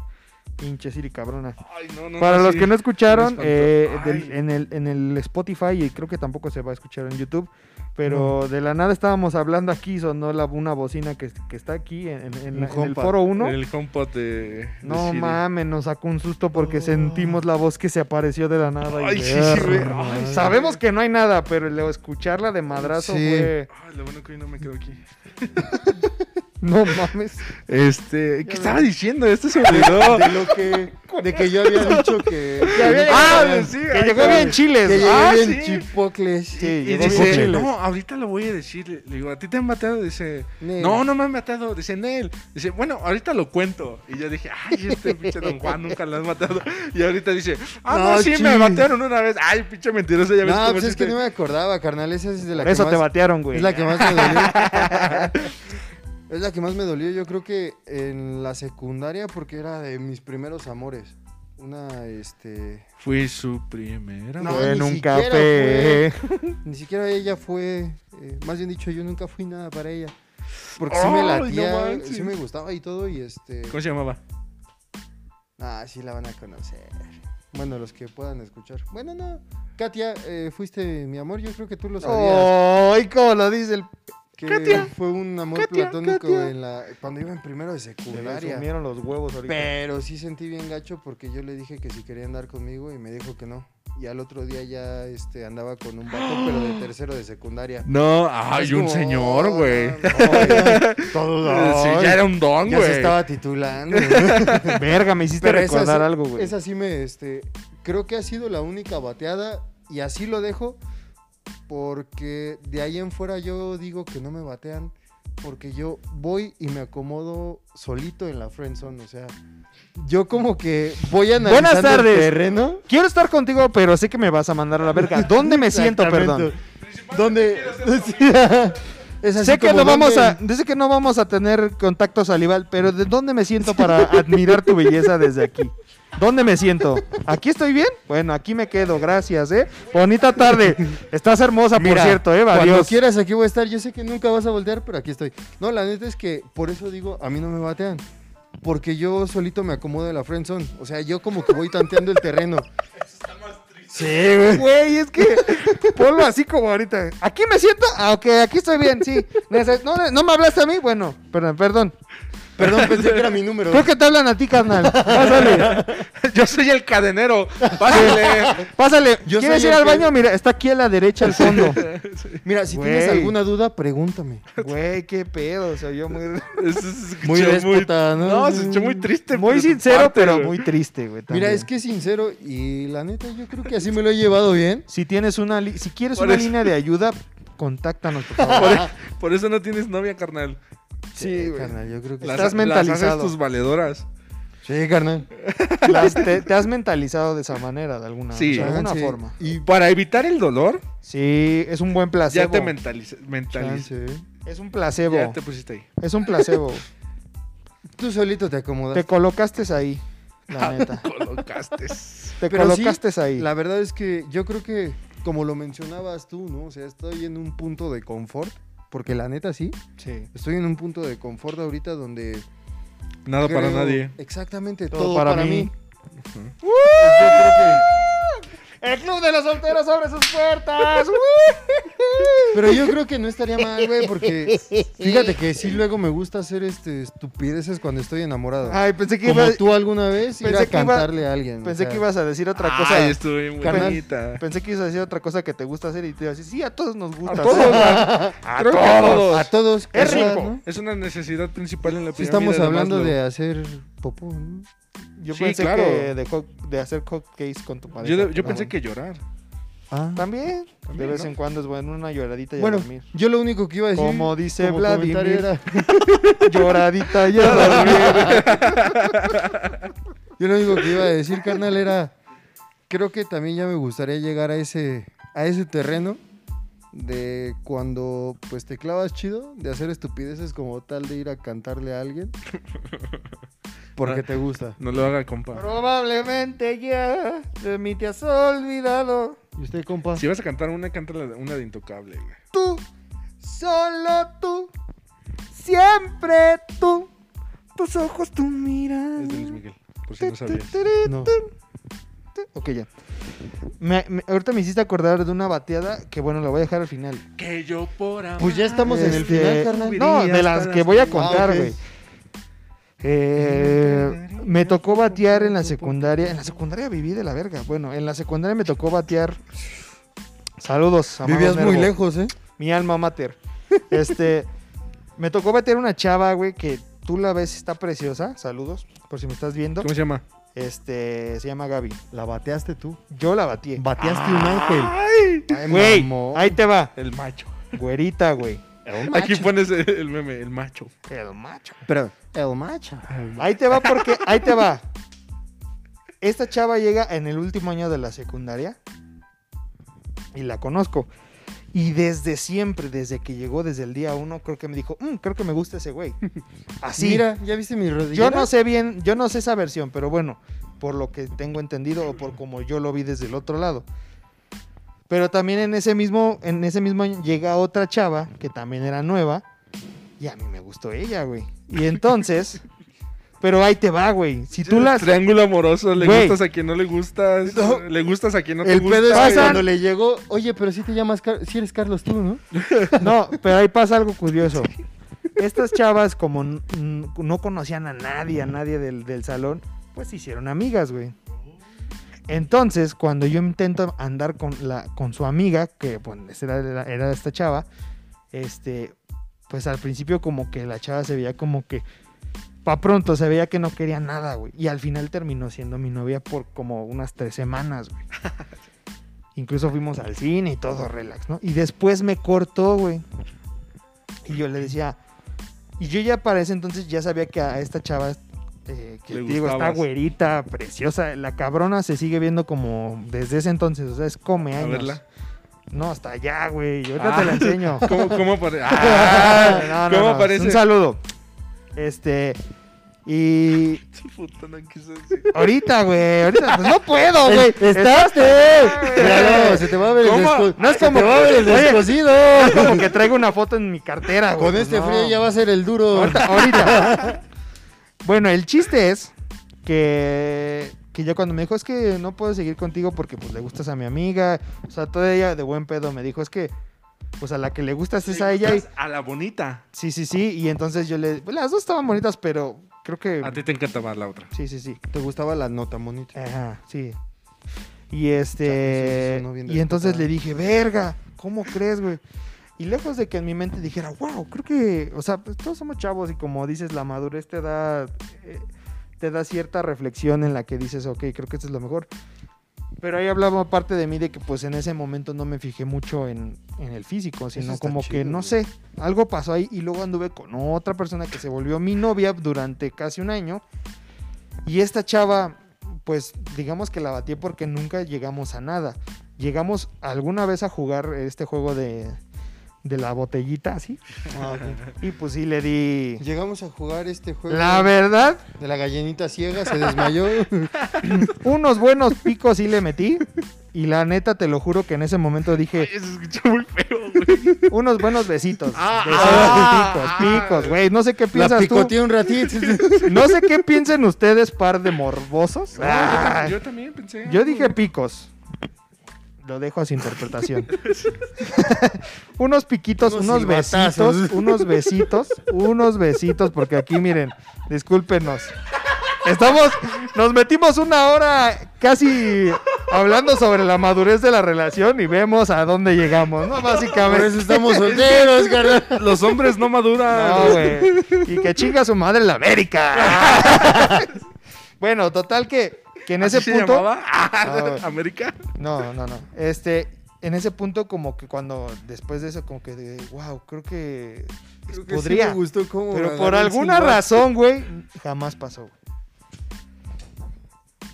Pinche Siri cabrona. Ay, no, no, Para no, los sí. que no escucharon, eh, del- en, el, en el Spotify, y creo que tampoco se va a escuchar en YouTube, pero de la nada estábamos hablando aquí, sonó la, una bocina que, que está aquí en, en- en la- en el foro 1. El HomePod de. No mames, nos sacó un susto porque Oh. sentimos la voz que se apareció de la nada. y Ay, sí, Ay, sí. Sabemos que no hay nada, pero el escucharla de madrazo Sí. fue... Ay, lo bueno que hoy no me quedo aquí. No mames. Este, ¿qué estaba diciendo? Esto se olvidó. De lo que. De que yo había dicho que. Que había Ah, llegado- sí, que llegó bien chiles. Que Ah, bien sí. chipocles. Sí, Y dice, chiles. no, ahorita lo voy a decir. Le digo, ¿a ti te han matado? Dice, Nel. no, no me han matado. Dice, Nel. Dice, bueno, ahorita lo cuento. Y yo dije, ay, este pinche Don Juan nunca lo has matado. Y ahorita dice, ah, no, No, sí, me mataron una vez. Ay, pinche mentiroso, ya ves No, cómo pues es que no me acordaba, carnal. Esa es de la Por que eso más, te batearon, güey. Es la que más me dolió. es la que más me dolió. Yo creo que en la secundaria, porque era de mis primeros amores. Una, este. Fui su primera. No, Fue en ni un siquiera café. Ni siquiera ella fue. eh, más bien dicho, yo nunca fui nada para ella. Porque sí me no latía, manches. sí me gustaba y todo. Y este. ¿Cómo se llamaba? Ah, sí la van a conocer. Bueno, los que puedan escuchar. Bueno, no. Katia, eh, fuiste mi amor. Yo creo que tú lo sabías. ¡Ay, cómo lo dice el... que Katia. fue un amor Katia, platónico Katia. en la cuando iba en primero de Se secundaria. sumieron los huevos ahorita. Pero sí sentí bien gacho porque yo le dije que si quería andar conmigo y me dijo que no. Y al otro día ya este, andaba con un vato, pero de tercero de secundaria. No, ay, un como, señor, oh, güey. no, no, ya, todo Sí, ya era un don, ya güey. se estaba titulando. Verga, me hiciste Pero recordar algo, güey. Esa sí me, este, creo que ha sido la única bateada y así lo dejo porque de ahí en fuera yo digo que no me batean porque yo voy y me acomodo solito en la friend zone, o sea, yo como que voy analizando Buenas tardes. el terreno. Quiero estar contigo, pero sé que me vas a mandar a la verga. ¿Dónde me siento, perdón? ¿Dónde? Es así Sé que no vamos a, dice que no vamos a tener contacto salival, pero ¿de dónde me siento para admirar tu belleza desde aquí? ¿Dónde me siento? ¿Aquí estoy bien? Bueno, aquí me quedo, gracias, ¿eh? Bonita tarde. Estás hermosa, por cierto, ¿eh? Cuando Adiós. quieras aquí voy a estar. Yo sé que nunca vas a voltear, pero aquí estoy. No, la neta es que por eso digo, a mí no me batean. Porque yo solito me acomodo en la friend zone. O sea, yo como que voy tanteando el terreno. Sí, güey. Güey, es que ponlo así como ahorita. ¿Aquí me siento? Ah, ok, aquí estoy bien, sí. Neces- ¿No, no me hablaste a mí? Bueno, perdón, perdón. Perdón, pensé que era mi número. Creo que te hablan a ti, carnal. Pásale, Yo soy el cadenero. Pásale. pásale. Yo ¿Quieres ir al que- baño? Mira, está aquí a la derecha al fondo. Mira, si tienes alguna duda, pregúntame. Güey, qué pedo. Se oyó muy, Eso se escuchó Muy déspota, ¿no? No, se escuchó muy triste. muy sincero, parte, pero güey. muy triste, güey. Mira, es que es sincero y la neta yo creo que así me lo he llevado bien. Si tienes una, li- si quieres Por una eso- línea de ayuda, contáctanos, por Por, favor. e- por eso no tienes novia, carnal. Sí, güey. carnal, yo creo que Las, Estás las mentalizado. haces tus valedoras. sí, carnal. Las- te, te has mentalizado de esa manera, de alguna, Sí. de alguna forma. Y Para evitar el dolor, Sí, es un buen placebo. ya te mentaliz. Es un placebo. Ya te pusiste ahí. Es un placebo. Tú solito te acomodas. te colocaste ahí, la neta. Colocaste. Te Pero sí, colocaste ahí. La verdad es que yo creo que, como lo mencionabas tú, ¿no? O sea, estoy en un punto de confort. Porque la neta sí, Sí. estoy en un punto de confort ahorita donde... Nada para nadie. Exactamente, Todo todo, para para, mí. Yo creo que- El club de los solteros abre sus puertas. pero yo creo que no estaría mal, güey, porque fíjate que sí luego me gusta hacer este estupideces cuando estoy enamorado. Ay, pensé que Como iba, tú alguna vez ir pensé a iba- cantarle a alguien. o pensé sea, que ibas a decir otra cosa. Ay, bien Carnal. bonita. Pensé que ibas a decir otra cosa que te gusta hacer y te iba a decir, sí, a todos nos gusta. A todos, hacer". a, todos. A todos. Es rico. ¿no? Es una necesidad principal en la Sí pirámide estamos hablando de hacer popó, ¿no? Yo Sí, pensé claro. que de, co- de hacer cupcakes con tu pareja. Yo, yo pensé bueno. que llorar. Ah. También, También, de vez ¿no? en cuando es bueno una lloradita y a Bueno, dormir. yo lo único que iba a decir... Como dice como Vladimir. era- Lloradita y a dormir. Yo lo único que iba a decir, carnal, era. Creo que también ya me gustaría llegar a ese, a ese terreno de cuando pues te clavas chido, de hacer estupideces como tal de ir a cantarle a alguien. Porque te gusta. No lo haga, compa. Probablemente ya de mí te has olvidado. ¿Y usted, compa? Si vas a cantar una, canta una de Intocable, güey. Tú, solo tú, siempre tú. Tus ojos, tu mirada. Es de Luis Miguel, por si no sabías. No. Ok, ya. Me- me- ahorita me hiciste acordar de una bateada que, bueno, la voy a dejar al final. Que yo por amar. Pues ya estamos en el Este, final, carnal. No, de las que voy a contar, Ah, ok. güey. Eh, me tocó batear en la secundaria. En la secundaria viví de la verga. Bueno, en la secundaria me tocó batear. Saludos, amado Vivías muy Nervo. lejos, ¿eh? Mi alma mater. Este, me tocó batear una chava, güey, que tú la ves, está preciosa. Saludos, por si me estás viendo. ¿Cómo se llama? Este, se llama Gaby. La bateaste tú. Yo la batí. Bateaste un ángel. Ay, Güey, ahí te va. El macho. Güerita, güey. Aquí pones el, el meme, el macho. El macho. Pero, el macho. Ahí te va porque, ahí te va. Esta chava llega en el último año de la secundaria y la conozco. Y desde siempre, desde que llegó, desde el día uno, creo que me dijo, "Mm, creo que me gusta ese güey. Así. Mira, ¿ya viste mi rodilla? yo no sé bien, yo no sé esa versión, pero bueno, por lo que tengo entendido o por como yo lo vi desde el otro lado. Pero también en ese mismo, en ese mismo año llega otra chava que también era nueva y a mí me gustó ella, güey. Y entonces, pero ahí te va, güey. Si tú las Triángulo amoroso, le Güey. gustas a quien no le gustas, No. le gustas a quien no te El gusta. pedo es que cuando le llegó, oye, pero si te llamas, Car- si eres Carlos tú, ¿no? No, pero ahí pasa algo curioso. Estas chavas, como no conocían a nadie, a nadie del, del salón, pues se hicieron amigas, güey. Entonces, cuando yo intento andar con, la, con su amiga, que pues era, era- era esta chava, este, pues al principio como que la chava se veía como que, pa' pronto se veía que no quería nada, güey. Y al final terminó siendo mi novia por como unas tres semanas, güey. Incluso fuimos al cine y todo, relax, ¿no? Y después me cortó, güey. Y yo le decía, y yo ya para ese entonces ya sabía que a esta chava, eh, que te digo, está güerita, preciosa. La cabrona se sigue viendo como desde ese entonces, o sea, es come A años. verla. No, hasta allá, güey. Yo ahorita Ah. te la enseño. ¿Cómo, cómo apare- Ah, Ah, no, no, ¿Cómo no, aparece? Un saludo. Este. Y Puta, no quise decir. ahorita, güey. Ahorita, pues no puedo, güey. ¡Estás! güey. Míralo, se te va a ver el ¿Cómo? desco- No es se como te va a ver el Oye, descosido. Es como que traigo una foto en mi cartera, güey. Con este no. frío ya va a ser el duro. Ahorita, ahorita. bueno, el chiste es que, que ya cuando me dijo, es que no puedo seguir contigo porque pues le gustas a mi amiga. O sea, toda ella de buen pedo me dijo, es que pues a la que le gustas es a ella. Y, A la bonita. sí, sí, sí. Y entonces yo le... pues, las dos estaban bonitas, pero creo que... A ti te encanta más la otra. Sí, sí, sí. ¿Te gustaba la nota bonita? Ajá, sí. Y este. y entonces le dije, verga, ¿cómo crees, güey? Y lejos de que en mi mente dijera, wow, creo que. O sea, pues todos somos chavos y como dices, la madurez te da. eh, te da cierta reflexión en la que dices, ok, creo que esto es lo mejor. Pero ahí hablaba parte de mí de que pues en ese momento no me fijé mucho en, en el físico, sino como que, no güey. sé, algo pasó ahí y luego anduve con otra persona que se volvió mi novia durante casi un año. Y esta chava, pues digamos que la batí porque nunca llegamos a nada. Llegamos alguna vez a jugar este juego de, de la botellita, así. Ah. Y pues sí le di... Llegamos a jugar este juego La verdad, de la gallinita ciega, se desmayó. unos buenos picos sí le metí. Y la neta, te lo juro que en ese momento dije, Ay, se escucha muy feo, güey. unos buenos besitos. Ah, Besitos, ah, picos, ah. picos, güey. No sé qué La piensas tú. picoteé un ratito. No sé qué piensen ustedes, par de morbosos. Yo, Ah, yo también pensé. Yo dije picos. Lo dejo a su interpretación. unos piquitos, Unos besitos, unos besitos, unos besitos, porque aquí miren, discúlpenos. Estamos, nos metimos una hora casi hablando sobre la madurez de la relación y vemos a dónde llegamos, ¿no? Por Básicamente. eso estamos solteros, carnal. Los hombres no maduran. No, güey. Y que chinga su madre la América. bueno, total que, que en ¿Así ese se punto. llamaba? Ah, ¿América? No, no, no. Este, en ese punto, como que cuando, después de eso, como que, de, wow, creo que Creo que sí podría. me gustó cómo pero por alguna razón, güey, jamás pasó, güey.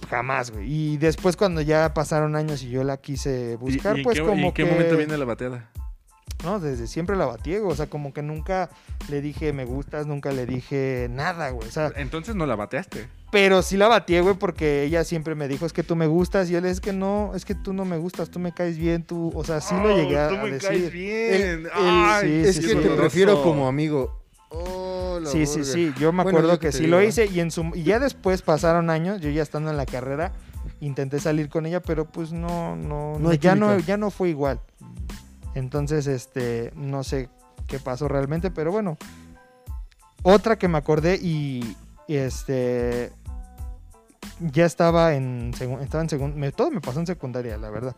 Jamás, güey. Y después, cuando ya pasaron años y yo la quise buscar, ¿Y, y en pues qué, como y en qué que... momento viene la bateada? ¿No? Desde siempre la batié, güey. O sea, como que nunca le dije me gustas, nunca le dije nada, güey. O sea, Entonces no la bateaste. pero sí la batié, güey, porque ella siempre me dijo, es que tú me gustas. Y yo le dije, es que no, es que tú no me gustas, tú me caes bien, tú... O sea, sí lo llegué a, Oh, Tú me decir. caes bien. El- Ay, sí, es sí, que sí, te prefiero como amigo. Oh, Sí, sí, burger. sí. Yo me acuerdo que, sí lo hice y en su y ya después pasaron años, yo ya estando en la carrera, intenté salir con ella, pero pues no, no, No no, ya no, ya no fue igual. Entonces, este, no sé qué pasó realmente, pero bueno. Otra que me acordé y, este ya estaba en estaba en segundo, todo me pasó en secundaria, la verdad.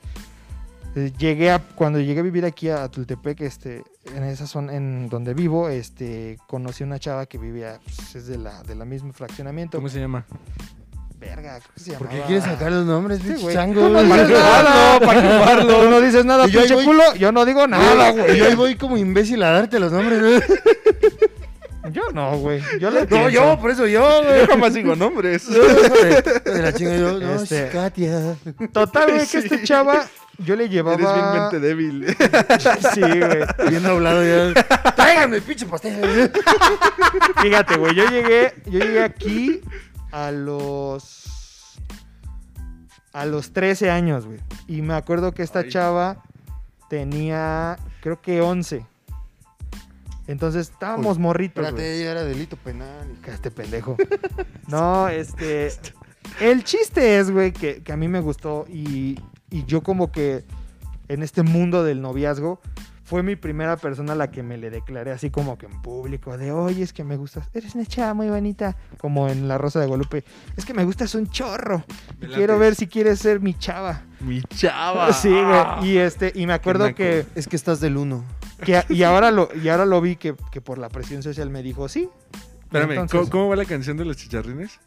Eh, Llegué a, cuando llegué a vivir aquí a Tultepec, este, en esa zona en donde vivo, este, conocí una chava que vivía, pues, es de la, de la misma fraccionamiento. ¿Cómo se llama? Verga, ¿cómo se ¿Por qué llamaba? quieres sacar los nombres, pinche güey. chango? No güey? dices nada, para quemarlo. Tú no dices nada, Y yo ahí pinche voy- culo. Yo no digo nada, güey. Y yo ahí voy como imbécil a darte los nombres, güey. Yo no, güey. Yo le No, pienso. yo, por eso yo, güey. Yo jamás digo nombres. De la chinga yo, no, Este- es Katia. Total, güey, que esta chava, yo le llevaba... Eres bien mente débil. Sí, güey. Bien doblado ya. Tráiganme, pinche pastel. Fíjate, güey, yo llegué, yo llegué aquí a los a los 13 años, güey. Y me acuerdo que esta Ay. chava tenía, creo que 11. Entonces estábamos morritos, güey. Espérate, ya era delito penal. Este pendejo. No, este. El chiste es, güey, que, que a mí me gustó y, y yo como que en este mundo del noviazgo fue mi primera persona a la que me le declaré así como que en público de, oye, es que me gustas, eres una chava muy bonita, como en La Rosa de Guadalupe, es que me gustas un chorro y quiero ver si quieres ser mi chava. Mi chava. Sí, güey, y este, y me acuerdo que, Es que estás del uno. que- y ahora lo, y ahora lo vi que, que por la presión social me dijo, sí. Espérame, Entonces- ¿cómo, cómo va la canción de los chicharrines?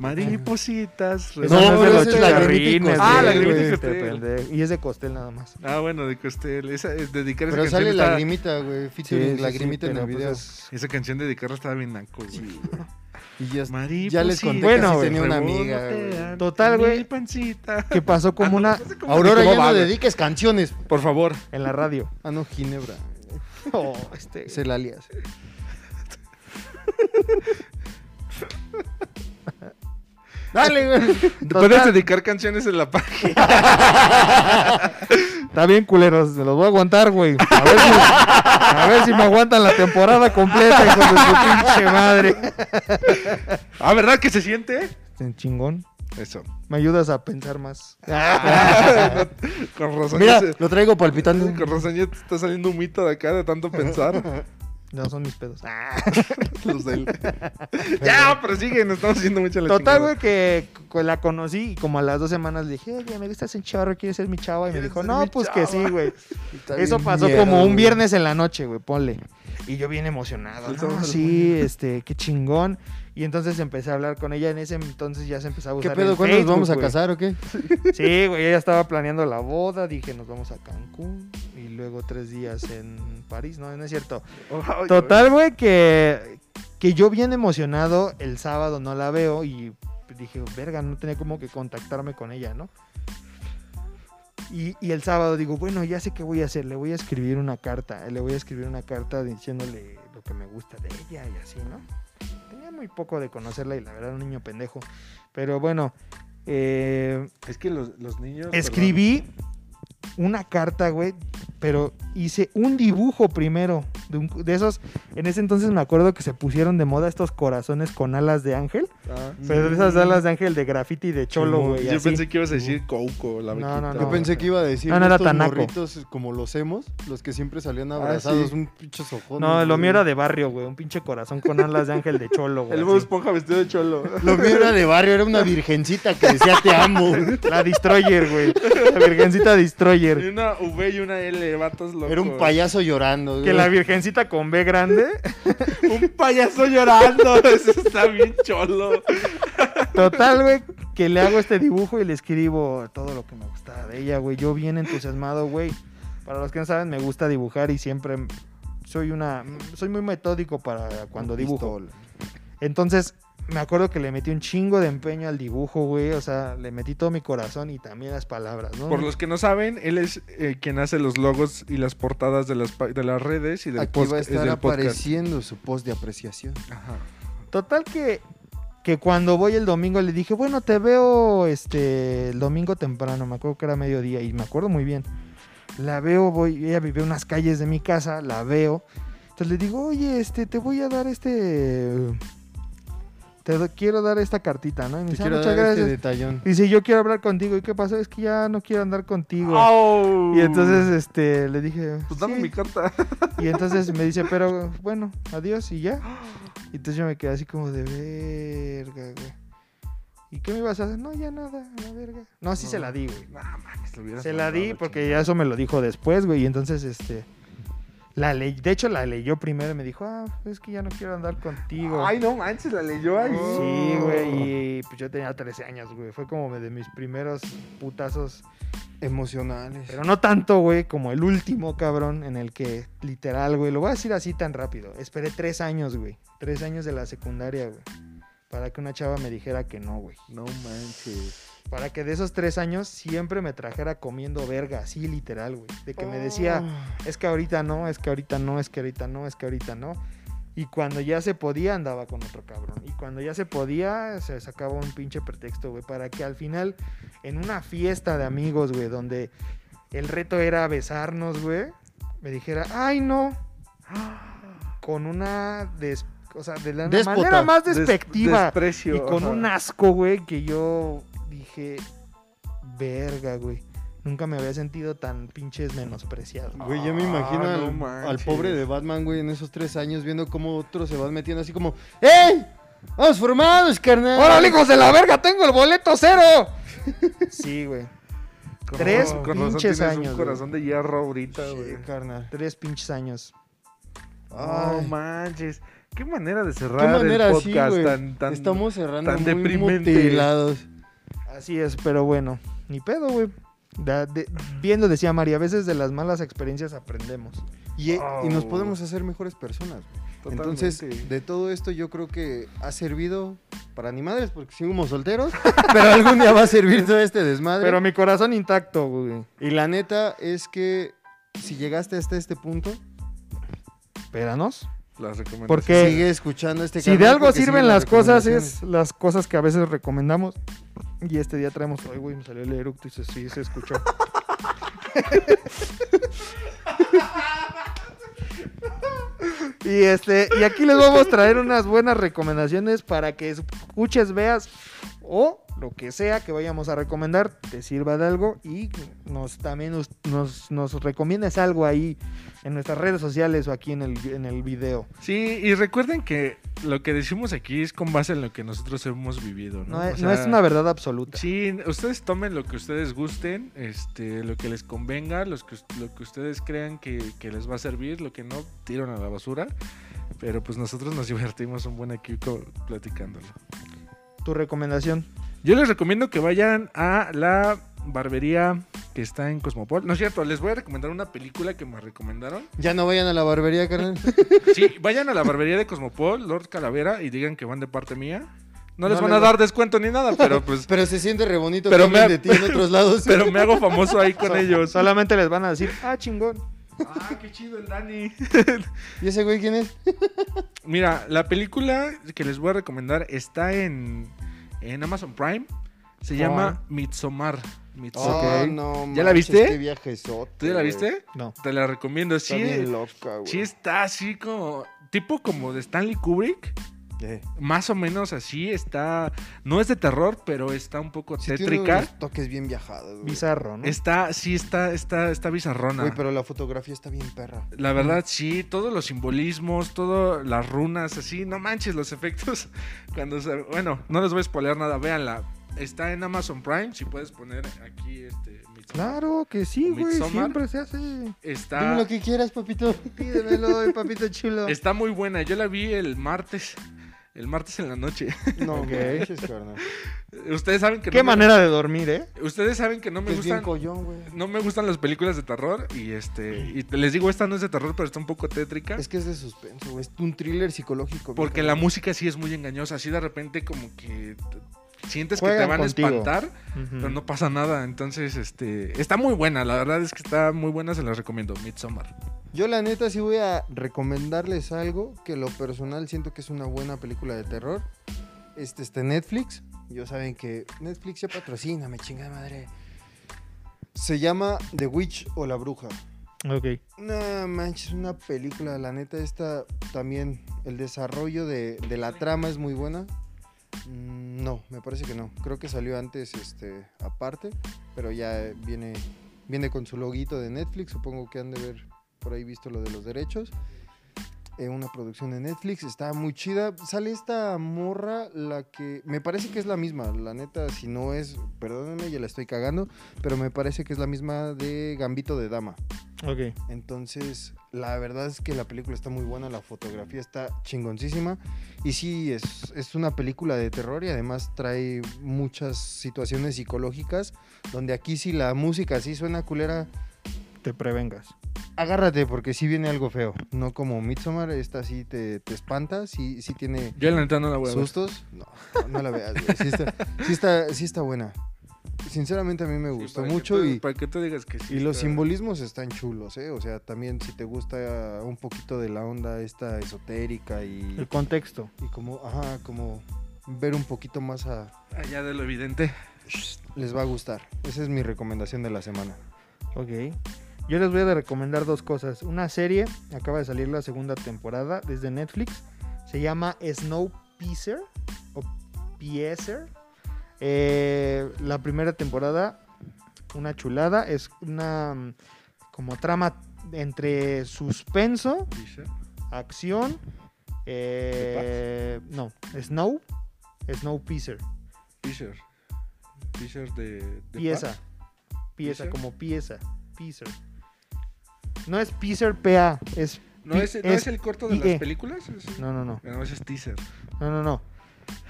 Maripositas. No, de pero los es chicharrines, Lagrimita y este Costel. Y es de Costel nada más. Ah, bueno, de Costel. Esa, es dedicar esa Pero canción. sale está- lagrimita, güey. Featuring lagrimita en pero el pues video. es- Esa canción dedicarla estaba bien naco, güey. Y ya, Maripositas. ya les conté Bueno, que sí tenía una amiga, güey. Total, en güey. que pasó como una Aurora, ¿Cómo ya va, no dediques canciones. Por favor. en la radio. Ah, no, Ginebra. Oh, este, Es el alias. Dale, güey. Puedes dedicar canciones en la página. Está bien, culeros. Me los voy a aguantar, güey. A ver si, a ver si me aguantan la temporada completa, hijo de su pinche madre. Ah, ¿verdad que se siente? Este Chingón. Eso. Me ayudas a pensar más. Con razón. Mira, se- lo traigo palpitando. Con razón ya te está saliendo un mito de acá de tanto pensar. No son mis pedos. Los del... ya, pero sigue, nos estamos haciendo mucho la Total, güey, que la conocí y como a las dos semanas le dije, oye, me gustas un chorro, ¿quieres ser mi chava? Y me ¿Quieres dijo, no, pues que sí, chava?" güey. Eso pasó mierda, como un viernes en la noche, güey, ponle. Y yo bien emocionado. Sí, este, qué chingón. Y entonces empecé a hablar con ella. En ese entonces ya se empezaba a ¿Qué usar pedo? el ¿Cuándo nos vamos a güey. casar o qué? Sí, güey, ella estaba planeando la boda. Dije, nos vamos a Cancún. Y luego tres días en París. No, no es cierto. Total, güey, que, que yo bien emocionado el sábado no la veo y dije, verga, no tenía como que contactarme con ella, ¿no? Y, y el sábado digo, bueno, ya sé qué voy a hacer, le voy a escribir una carta, le voy a escribir una carta diciéndole lo que me gusta de ella y así, ¿no? Muy poco de conocerla y la verdad un niño pendejo. Pero bueno, eh, Es que los, los niños... escribí una carta, güey, pero hice un dibujo primero de, un- de esos. En ese entonces me acuerdo que se pusieron de moda estos corazones con alas de ángel. Ah. pero de esas alas de ángel de graffiti de cholo, güey. Yo así. pensé que ibas a decir Coco, la No, no, no. Yo pensé que iba a decir No, no era estos morritos como los hemos, los que siempre salían abrazados, sí. un pinche ojón. No, lo mío era de barrio, güey. Un pinche corazón con alas de ángel de cholo, güey. El. Bob Esponja vestido de cholo. Lo mío era de barrio, era una virgencita que decía te amo. La Destroyer, güey. La virgencita Y Destroyer. una V y una L, vatos locos. Era un payaso llorando. Que la virgencita con B grande. Un payaso llorando. Eso está bien cholo. Total, güey, que le hago este dibujo y le escribo todo lo que me gustaba de ella, güey. Yo bien entusiasmado, güey. Para los que no saben, me gusta dibujar y siempre soy una soy muy metódico para cuando dibujo. Entonces, me acuerdo que le metí un chingo de empeño al dibujo, güey. O sea, le metí todo mi corazón y también las palabras, ¿no? Por los que no saben, él es eh, quien hace los logos y las portadas de las, de las redes y del, Aquí post- va a estar podcast. apareciendo su post de apreciación. Ajá. Total que, que cuando voy el domingo le dije, bueno, te veo este el domingo temprano, me acuerdo que era mediodía y me acuerdo muy bien. La veo, voy, ella vive unas calles de mi casa, la veo. Entonces le digo, oye, este, te voy a dar este... Te do- quiero dar esta cartita, ¿no? Y me Te dice, "Ah, quiero muchas dar este gracias. detallón. Dice, yo quiero hablar contigo. ¿Y qué pasó? Es que ya no quiero andar contigo. ¡Au! Y entonces este le dije, Pues dame "Sí". mi carta. Y entonces me dice, pero bueno, adiós y ya. Y entonces yo me quedé así como de verga, güey. ¿Y qué me ibas a hacer? No, ya nada, a la verga. No, sí se la di, güey. No, mames, lo hubieras Se la di porque ya eso me lo dijo después, güey. Y entonces, este. La ley, de hecho, la leyó primero y me dijo, ah, es que ya no quiero andar contigo. Ay, no manches, la leyó ahí. Sí, güey. Y pues yo tenía 13 años, güey. Fue como de mis primeros putazos. Emocionales. Pero no tanto, güey, como el último, cabrón, en el que literal, güey. Lo voy a decir así tan rápido. Esperé tres años, güey. Tres años de la secundaria, güey. Para que una chava me dijera que no, güey. No manches. Para que de esos tres años siempre me trajera comiendo verga, así literal, güey. De que me decía, Oh. es que ahorita no, es que ahorita no, es que ahorita no, es que ahorita no. Y cuando ya se podía, andaba con otro cabrón. Y cuando ya se podía, se sacaba un pinche pretexto, güey. Para que al final, en una fiesta de amigos, güey, donde el reto era besarnos, güey, me dijera, ay, no. Con una. des- o sea, de la Déspota. manera más Des- despectiva. desprecio, y con ajá. un asco, güey, que yo dije, verga, güey. Nunca me había sentido tan pinches menospreciado. Güey, yo me imagino Ah, al, no al manches. pobre de Batman, güey, en esos tres años, viendo cómo otros se van metiendo así como, ¡Ey! ¡Vamos formados, carnal! ¡Órale, hijos de la verga! ¡Tengo el boleto cero! Sí, güey. Tres con pinches años, Un güey. corazón de hierro ahorita, Sí, güey. carnal. Tres pinches años. No Ay, manches. Qué manera de qué cerrar manera el podcast güey. tan, tan... Estamos cerrando tan muy deprimente. mutilados. Así es, pero bueno. Ni pedo, güey. Da- de- viendo, decía María, a veces de las malas experiencias aprendemos. Y, y nos Oh. podemos hacer mejores personas. Totalmente. Entonces, de todo esto yo creo que ha servido para ni madres, porque seguimos solteros, pero algún día va a servir todo este desmadre. Pero mi corazón intacto, güey. Y la neta es que si llegaste hasta este punto, Espéranos. Las recomendaciones. Porque sigue escuchando este si de algo sirven las cosas es las cosas que a veces recomendamos. Y este día traemos, ay, güey, me salió el eructo y se, sí se escuchó. y este, y aquí les vamos a traer unas buenas recomendaciones para que escuches, veas o lo que sea que vayamos a recomendar te sirva de algo y nos también nos, nos, nos recomiendes algo ahí en nuestras redes sociales o aquí en el, en el video. Sí, y recuerden que lo que decimos aquí es con base en lo que nosotros hemos vivido, ¿no? No, O es, no es una verdad absoluta. Sí, ustedes tomen lo que ustedes gusten, este, lo que les convenga, los que, lo que ustedes crean que, que les va a servir, lo que no, tiran a la basura. Pero pues nosotros nos divertimos un buen equipo platicándolo. Tu recomendación. Yo les recomiendo que vayan a la barbería que está en Cosmopol. No es cierto, les voy a recomendar una película que me recomendaron. Ya no vayan a la barbería, carnal. Sí, vayan a la barbería de Cosmopol, Lord Calavera, y digan que van de parte mía. No les No van a va- dar descuento ni nada, pero pues... Pero se siente re bonito Pero que me ha- de ti en otros lados. Pero me hago famoso ahí con ellos. Solamente les van a decir, ah, chingón. Ah, qué chido el Dani. ¿Y ese güey quién es? Mira, la película que les voy a recomendar está en, en Amazon Prime. Se llama Midsommar. Midsommar. Oh, no, ¿Ya la viste? Qué ¿Tú ya la viste? No. Te la recomiendo. Está Sí, bien loca, güey. sí está así como... Tipo como de Stanley Kubrick. Eh, Más o menos así. Está... No es de terror, pero está un poco sí tiene tétrica. unos toques bien viajados, güey. Bizarro, ¿no? Está... Sí, está, está, está bizarrona. Güey, pero la fotografía está bien perra. La verdad, sí, todos los simbolismos, todas las runas, así, no manches los efectos. Cuando se- bueno, no les voy a spoiler nada, véanla. Está en Amazon Prime, si puedes poner aquí este. Claro que sí, güey. Siempre se hace. Dime Está, lo que quieras, papito. Pídemelo, papito chulo. está muy buena. Yo la vi el martes. El martes en la noche. No, carnal. Ustedes saben que Qué no me- manera de dormir, ¿eh? Ustedes saben que no me es bien gustan collón, güey. no me gustan las películas de terror y este y te- les digo esta no es de terror, pero está un poco tétrica. Es que es de suspenso, güey. Es un thriller psicológico. Porque la música sí es muy engañosa, así de repente como que sientes que te van contigo. a espantar, pero no pasa nada. Entonces, este, está muy buena, la verdad es que está muy buena, se las recomiendo, Midsommar. Yo la neta sí voy a recomendarles algo que lo personal siento que es una buena película de terror. Este está Netflix. Yo saben que Netflix ya patrocina, me chingada madre. Se llama The Witch o la Bruja. Ok. No manches, una película, la neta esta también el desarrollo de, de la trama es muy buena. Mm, No, me parece que no. Creo que salió antes este aparte, pero ya viene viene con su loguito de Netflix, supongo que han de ver por ahí visto lo de los derechos. Eh, una producción de Netflix, está muy chida. Sale esta morra, la que me parece que es la misma, la neta, si no es, perdónenme, ya la estoy cagando, pero me parece que es la misma de Gambito de Dama. Ok. Entonces, la verdad es que la película está muy buena, la fotografía está chingoncísima. Y sí, es, es una película de terror y además trae muchas situaciones psicológicas, donde aquí si la música sí suena culera, Te prevengas. Agárrate porque sí viene algo feo. No como Midsommar, esta sí te, te espanta, sí, sí tiene Yo la neta no la voy a ver. sustos. No, no, no la veas. Sí está, sí, está, sí está buena. Sinceramente a mí me Sí, gustó mucho tú- y... para que tú digas que sí. Y los simbolismos están chulos, ¿eh? O sea, también si te gusta un poquito de la onda esta esotérica y, El contexto. y como, ajá, como ver un poquito más a... allá de lo evidente. Les va a gustar. Esa es mi recomendación de la semana. Ok. Yo les voy a recomendar dos cosas. Una serie, acaba de salir la segunda temporada desde Netflix. Se llama Snowpiercer o Piercer. Eh, la primera temporada, una chulada. Es una mm, como trama entre suspenso, acción. eh, no, Snow. Snowpiercer. Teaser. Teaser de, de Pieza. Pieza, como pieza. Piercer. No es Piercer PA, es. ¿No es, no es es el corto de IE. las películas? Es- No, no, no. No, ese es teaser. No, no, no.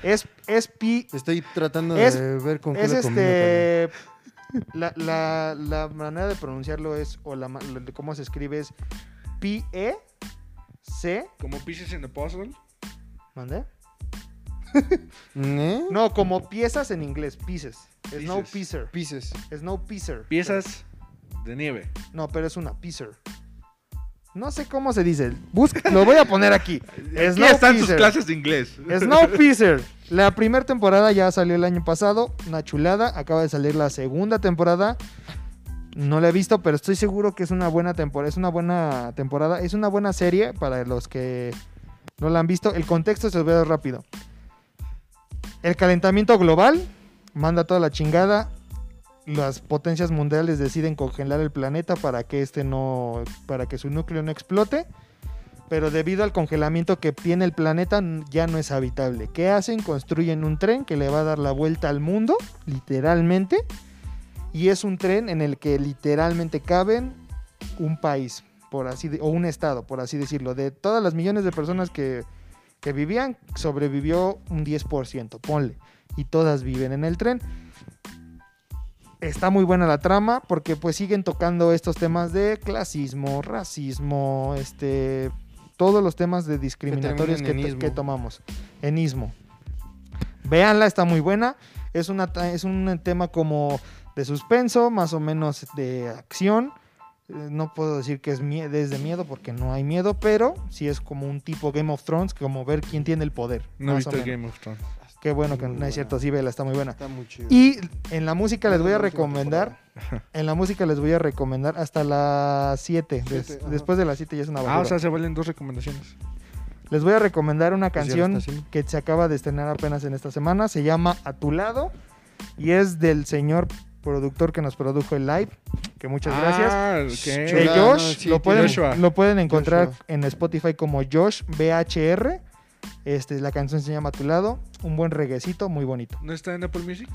Es, es pi. Estoy tratando Es- de ver con qué Es este. La, la, la manera de pronunciarlo es. O la, cómo se escribe es. P-E. C. Como Pieces in the Puzzle. ¿Mande? también. ¿Eh? No, como piezas en inglés. Pieces. Snow Pieces. Piecer. Pieces. Snow Piecer. Piezas de nieve. No, pero es una Piecer. No sé cómo se dice. Busca, lo voy a poner aquí. Aquí Snow están sus clases de inglés. Snowpiercer. La primera temporada ya salió el año pasado, una chulada. Acaba de salir la segunda temporada. No la he visto, pero estoy seguro que es una buena temporada. Es una buena temporada. Es una buena serie para los que no la han visto. El contexto se los voy a dar rápido. El calentamiento global manda toda la chingada. Las potencias mundiales deciden congelar el planeta para que este no, para que su núcleo no explote pero debido al congelamiento que tiene el planeta ya no es habitable. ¿Qué hacen? Construyen un tren que le va a dar la vuelta al mundo, literalmente, y es un tren en el que literalmente caben un país, por así o un estado, por así decirlo. De todas las millones de personas que, que vivían, sobrevivió un 10%, ponle, y todas viven en el tren. Está muy buena la trama porque pues siguen tocando estos temas de clasismo, racismo, este, todos los temas de discriminatorios que, ismo. que tomamos. Enismo. Véanla, está muy buena. Es, una, es un tema como de suspenso, más o menos de acción. Eh, No puedo decir que es, mie- es de miedo porque no hay miedo, pero sí es como un tipo Game of Thrones, como ver quién tiene el poder. No he visto. Game of Thrones. Qué bueno que Muy no es cierto, sí, vela, está muy buena. Está muy chido. Y en la música les voy a recomendar, en la música les voy a recomendar hasta las 7. Siete, ajá. después de las 7 ya es una Ah, basura. o sea, se valen dos recomendaciones. Les voy a recomendar una Pues canción que se acaba de estrenar apenas en esta semana. Se llama A tu lado y es del señor productor que nos produjo el live. Que muchas gracias. Ah, ok. De Chulada, Josh, no, sí, lo, pueden, Joshua. lo pueden encontrar Joshua. en Spotify como Josh BHR. Este, la canción se llama A tu lado. Un buen reguecito, muy bonito. ¿No está en Apple Music?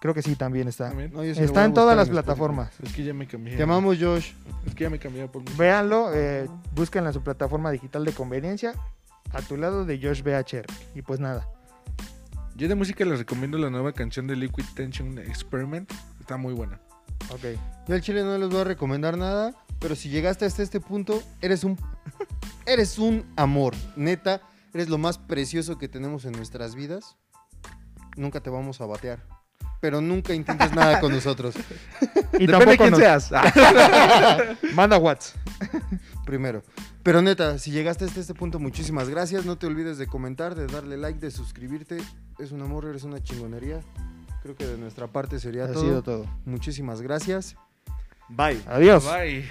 Creo que sí, también está. También. No, Está en todas las en plataformas. Es que ya me cambié. Te amamos, Josh. Es que ya me cambié a Apple Music. Véanlo, eh, búsquenla en su plataforma digital de conveniencia. A tu lado de Josh BHR. Y pues nada. Yo de música les recomiendo la nueva canción de Liquid Tension Experiment. Está muy buena. Ok. Yo al chile no les voy a recomendar nada, pero si llegaste hasta este punto, eres un eres un amor, neta, eres lo más precioso que tenemos en nuestras vidas. Nunca te vamos a batear, pero nunca intentes nada con nosotros. Y Depende de tampoco quién nos- seas. Ah. Manda Whats. Primero. Pero neta, si llegaste hasta este punto, muchísimas gracias. No te olvides de comentar, de darle like, de suscribirte. Es un amor, eres una chingonería. Creo que de nuestra parte sería Ha todo. sido todo. Muchísimas gracias. Bye. Adiós. Bye.